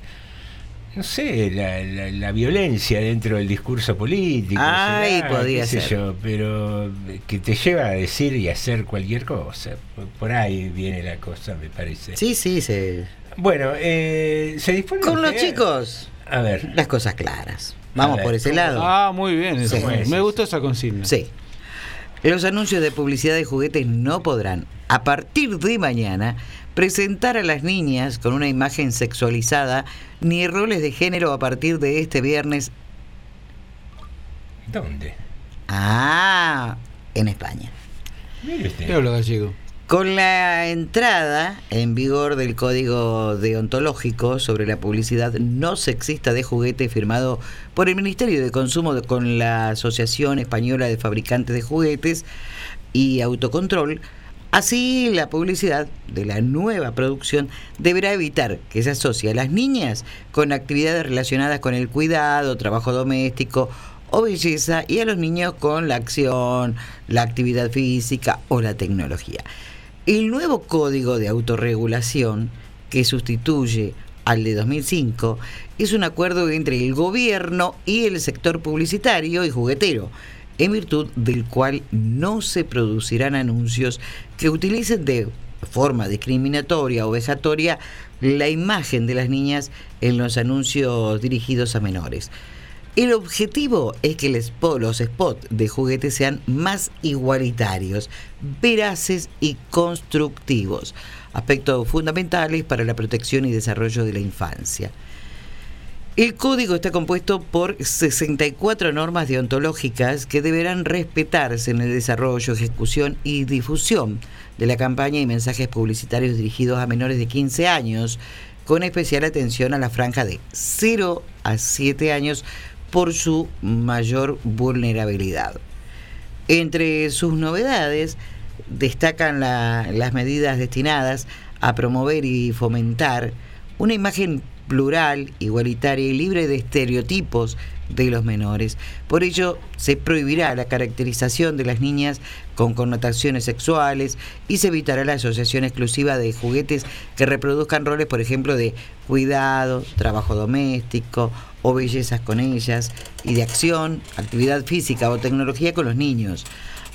Speaker 17: no sé, la, la- la violencia dentro del discurso político.
Speaker 15: Ay,
Speaker 17: será,
Speaker 15: podría
Speaker 17: qué sé
Speaker 15: ser.
Speaker 17: yo, pero que te lleva a decir y hacer cualquier cosa. Por- Por ahí viene la cosa, me parece.
Speaker 15: Sí, sí, se...
Speaker 17: Bueno, eh, se dispone
Speaker 15: Con los chicos,
Speaker 17: A ver.
Speaker 15: las cosas claras. Vamos
Speaker 17: ver,
Speaker 15: por ese
Speaker 17: ¿cómo?
Speaker 15: lado.
Speaker 16: Ah, muy bien, eso.
Speaker 15: Sí.
Speaker 16: me gustó esa consigna.
Speaker 15: Sí. Los anuncios de publicidad de juguetes no podrán, a partir de mañana, presentar a las niñas con una imagen sexualizada ni roles de género a partir de este viernes.
Speaker 17: ¿Dónde?
Speaker 15: Ah, en España.
Speaker 17: Mire usted.
Speaker 16: ¿Qué hablo gallego?
Speaker 15: Con la entrada en vigor del Código Deontológico sobre la publicidad no sexista de juguete firmado por el Ministerio de Consumo de- con la Asociación Española de Fabricantes de Juguetes y Autocontrol, así la publicidad de la nueva producción deberá evitar que se asocie a las niñas con actividades relacionadas con el cuidado, trabajo doméstico o belleza y a los niños con la acción, la actividad física o la tecnología. El nuevo código de autorregulación que sustituye al de 2005 es un acuerdo entre el gobierno y el sector publicitario y juguetero, en virtud del cual no se producirán anuncios que utilicen de forma discriminatoria o vejatoria la imagen de las niñas en los anuncios dirigidos a menores. El objetivo es que los spots de juguetes sean más igualitarios, veraces y constructivos, aspectos fundamentales para la protección y desarrollo de la infancia. El código está compuesto por 64 normas deontológicas que deberán respetarse en el desarrollo, ejecución y difusión de la campaña y mensajes publicitarios dirigidos a menores de 15 años, con especial atención a la franja de 0 a 7 años por su mayor vulnerabilidad. Entre sus novedades destacan la- las medidas destinadas a promover y fomentar una imagen plural, igualitaria y libre de estereotipos de los menores. Por ello, se prohibirá la caracterización de las niñas con connotaciones sexuales y se evitará la asociación exclusiva de juguetes que reproduzcan roles, por ejemplo, de cuidado, trabajo doméstico o bellezas con ellas y de acción, actividad física o tecnología con los niños.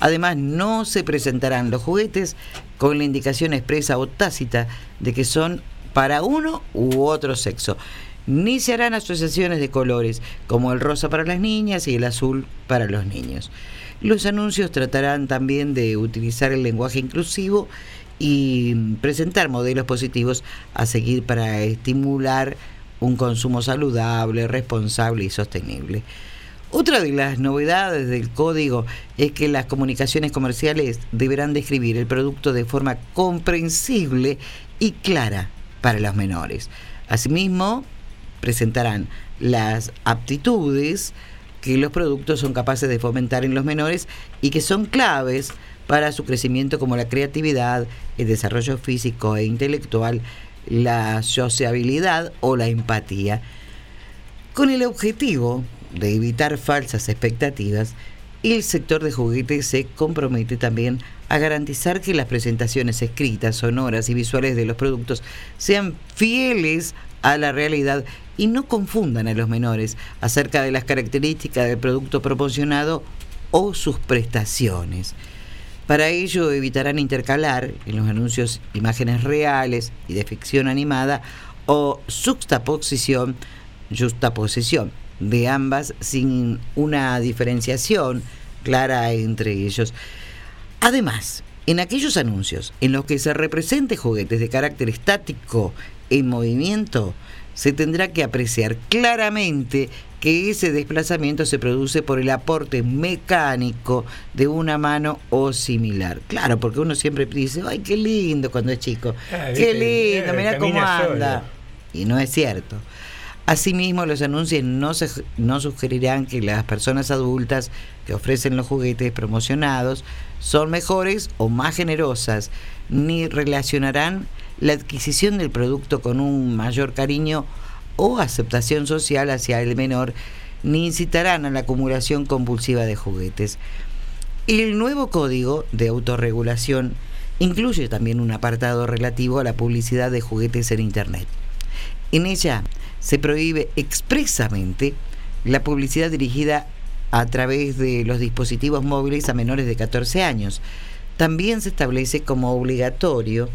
Speaker 15: Además, no se presentarán los juguetes con la indicación expresa o tácita de que son para uno u otro sexo. Ni se harán asociaciones de colores, como el rosa para las niñas y el azul para los niños. Los anuncios tratarán también de utilizar el lenguaje inclusivo y presentar modelos positivos a seguir para estimular un consumo saludable, responsable y sostenible. Otra de las novedades del código es que las comunicaciones comerciales deberán describir el producto de forma comprensible y clara para los menores. Asimismo, presentarán las aptitudes que los productos son capaces de fomentar en los menores y que son claves para su crecimiento como la creatividad, el desarrollo físico e intelectual, la sociabilidad o la empatía, con el objetivo de evitar falsas expectativas, el sector de juguetes se compromete también a garantizar que las presentaciones escritas, sonoras y visuales de los productos sean fieles a la realidad y no confundan a los menores acerca de las características del producto proporcionado o sus prestaciones. Para ello evitarán intercalar en los anuncios imágenes reales y de ficción animada o juxtaposición, juxtaposición de ambas sin una diferenciación clara entre ellos. Además, en aquellos anuncios en los que se represente juguetes de carácter estático en movimiento, se tendrá que apreciar claramente que ese desplazamiento se produce por el aporte mecánico de una mano o similar. Claro, porque uno siempre dice, ay, qué lindo cuando es chico,
Speaker 17: Ah,
Speaker 15: qué lindo,
Speaker 17: eh,
Speaker 15: mira cómo anda.
Speaker 17: solo.
Speaker 15: Y no es cierto. Asimismo, los anuncios no, se, no sugerirán que las personas adultas que ofrecen los juguetes promocionados son mejores o más generosas, ni relacionarán la adquisición del producto con un mayor cariño o aceptación social hacia el menor, ni incitarán a la acumulación compulsiva de juguetes. El nuevo código de autorregulación incluye también un apartado relativo a la publicidad de juguetes en Internet. En ella se prohíbe expresamente la publicidad dirigida a través de los dispositivos móviles a menores de 14 años. También se establece como obligatorio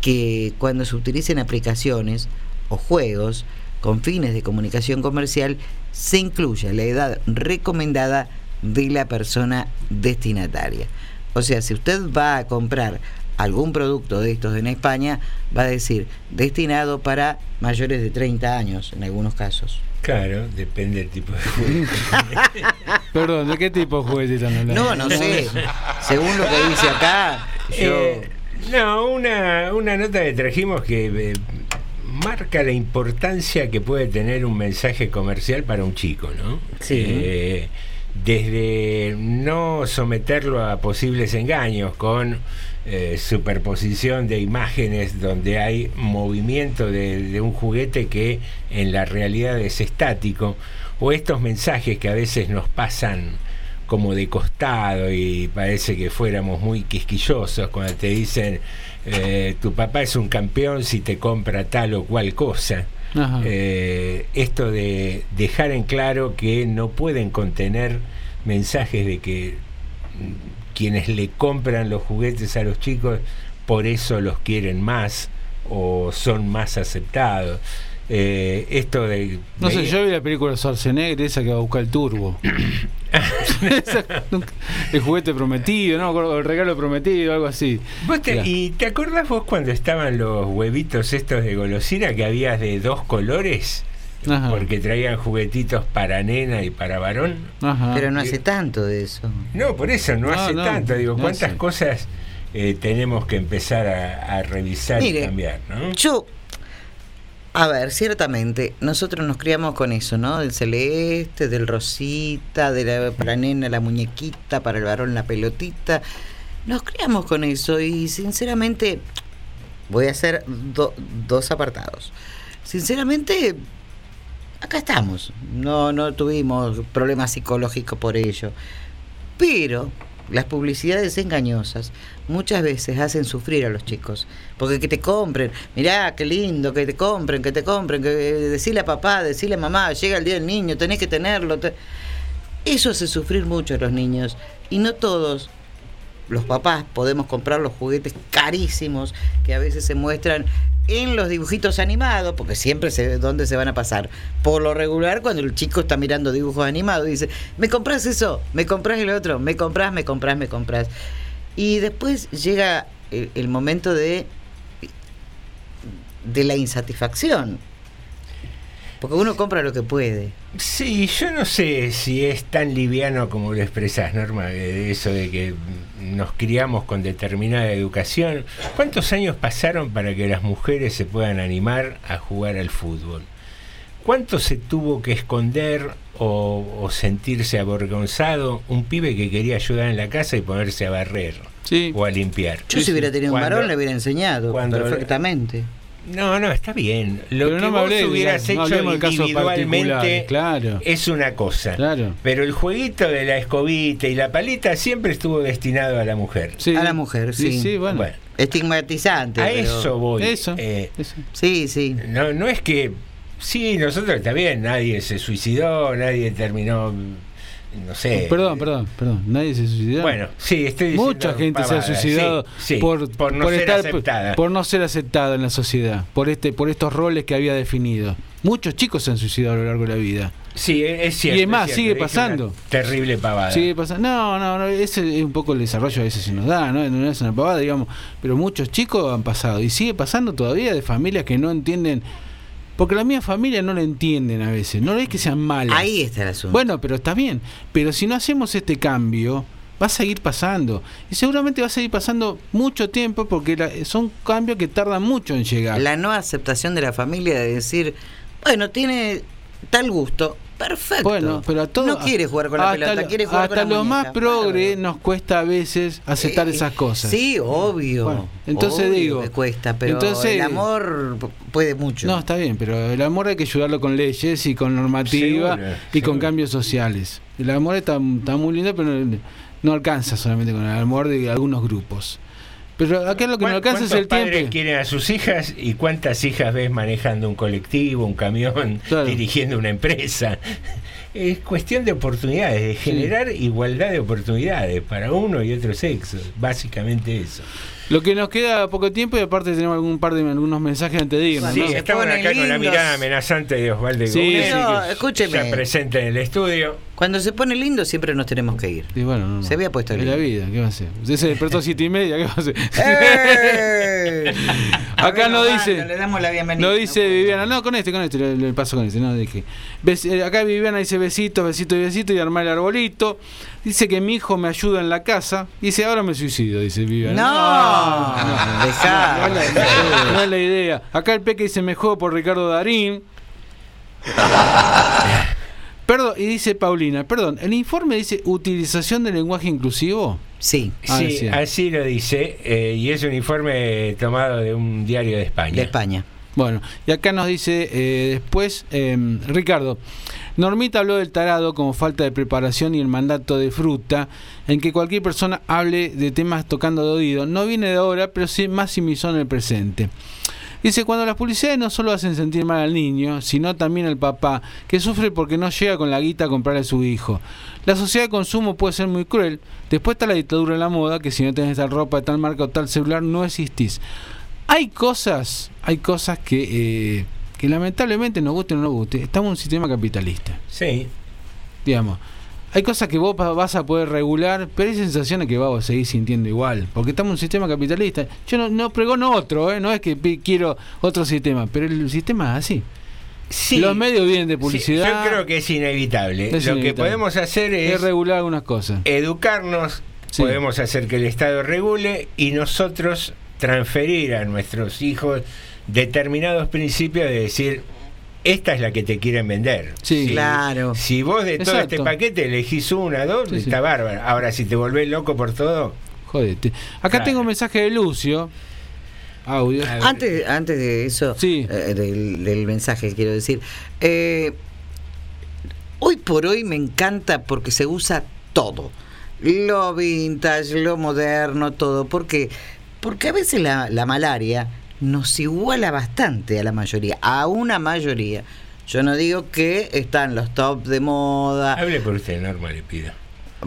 Speaker 15: que cuando se utilicen aplicaciones o juegos con fines de comunicación comercial se incluya la edad recomendada de la persona destinataria. O sea, si usted va a comprar algún producto de estos en España, va a decir destinado para mayores de 30 años en algunos casos.
Speaker 17: Claro, depende del tipo de juguete.
Speaker 16: Perdón, ¿de qué tipo de juguete están hablando?
Speaker 15: No, no sé. Según lo que dice acá, yo...
Speaker 17: Eh, no, una, una nota que trajimos que eh, marca la importancia que puede tener un mensaje comercial para un chico, ¿no?
Speaker 15: Sí.
Speaker 17: Eh, desde no someterlo a posibles engaños con eh, superposición de imágenes donde hay movimiento de, de un juguete que en la realidad es estático, o estos mensajes que a veces nos pasan como de costado y parece que fuéramos muy quisquillosos cuando te dicen eh, tu papá es un campeón si te compra tal o cual cosa. Eh, esto de dejar en claro que no pueden contener mensajes de que quienes le compran los juguetes a los chicos por eso los quieren más o son más aceptados. Eh, esto de
Speaker 16: No sé, yo vi la película de Schwarzenegger, esa que va a buscar el turbo. Esa, el juguete prometido, ¿no? El regalo prometido, algo así.
Speaker 17: Vos te-. ¿Y te acordás vos cuando estaban los huevitos estos de golosina que había de dos colores?
Speaker 16: Ajá.
Speaker 17: Porque traían juguetitos para nena y para varón.
Speaker 16: Ajá.
Speaker 15: Pero no hace tanto de eso.
Speaker 17: No, por eso no,
Speaker 16: No,
Speaker 17: hace
Speaker 16: no,
Speaker 17: tanto. Digo,
Speaker 16: no
Speaker 17: cuántas
Speaker 16: hace.
Speaker 17: cosas eh, tenemos que empezar a, a revisar
Speaker 15: Mire,
Speaker 17: y cambiar, ¿no?
Speaker 15: Yo, a ver, ciertamente, nosotros nos criamos con eso, ¿no? Del celeste, del rosita, de la para nena la muñequita, para el varón la pelotita. Nos criamos con eso y sinceramente voy a hacer do- dos apartados. Sinceramente, acá estamos. No, no tuvimos problemas psicológicos por ello. Pero las publicidades engañosas muchas veces hacen sufrir a los chicos. Porque que te compren, mirá qué lindo, que te compren, que te compren, que decirle a papá, decirle a mamá, llega el día del niño, tenés que tenerlo. te- Eso hace sufrir mucho a los niños. Y no todos los papás podemos comprar los juguetes carísimos que a veces se muestran en los dibujitos animados, porque siempre se dónde se van a pasar. Por lo regular, cuando el chico está mirando dibujos animados, dice, ¿me compras eso? ¿Me compras el otro? ¿Me compras? ¿Me compras? ¿Me compras? Y después llega el, el momento de, de la insatisfacción. Porque uno compra lo que puede.
Speaker 17: Sí, yo no sé si es tan liviano como lo expresás, Norma, de eso de que nos criamos con determinada educación. ¿Cuántos años pasaron para que las mujeres se puedan animar a jugar al fútbol? ¿Cuánto se tuvo que esconder o, o sentirse avergonzado un pibe que quería ayudar en la casa y ponerse a barrer o a limpiar?
Speaker 15: Yo si hubiera tenido un varón le hubiera enseñado
Speaker 17: cuando-
Speaker 15: perfectamente.
Speaker 17: No, no, está bien. Lo
Speaker 16: Pero
Speaker 17: que
Speaker 16: no me
Speaker 17: vos
Speaker 16: hablé,
Speaker 17: hubieras hecho individualmente
Speaker 16: claro.
Speaker 17: es una cosa.
Speaker 16: Claro.
Speaker 17: Pero el jueguito de la escobita y la palita siempre estuvo destinado a la mujer.
Speaker 15: A la mujer, sí.
Speaker 17: bueno.
Speaker 15: Estigmatizante.
Speaker 17: A
Speaker 15: pero-
Speaker 17: eso voy.
Speaker 16: Eso,
Speaker 17: Eh,
Speaker 15: Sí, sí.
Speaker 17: No, no es que. Sí, nosotros está bien, nadie se suicidó, nadie terminó. No sé.
Speaker 16: Perdón, perdón, perdón. Nadie se suicidó.
Speaker 17: Bueno, sí, estoy diciendo
Speaker 16: Mucha gente se ha suicidado
Speaker 17: sí, sí,
Speaker 16: por,
Speaker 17: por no ser aceptada.
Speaker 16: por no ser aceptada en la sociedad, por este, por estos roles que había definido. Muchos chicos se han suicidado a lo largo de la vida.
Speaker 17: Sí, es cierto.
Speaker 16: Y es más, sigue pasando.
Speaker 17: Terrible pavada.
Speaker 16: Sigue pasando. No, no, no, ese es un poco el desarrollo a veces se nos da, ¿no? No es una pavada, digamos. Pero muchos chicos han pasado y sigue pasando todavía de familias que no entienden. Porque la mía familia no la entienden a veces. No es que sean malas.
Speaker 15: Ahí está el asunto.
Speaker 16: Bueno, pero está bien. Pero si no hacemos este cambio, va a seguir pasando. Y seguramente va a seguir pasando mucho tiempo porque la- son cambios que tardan mucho en llegar.
Speaker 15: La no aceptación de la familia de decir, bueno, tiene tal gusto, perfecto.
Speaker 16: Bueno, pero a todos.
Speaker 15: No quiere jugar con la
Speaker 16: hasta
Speaker 15: pelota,
Speaker 16: lo-
Speaker 15: quiere jugar
Speaker 16: hasta
Speaker 15: con la
Speaker 16: los más
Speaker 15: muñeca.
Speaker 16: progre nos cuesta a veces aceptar
Speaker 15: Eh,
Speaker 16: esas cosas.
Speaker 15: Sí, obvio.
Speaker 16: Bueno, entonces
Speaker 15: Obvio
Speaker 16: digo,
Speaker 15: que cuesta, pero
Speaker 16: entonces-
Speaker 15: el amor puede mucho.
Speaker 16: No, está bien, pero el amor hay que ayudarlo con leyes y con normativa
Speaker 15: Seguro,
Speaker 16: y con cambios sociales. El amor está, está muy lindo, pero no, no alcanza solamente con el amor de algunos grupos. Pero acá lo que no
Speaker 17: ¿Cuán-
Speaker 16: alcanza es
Speaker 17: cuántos
Speaker 16: el tiempo.
Speaker 17: padres quieren a sus hijas y cuántas hijas ves manejando un colectivo, un camión, dirigiendo una empresa? Es cuestión de oportunidades, de generar igualdad de oportunidades para uno y otro sexo. Básicamente eso.
Speaker 16: Lo que nos queda poco tiempo y aparte tenemos algún par de algunos mensajes antes de irnos.
Speaker 17: Sí,
Speaker 16: ¿no?
Speaker 17: estamos acá con la mirada amenazante de Osvaldo
Speaker 16: Sí,
Speaker 17: Gómez,
Speaker 16: sí.
Speaker 15: No,
Speaker 17: que
Speaker 15: escúcheme.
Speaker 17: ya presente en el estudio.
Speaker 15: Cuando se pone lindo siempre nos tenemos que ir.
Speaker 16: Y bueno, no, no.
Speaker 15: Se había puesto
Speaker 16: Es
Speaker 15: lindo.
Speaker 16: la vida, ¿qué va a hacer? Usted se despertó a siete y media, ¿qué va a hacer?
Speaker 15: ¡Eh!
Speaker 16: Acá no dice.
Speaker 15: Le damos la bienvenida.
Speaker 16: No dice Viviana, no, con este, con este, le, le paso con este, no dije. Bes- eh, acá Viviana dice besitos, besitos y besitos y armar el arbolito. Dice que mi hijo me ayuda en la casa. Dice, ahora me suicido, dice Viviana.
Speaker 15: No,
Speaker 16: no,
Speaker 15: dejá.
Speaker 16: no, no es la- no es la idea. Acá el peque dice, me juego por Ricardo Darín. Perdón, y dice Paulina, perdón, ¿el informe dice utilización del lenguaje inclusivo?
Speaker 15: Sí.
Speaker 16: Ah,
Speaker 17: sí,
Speaker 16: sí.
Speaker 17: así lo dice, eh, y es un informe tomado de un diario de España.
Speaker 15: De España.
Speaker 16: Bueno, y acá nos dice eh, después, eh, Ricardo, Normita habló del tarado como falta de preparación y el mandato de fruta, en que cualquier persona hable de temas tocando de oído. No viene de ahora, pero sí maximizó en el presente. Dice, cuando las publicidades no solo hacen sentir mal al niño, sino también al papá, que sufre porque no llega con la guita a comprarle a su hijo. La sociedad de consumo puede ser muy cruel. Después está la dictadura de la moda, que si no tenés tal ropa de tal marca o tal celular, no existís. Hay cosas, hay cosas que, eh, que lamentablemente nos guste o no nos guste. Estamos en un sistema capitalista.
Speaker 17: Sí.
Speaker 16: Digamos, hay cosas que vos vas a poder regular, pero hay sensaciones que vas a seguir sintiendo igual. Porque estamos en un sistema capitalista. Yo no, no pregono otro, ¿eh? no es que quiero otro sistema, pero el sistema es así.
Speaker 17: Sí.
Speaker 16: Los medios vienen de
Speaker 17: Sí,
Speaker 16: publicidad.
Speaker 17: yo creo que es inevitable.
Speaker 16: Es
Speaker 17: Lo que podemos hacer es,
Speaker 16: es regular algunas cosas.
Speaker 17: educarnos,
Speaker 16: Sí.
Speaker 17: podemos hacer que el Estado regule y nosotros transferir a nuestros hijos determinados principios de decir, esta es la que te quieren vender.
Speaker 16: Sí.
Speaker 17: Si-
Speaker 15: Claro.
Speaker 17: Si vos de todo
Speaker 16: Exacto.
Speaker 17: este paquete elegís una, dos,
Speaker 16: Sí, sí.
Speaker 17: está bárbaro. Ahora, si te volvés loco por todo,
Speaker 16: Jodete. Acá
Speaker 17: Claro.
Speaker 16: tengo un mensaje de Lucio. Audio.
Speaker 15: Antes, antes de eso,
Speaker 16: Sí.
Speaker 15: eh, del, del mensaje, quiero decir, eh, hoy por hoy me encanta porque se usa todo. Lo vintage, lo moderno, todo. ¿Por qué? Porque a veces la, la malaria nos iguala bastante a la mayoría, a una mayoría. Yo no digo que están los top de moda.
Speaker 17: hable por usted, Norma, le pido.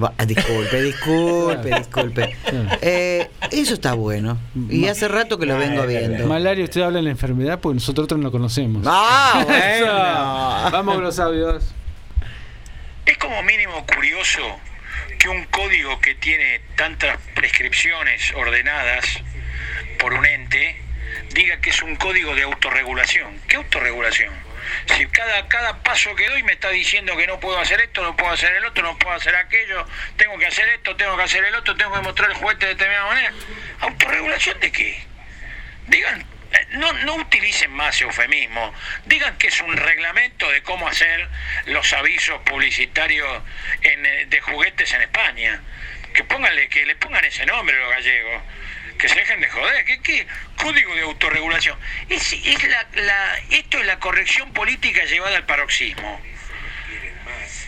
Speaker 15: Va, Disculpe, disculpe, disculpe. Eh, eso está bueno. Y hace rato que lo vengo viendo.
Speaker 16: Malaria, usted habla de la enfermedad porque nosotros otros no conocemos.
Speaker 15: Ah, bueno.
Speaker 16: Eso. Vamos con los audios.
Speaker 20: Es como mínimo curioso que un código que tiene tantas prescripciones ordenadas por un ente diga que es un código de autorregulación. ¿Qué autorregulación? Si cada, cada paso que doy me está diciendo que no puedo hacer esto, no puedo hacer el otro, no puedo hacer aquello, tengo que hacer esto, tengo que hacer el otro, tengo que mostrar el juguete de determinada manera. ¿Autorregulación de qué? Digan, eh, no, no utilicen más eufemismo. Digan que es un reglamento de cómo hacer los avisos publicitarios eh, de juguetes en España. Que que le pongan ese nombre a los gallegos. Que se dejen de joder. ¿Qué, qué? Código de autorregulación. Es, es la, esto es la corrección política llevada al paroxismo.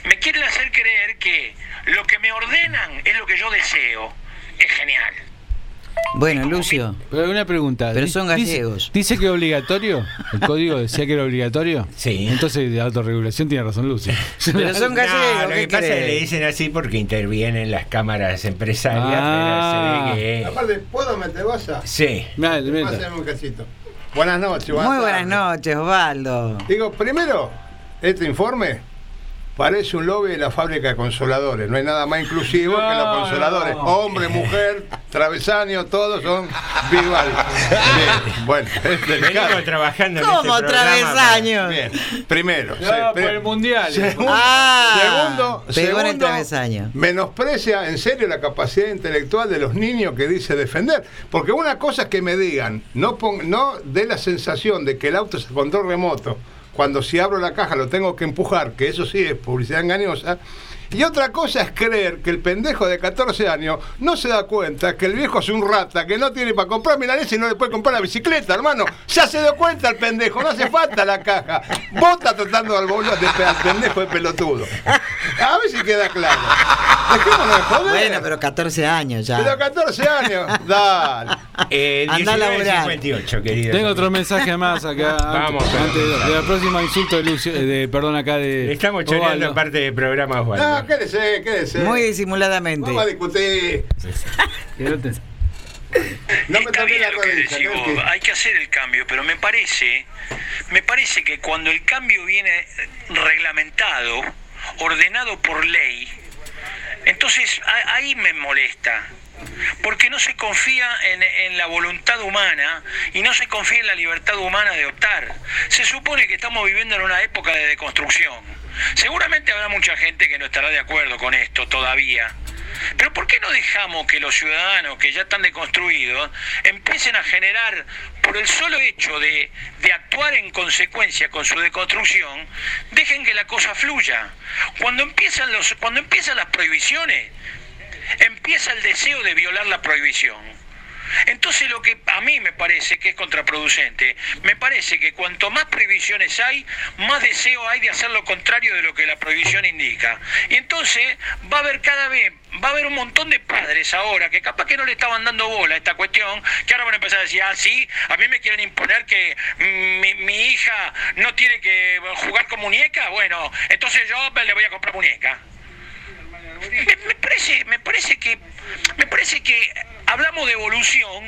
Speaker 20: Me quieren hacer creer que lo que me ordenan es lo que yo deseo. Es genial.
Speaker 15: Bueno, Lucio.
Speaker 16: Pero una pregunta.
Speaker 15: Pero son
Speaker 16: dice-
Speaker 15: gallegos.
Speaker 16: Dice, que es obligatorio. El código decía que era obligatorio.
Speaker 17: Sí.
Speaker 16: Entonces de autorregulación tiene razón Lucio.
Speaker 15: Pero son gallegos,
Speaker 17: No, lo
Speaker 15: ¿qué
Speaker 17: que pasa es que
Speaker 15: crees?
Speaker 17: le dicen así porque intervienen las cámaras empresarias,
Speaker 16: Ah.
Speaker 17: pero se ve que...
Speaker 33: Aparte, ¿puedo meter baza?
Speaker 17: Sí.
Speaker 33: Pásame un casito. Buenas noches.
Speaker 15: Muy buenas noches, Osvaldo.
Speaker 33: Digo, primero, este informe parece un lobby de la fábrica de consoladores. No hay nada más inclusivo que los consoladores.
Speaker 16: no.
Speaker 33: Hombre, mujer, travesaño, todos son vival. Bien, bueno, es delicado.
Speaker 17: Venimos trabajando en
Speaker 15: ¿Cómo
Speaker 17: este programa,
Speaker 15: travesaño?
Speaker 33: Bien, primero.
Speaker 16: No,
Speaker 33: sí,
Speaker 16: por el mundial.
Speaker 33: Segundo,
Speaker 15: Ah,
Speaker 33: segundo,
Speaker 15: en el
Speaker 33: segundo,
Speaker 15: travesaño.
Speaker 33: menosprecia en serio la capacidad intelectual de los niños que dice defender. Porque una cosa es que me digan, no, pon- no dé la sensación de que el auto es control remoto, cuando si abro la caja lo tengo que empujar, que eso sí es publicidad engañosa. Y otra cosa es creer que el pendejo de 14 años no se da cuenta que el viejo es un rata, que no tiene para comprar milanesa y no le puede comprar la bicicleta, hermano. Ya se dio cuenta el pendejo, no hace falta la caja. Vos estás tratando al, boludo de, al pendejo de pelotudo. A ver si queda claro. Dejémonos de joder.
Speaker 15: Bueno, pero 14 años ya.
Speaker 33: Pero 14 años, dale.
Speaker 17: Eh,
Speaker 15: Andá a laburar.
Speaker 17: 19.58, querido.
Speaker 16: Tengo otro mensaje más acá.
Speaker 17: Vamos,
Speaker 16: antes, antes de, de la próxima insulto de Lucio, eh, de, perdón acá de.
Speaker 17: Estamos choreando en parte del programa.
Speaker 33: No, quédese, quédese.
Speaker 15: Muy disimuladamente.
Speaker 33: Vamos a discutir. No me
Speaker 20: Está bien
Speaker 33: la
Speaker 20: lo que
Speaker 33: rodilla,
Speaker 20: decís vos,
Speaker 33: Kelky.
Speaker 20: hay que hacer el cambio, pero me parece, me parece que cuando el cambio viene reglamentado, ordenado por ley, entonces a- ahí me molesta. Porque no se confía en, en la voluntad humana y no se confía en la libertad humana de optar. Se supone que estamos viviendo en una época de deconstrucción. Seguramente habrá mucha gente que no estará de acuerdo con esto todavía. Pero ¿por qué no dejamos que los ciudadanos que ya están deconstruidos empiecen a generar, por el solo hecho de, de actuar en consecuencia con su deconstrucción, dejen que la cosa fluya? Cuando empiezan, los, cuando empiezan las prohibiciones, empieza el deseo de violar la prohibición. Entonces lo que a mí me parece que es contraproducente, me parece que cuanto más prohibiciones hay, más deseo hay de hacer lo contrario de lo que la prohibición indica. Y entonces va a haber cada vez, va a haber un montón de padres ahora que capaz que no le estaban dando bola a esta cuestión, que ahora van a empezar a decir, ah, sí, a mí me quieren imponer que mi, mi hija no tiene que jugar con muñeca, bueno, entonces yo le voy a comprar muñeca. Me, me parece, me parece que, me parece que hablamos de evolución,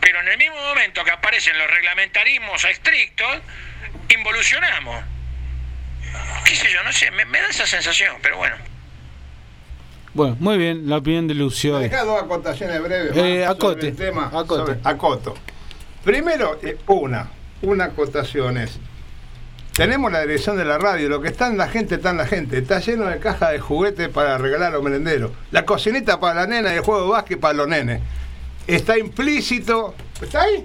Speaker 20: pero en el mismo momento que aparecen los reglamentarismos estrictos, involucionamos. ¿Qué sé yo? No sé, me, me da esa sensación, pero bueno.
Speaker 16: Bueno, muy bien, la opinión de Lucio.
Speaker 33: Deja dos acotaciones breves.
Speaker 16: Eh,
Speaker 33: más
Speaker 16: acote,
Speaker 33: sobre el tema,
Speaker 16: acote.
Speaker 33: sobre- acoto. Primero, eh, una, una acotación es. Tenemos la dirección de la radio, lo que está en la gente está en la gente. Está lleno de cajas de juguetes para regalar a los merenderos. La cocinita para la nena y el juego de básquet para los nenes. Está implícito. ¿Está ahí?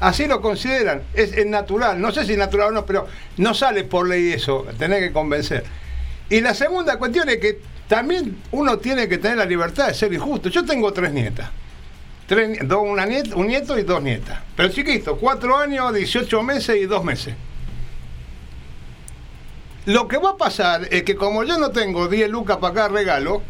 Speaker 33: Así lo consideran. Es, natural. No sé si es natural o no, pero no sale por ley eso. Tenés que convencer. Y la segunda cuestión es que también uno tiene que tener la libertad de ser injusto. Yo tengo tres nietas. Tres, dos, un nieto y dos nietas. Pero chiquito, cuatro años, 18 meses y dos meses. Lo que va a pasar es que como yo no tengo 10 lucas para cada regalo,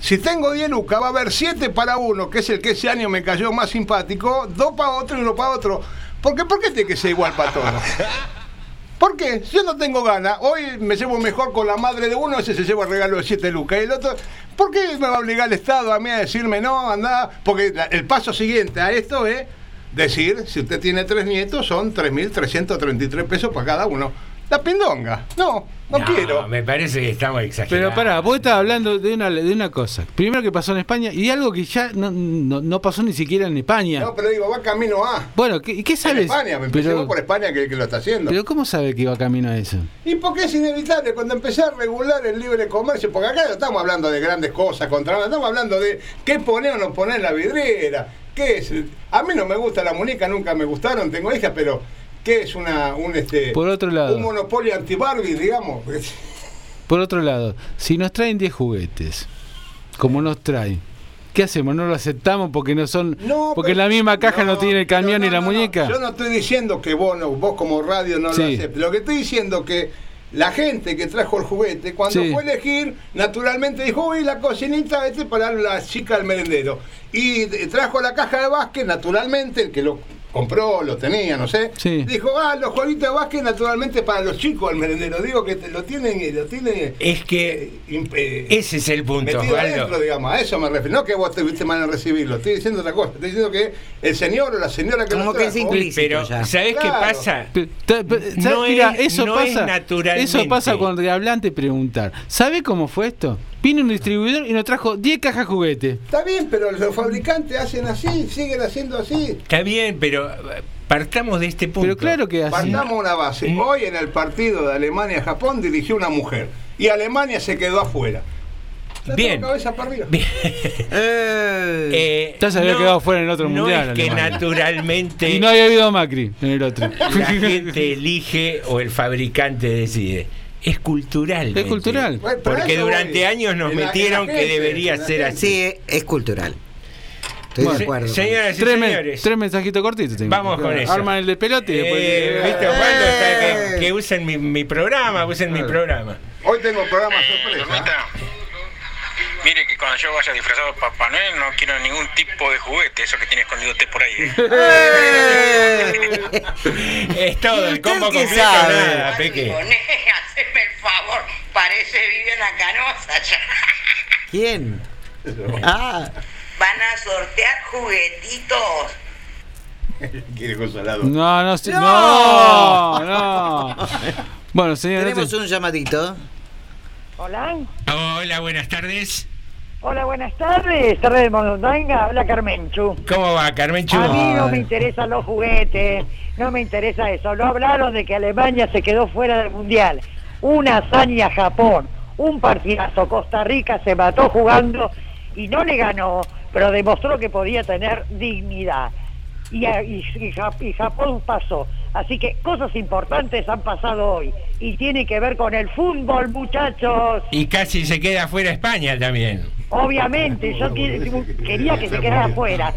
Speaker 33: si tengo 10 lucas va a haber 7 para uno, que es el que ese año me cayó más simpático, dos para otro y uno para otro. ¿Por qué? ¿Por qué tiene que ser igual para todos? ¿Por qué? Si yo no tengo ganas, hoy me llevo mejor con la madre de uno, ese se lleva el regalo de 7 lucas, y el otro, ¿por qué me va a obligar el Estado a mí a decirme no, anda? Porque el paso siguiente a esto es decir, si usted tiene tres nietos, son 3.333 pesos para cada uno. La pindonga. No, No, quiero.
Speaker 17: Me parece que estamos exagerando.
Speaker 16: Pero pará, vos estás hablando de una, de una cosa. Primero que pasó en España y algo que ya no, no, no pasó ni siquiera en España.
Speaker 33: No, pero digo, va camino a.
Speaker 16: Bueno, ¿qué, ¿y qué
Speaker 33: En
Speaker 16: sabes?
Speaker 33: España, me empecemos
Speaker 16: pero,
Speaker 33: por España que, que lo está haciendo.
Speaker 16: pero ¿cómo sabe que iba camino a eso?
Speaker 33: Y porque es inevitable cuando empecé a regular el libre comercio, porque acá no estamos hablando de grandes cosas contra nada, estamos hablando de qué poner o no poner en la vidriera, qué es. A mí no me gusta la muñeca, nunca me gustaron, tengo hijas, pero ¿qué es una un este
Speaker 16: Por otro lado.
Speaker 33: un monopolio anti-Barbie, digamos?
Speaker 16: Por otro lado, si nos traen 10 juguetes, como nos traen, ¿qué hacemos? ¿No lo aceptamos porque no son
Speaker 33: No,
Speaker 16: porque la misma caja no, tiene el camión
Speaker 33: No,
Speaker 16: y la muñeca?
Speaker 33: Yo no estoy diciendo que vos, no- vos como radio no
Speaker 16: Sí.
Speaker 33: lo aceptes. Lo que estoy diciendo que la gente que trajo el juguete, cuando
Speaker 16: Sí.
Speaker 33: fue a elegir, naturalmente dijo, uy, la cocinita este para la chica del merendero. Y trajo la caja de básquet, naturalmente, el que lo compró, lo tenía, no sé.
Speaker 16: Sí.
Speaker 33: Dijo, ah, los jueguitos de básquet naturalmente para los chicos del merendero. Digo que te- lo tienen, lo tienen
Speaker 17: Es que
Speaker 33: eh,
Speaker 17: ese es el punto,
Speaker 33: metido adentro, digamos, a eso me refiero. No que vos estuviste mal en recibirlo, estoy diciendo otra cosa. Estoy diciendo que el señor o la señora que lo trajo-
Speaker 17: Pero, ¿sabés qué pasa? No
Speaker 16: Mira,
Speaker 17: es-
Speaker 16: eso
Speaker 17: no es
Speaker 16: pasa.
Speaker 17: naturalmente.
Speaker 16: Eso pasa cuando te hablan te preguntar. ¿Sabe cómo fue esto? Vino un distribuidor y nos trajo 10 cajas juguete.
Speaker 33: Está bien, pero los fabricantes hacen así, siguen haciendo así.
Speaker 17: Está bien, pero eh, partamos de este punto.
Speaker 16: Pero claro que así.
Speaker 33: Partamos una base. Hoy en el partido de Alemania-Japón dirigió una mujer y Alemania se quedó afuera. La
Speaker 17: Bien.
Speaker 33: tengo cabeza para arriba.
Speaker 17: Eh,
Speaker 16: Ya se había
Speaker 17: no-
Speaker 16: quedado fuera en el otro
Speaker 17: no
Speaker 16: mundial.
Speaker 17: es que
Speaker 16: Alemania.
Speaker 17: naturalmente
Speaker 16: Y no había habido Macri en el otro.
Speaker 17: la gente elige o el fabricante decide. Es cultural.
Speaker 16: Es cultural.
Speaker 33: Bueno,
Speaker 17: Porque durante
Speaker 33: voy.
Speaker 17: años nos
Speaker 33: la-
Speaker 17: metieron que debería ser
Speaker 33: gente.
Speaker 17: así.
Speaker 34: Sí, es cultural. Estoy
Speaker 16: Bueno,
Speaker 34: de acuerdo. con
Speaker 17: Señoras y
Speaker 16: Tres, me-
Speaker 17: señores.
Speaker 16: tres mensajitos cortitos. tengo.
Speaker 17: Vamos con eso.
Speaker 16: Arman el de pelote y después.
Speaker 17: Eh, ¿Viste, Osvaldo? Está que, que usen mi, mi programa, usen mi programa.
Speaker 33: Hoy tengo programa sorpresa.
Speaker 23: Mire que cuando yo vaya disfrazado de Papá Noel no quiero ningún tipo de juguete, eso que tiene escondido usted por ahí. ¿eh?
Speaker 17: Es todo, el combo completo,
Speaker 34: sabe?
Speaker 17: nada, Peque.
Speaker 22: Haceme el favor, parece Viviana Canosa ya.
Speaker 34: ¿Quién? Ah,
Speaker 22: Van a sortear juguetitos.
Speaker 33: Quiere consolado.
Speaker 16: No, no,
Speaker 34: No.
Speaker 16: no, no. Bueno, señor.
Speaker 34: tenemos un llamadito.
Speaker 35: Hola.
Speaker 17: Hola, buenas tardes.
Speaker 35: Hola, buenas tardes. Tarde de Mondonga, habla Carmenchu.
Speaker 17: ¿Cómo va, Carmen
Speaker 35: A mí no me interesan los juguetes, no me interesa eso. No hablaron de que Alemania se quedó fuera del Mundial. Una hazaña a Japón, un partidazo. Costa Rica se mató jugando y no le ganó, pero demostró que podía tener dignidad. Y, y Japón pasó. Así que cosas importantes han pasado hoy. Y tiene que ver con el fútbol, muchachos.
Speaker 17: Y casi se queda fuera España también.
Speaker 35: Obviamente, yo quería que se quedara afuera.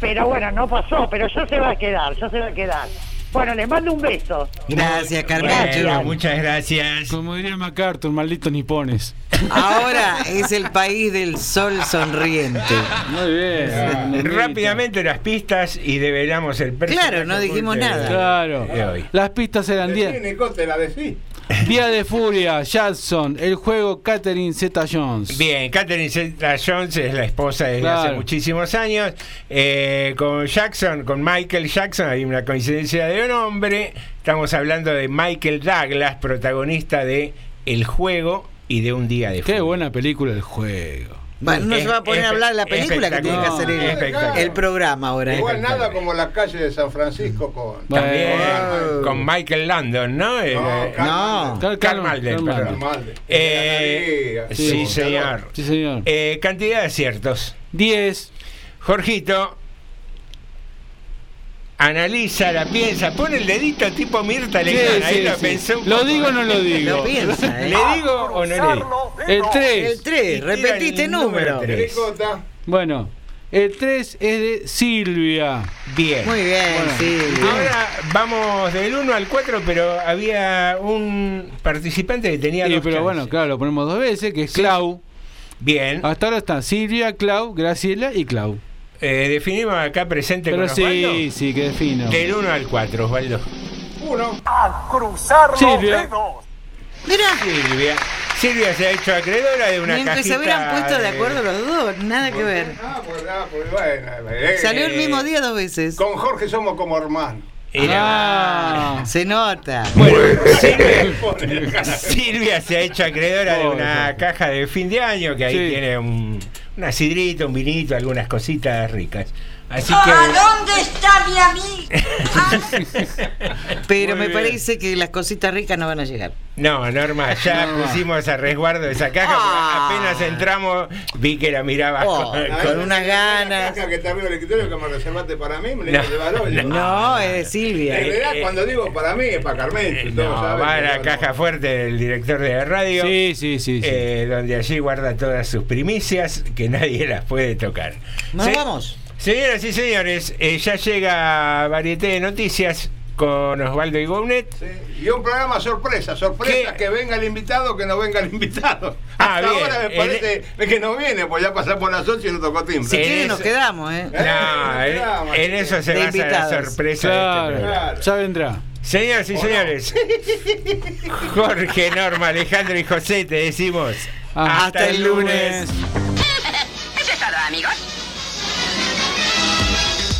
Speaker 35: Pero bueno, no pasó, pero ya se va a quedar, ya se va a quedar. Bueno, les mando un beso.
Speaker 34: Gracias,
Speaker 17: Bueno,
Speaker 34: Carmen.
Speaker 17: muchas gracias.
Speaker 16: Como diría MacArthur, malditos nipones.
Speaker 34: Ahora es el país del sol sonriente.
Speaker 16: Muy bien.
Speaker 17: Rápidamente las pistas y develamos el personaje
Speaker 34: Claro, no dijimos nada.
Speaker 16: Claro. Las pistas eran 10. Día de Furia, Jackson, el juego Catherine Zeta Jones.
Speaker 17: Bien, Catherine Zeta Jones es la esposa desde
Speaker 16: Claro.
Speaker 17: hace muchísimos años. Eh, con Jackson, con Michael Jackson, hay una coincidencia de nombre. Estamos hablando de Michael Douglas, protagonista de El juego y de Un Día de
Speaker 16: Qué
Speaker 17: Furia.
Speaker 16: buena película el juego.
Speaker 34: Bueno, no
Speaker 17: Es-
Speaker 34: se va a poner a hablar de la película que tiene que hacer el, programa ahora. ¿eh?
Speaker 33: Igual nada como la calle de San Francisco con.
Speaker 17: También
Speaker 34: Bueno.
Speaker 17: con Michael Landon, ¿no? Eh,
Speaker 33: No, Carl
Speaker 34: No.
Speaker 16: Carl-
Speaker 17: Carl
Speaker 16: Carl-
Speaker 17: Malden,
Speaker 16: Carl
Speaker 17: perdón.
Speaker 33: Malden.
Speaker 17: Eh,
Speaker 33: Sí,
Speaker 17: sí,
Speaker 33: sí,
Speaker 17: señor.
Speaker 16: Sí, señor.
Speaker 17: Eh, cantidad de aciertos.
Speaker 16: 10.
Speaker 17: Jorgito analiza, la piensa, pone el dedito tipo Mirta Legrand. Ahí
Speaker 16: sí,
Speaker 17: lo
Speaker 16: sí.
Speaker 17: pensó. un
Speaker 16: ¿Lo
Speaker 17: poco.
Speaker 16: digo o no lo digo?
Speaker 34: Lo piensa, ¿eh?
Speaker 17: ¿Le digo o no le digo?
Speaker 16: El 3.
Speaker 34: El 3,
Speaker 17: Y tira
Speaker 34: repetiste
Speaker 17: el número
Speaker 34: número.
Speaker 17: tres.
Speaker 33: Ricota.
Speaker 16: Bueno, el 3 es de Silvia.
Speaker 17: Bien.
Speaker 34: Muy bien,
Speaker 16: Bueno.
Speaker 34: sí.
Speaker 17: Ahora vamos del 1 al 4, pero había un participante que tenía
Speaker 16: Sí,
Speaker 17: dos
Speaker 16: pero
Speaker 17: chances.
Speaker 16: bueno, claro, lo ponemos dos veces, que es Clau.
Speaker 17: Bien.
Speaker 16: Hasta ahora están Silvia, Clau, Graciela y Clau.
Speaker 17: Eh, definimos acá presente
Speaker 16: Pero
Speaker 17: con Osvaldo.
Speaker 16: sí, sí, que defino.
Speaker 17: Del 1 al 4, Osvaldo.
Speaker 33: Uno.
Speaker 16: Silvia.
Speaker 34: Mira,
Speaker 17: Silvia. Silvia se ha hecho acreedora de una cajita.
Speaker 34: se hubieran puesto de acuerdo los dos, nada que ver.
Speaker 33: Ah, pues, ah, pues bueno. eh,
Speaker 34: Salió el
Speaker 33: eh,
Speaker 34: mismo día dos veces.
Speaker 33: Con Jorge somos como hermanos.
Speaker 34: Ah, se nota.
Speaker 17: Silvia, Silvia se ha hecho acreedora de una caja de fin de año que ahí
Speaker 16: Sí.
Speaker 17: tiene un, una sidrita, un vinito, algunas cositas ricas. Así
Speaker 21: ¿A dónde está mi amiga?
Speaker 34: Pero
Speaker 17: Muy
Speaker 34: me
Speaker 17: bien.
Speaker 34: parece que las cositas ricas no van a llegar.
Speaker 17: No, Norma, ya
Speaker 34: No.
Speaker 17: pusimos a resguardo esa caja.
Speaker 34: Ah.
Speaker 17: Apenas entramos, vi que la miraba
Speaker 34: Oh,
Speaker 17: con,
Speaker 34: con unas ganas.
Speaker 33: caja que está arriba del escritorio que me reservaste para mí, me la
Speaker 17: No,
Speaker 34: es de Silvia.
Speaker 33: En realidad,
Speaker 17: Eh,
Speaker 33: cuando digo para mí, es para Carmen.
Speaker 17: No, va a la caja fuerte del director de la radio.
Speaker 16: Sí, sí, sí. sí.
Speaker 17: eh, donde allí guarda todas sus primicias que nadie las puede tocar.
Speaker 34: Nos vamos.
Speaker 17: Señoras y señores, eh, ya llega Varieté de Noticias con Osvaldo y Gounet.
Speaker 33: Y un programa sorpresa, sorpresa que venga el invitado, que no venga el invitado.
Speaker 17: Ah,
Speaker 33: Hasta
Speaker 17: bien.
Speaker 33: ahora me
Speaker 17: En-
Speaker 33: parece que no viene, pues ya pasamos por las 8 y no tocó timbre.
Speaker 34: Si quieren nos quedamos, ¿eh?
Speaker 17: No, en, en eso se
Speaker 34: De
Speaker 17: basa la sorpresa de
Speaker 16: Claro,
Speaker 17: este programa.
Speaker 16: ya vendrá.
Speaker 17: Señoras y señores, Jorge, Norma, Alejandro y José, te decimos
Speaker 16: Hasta el lunes.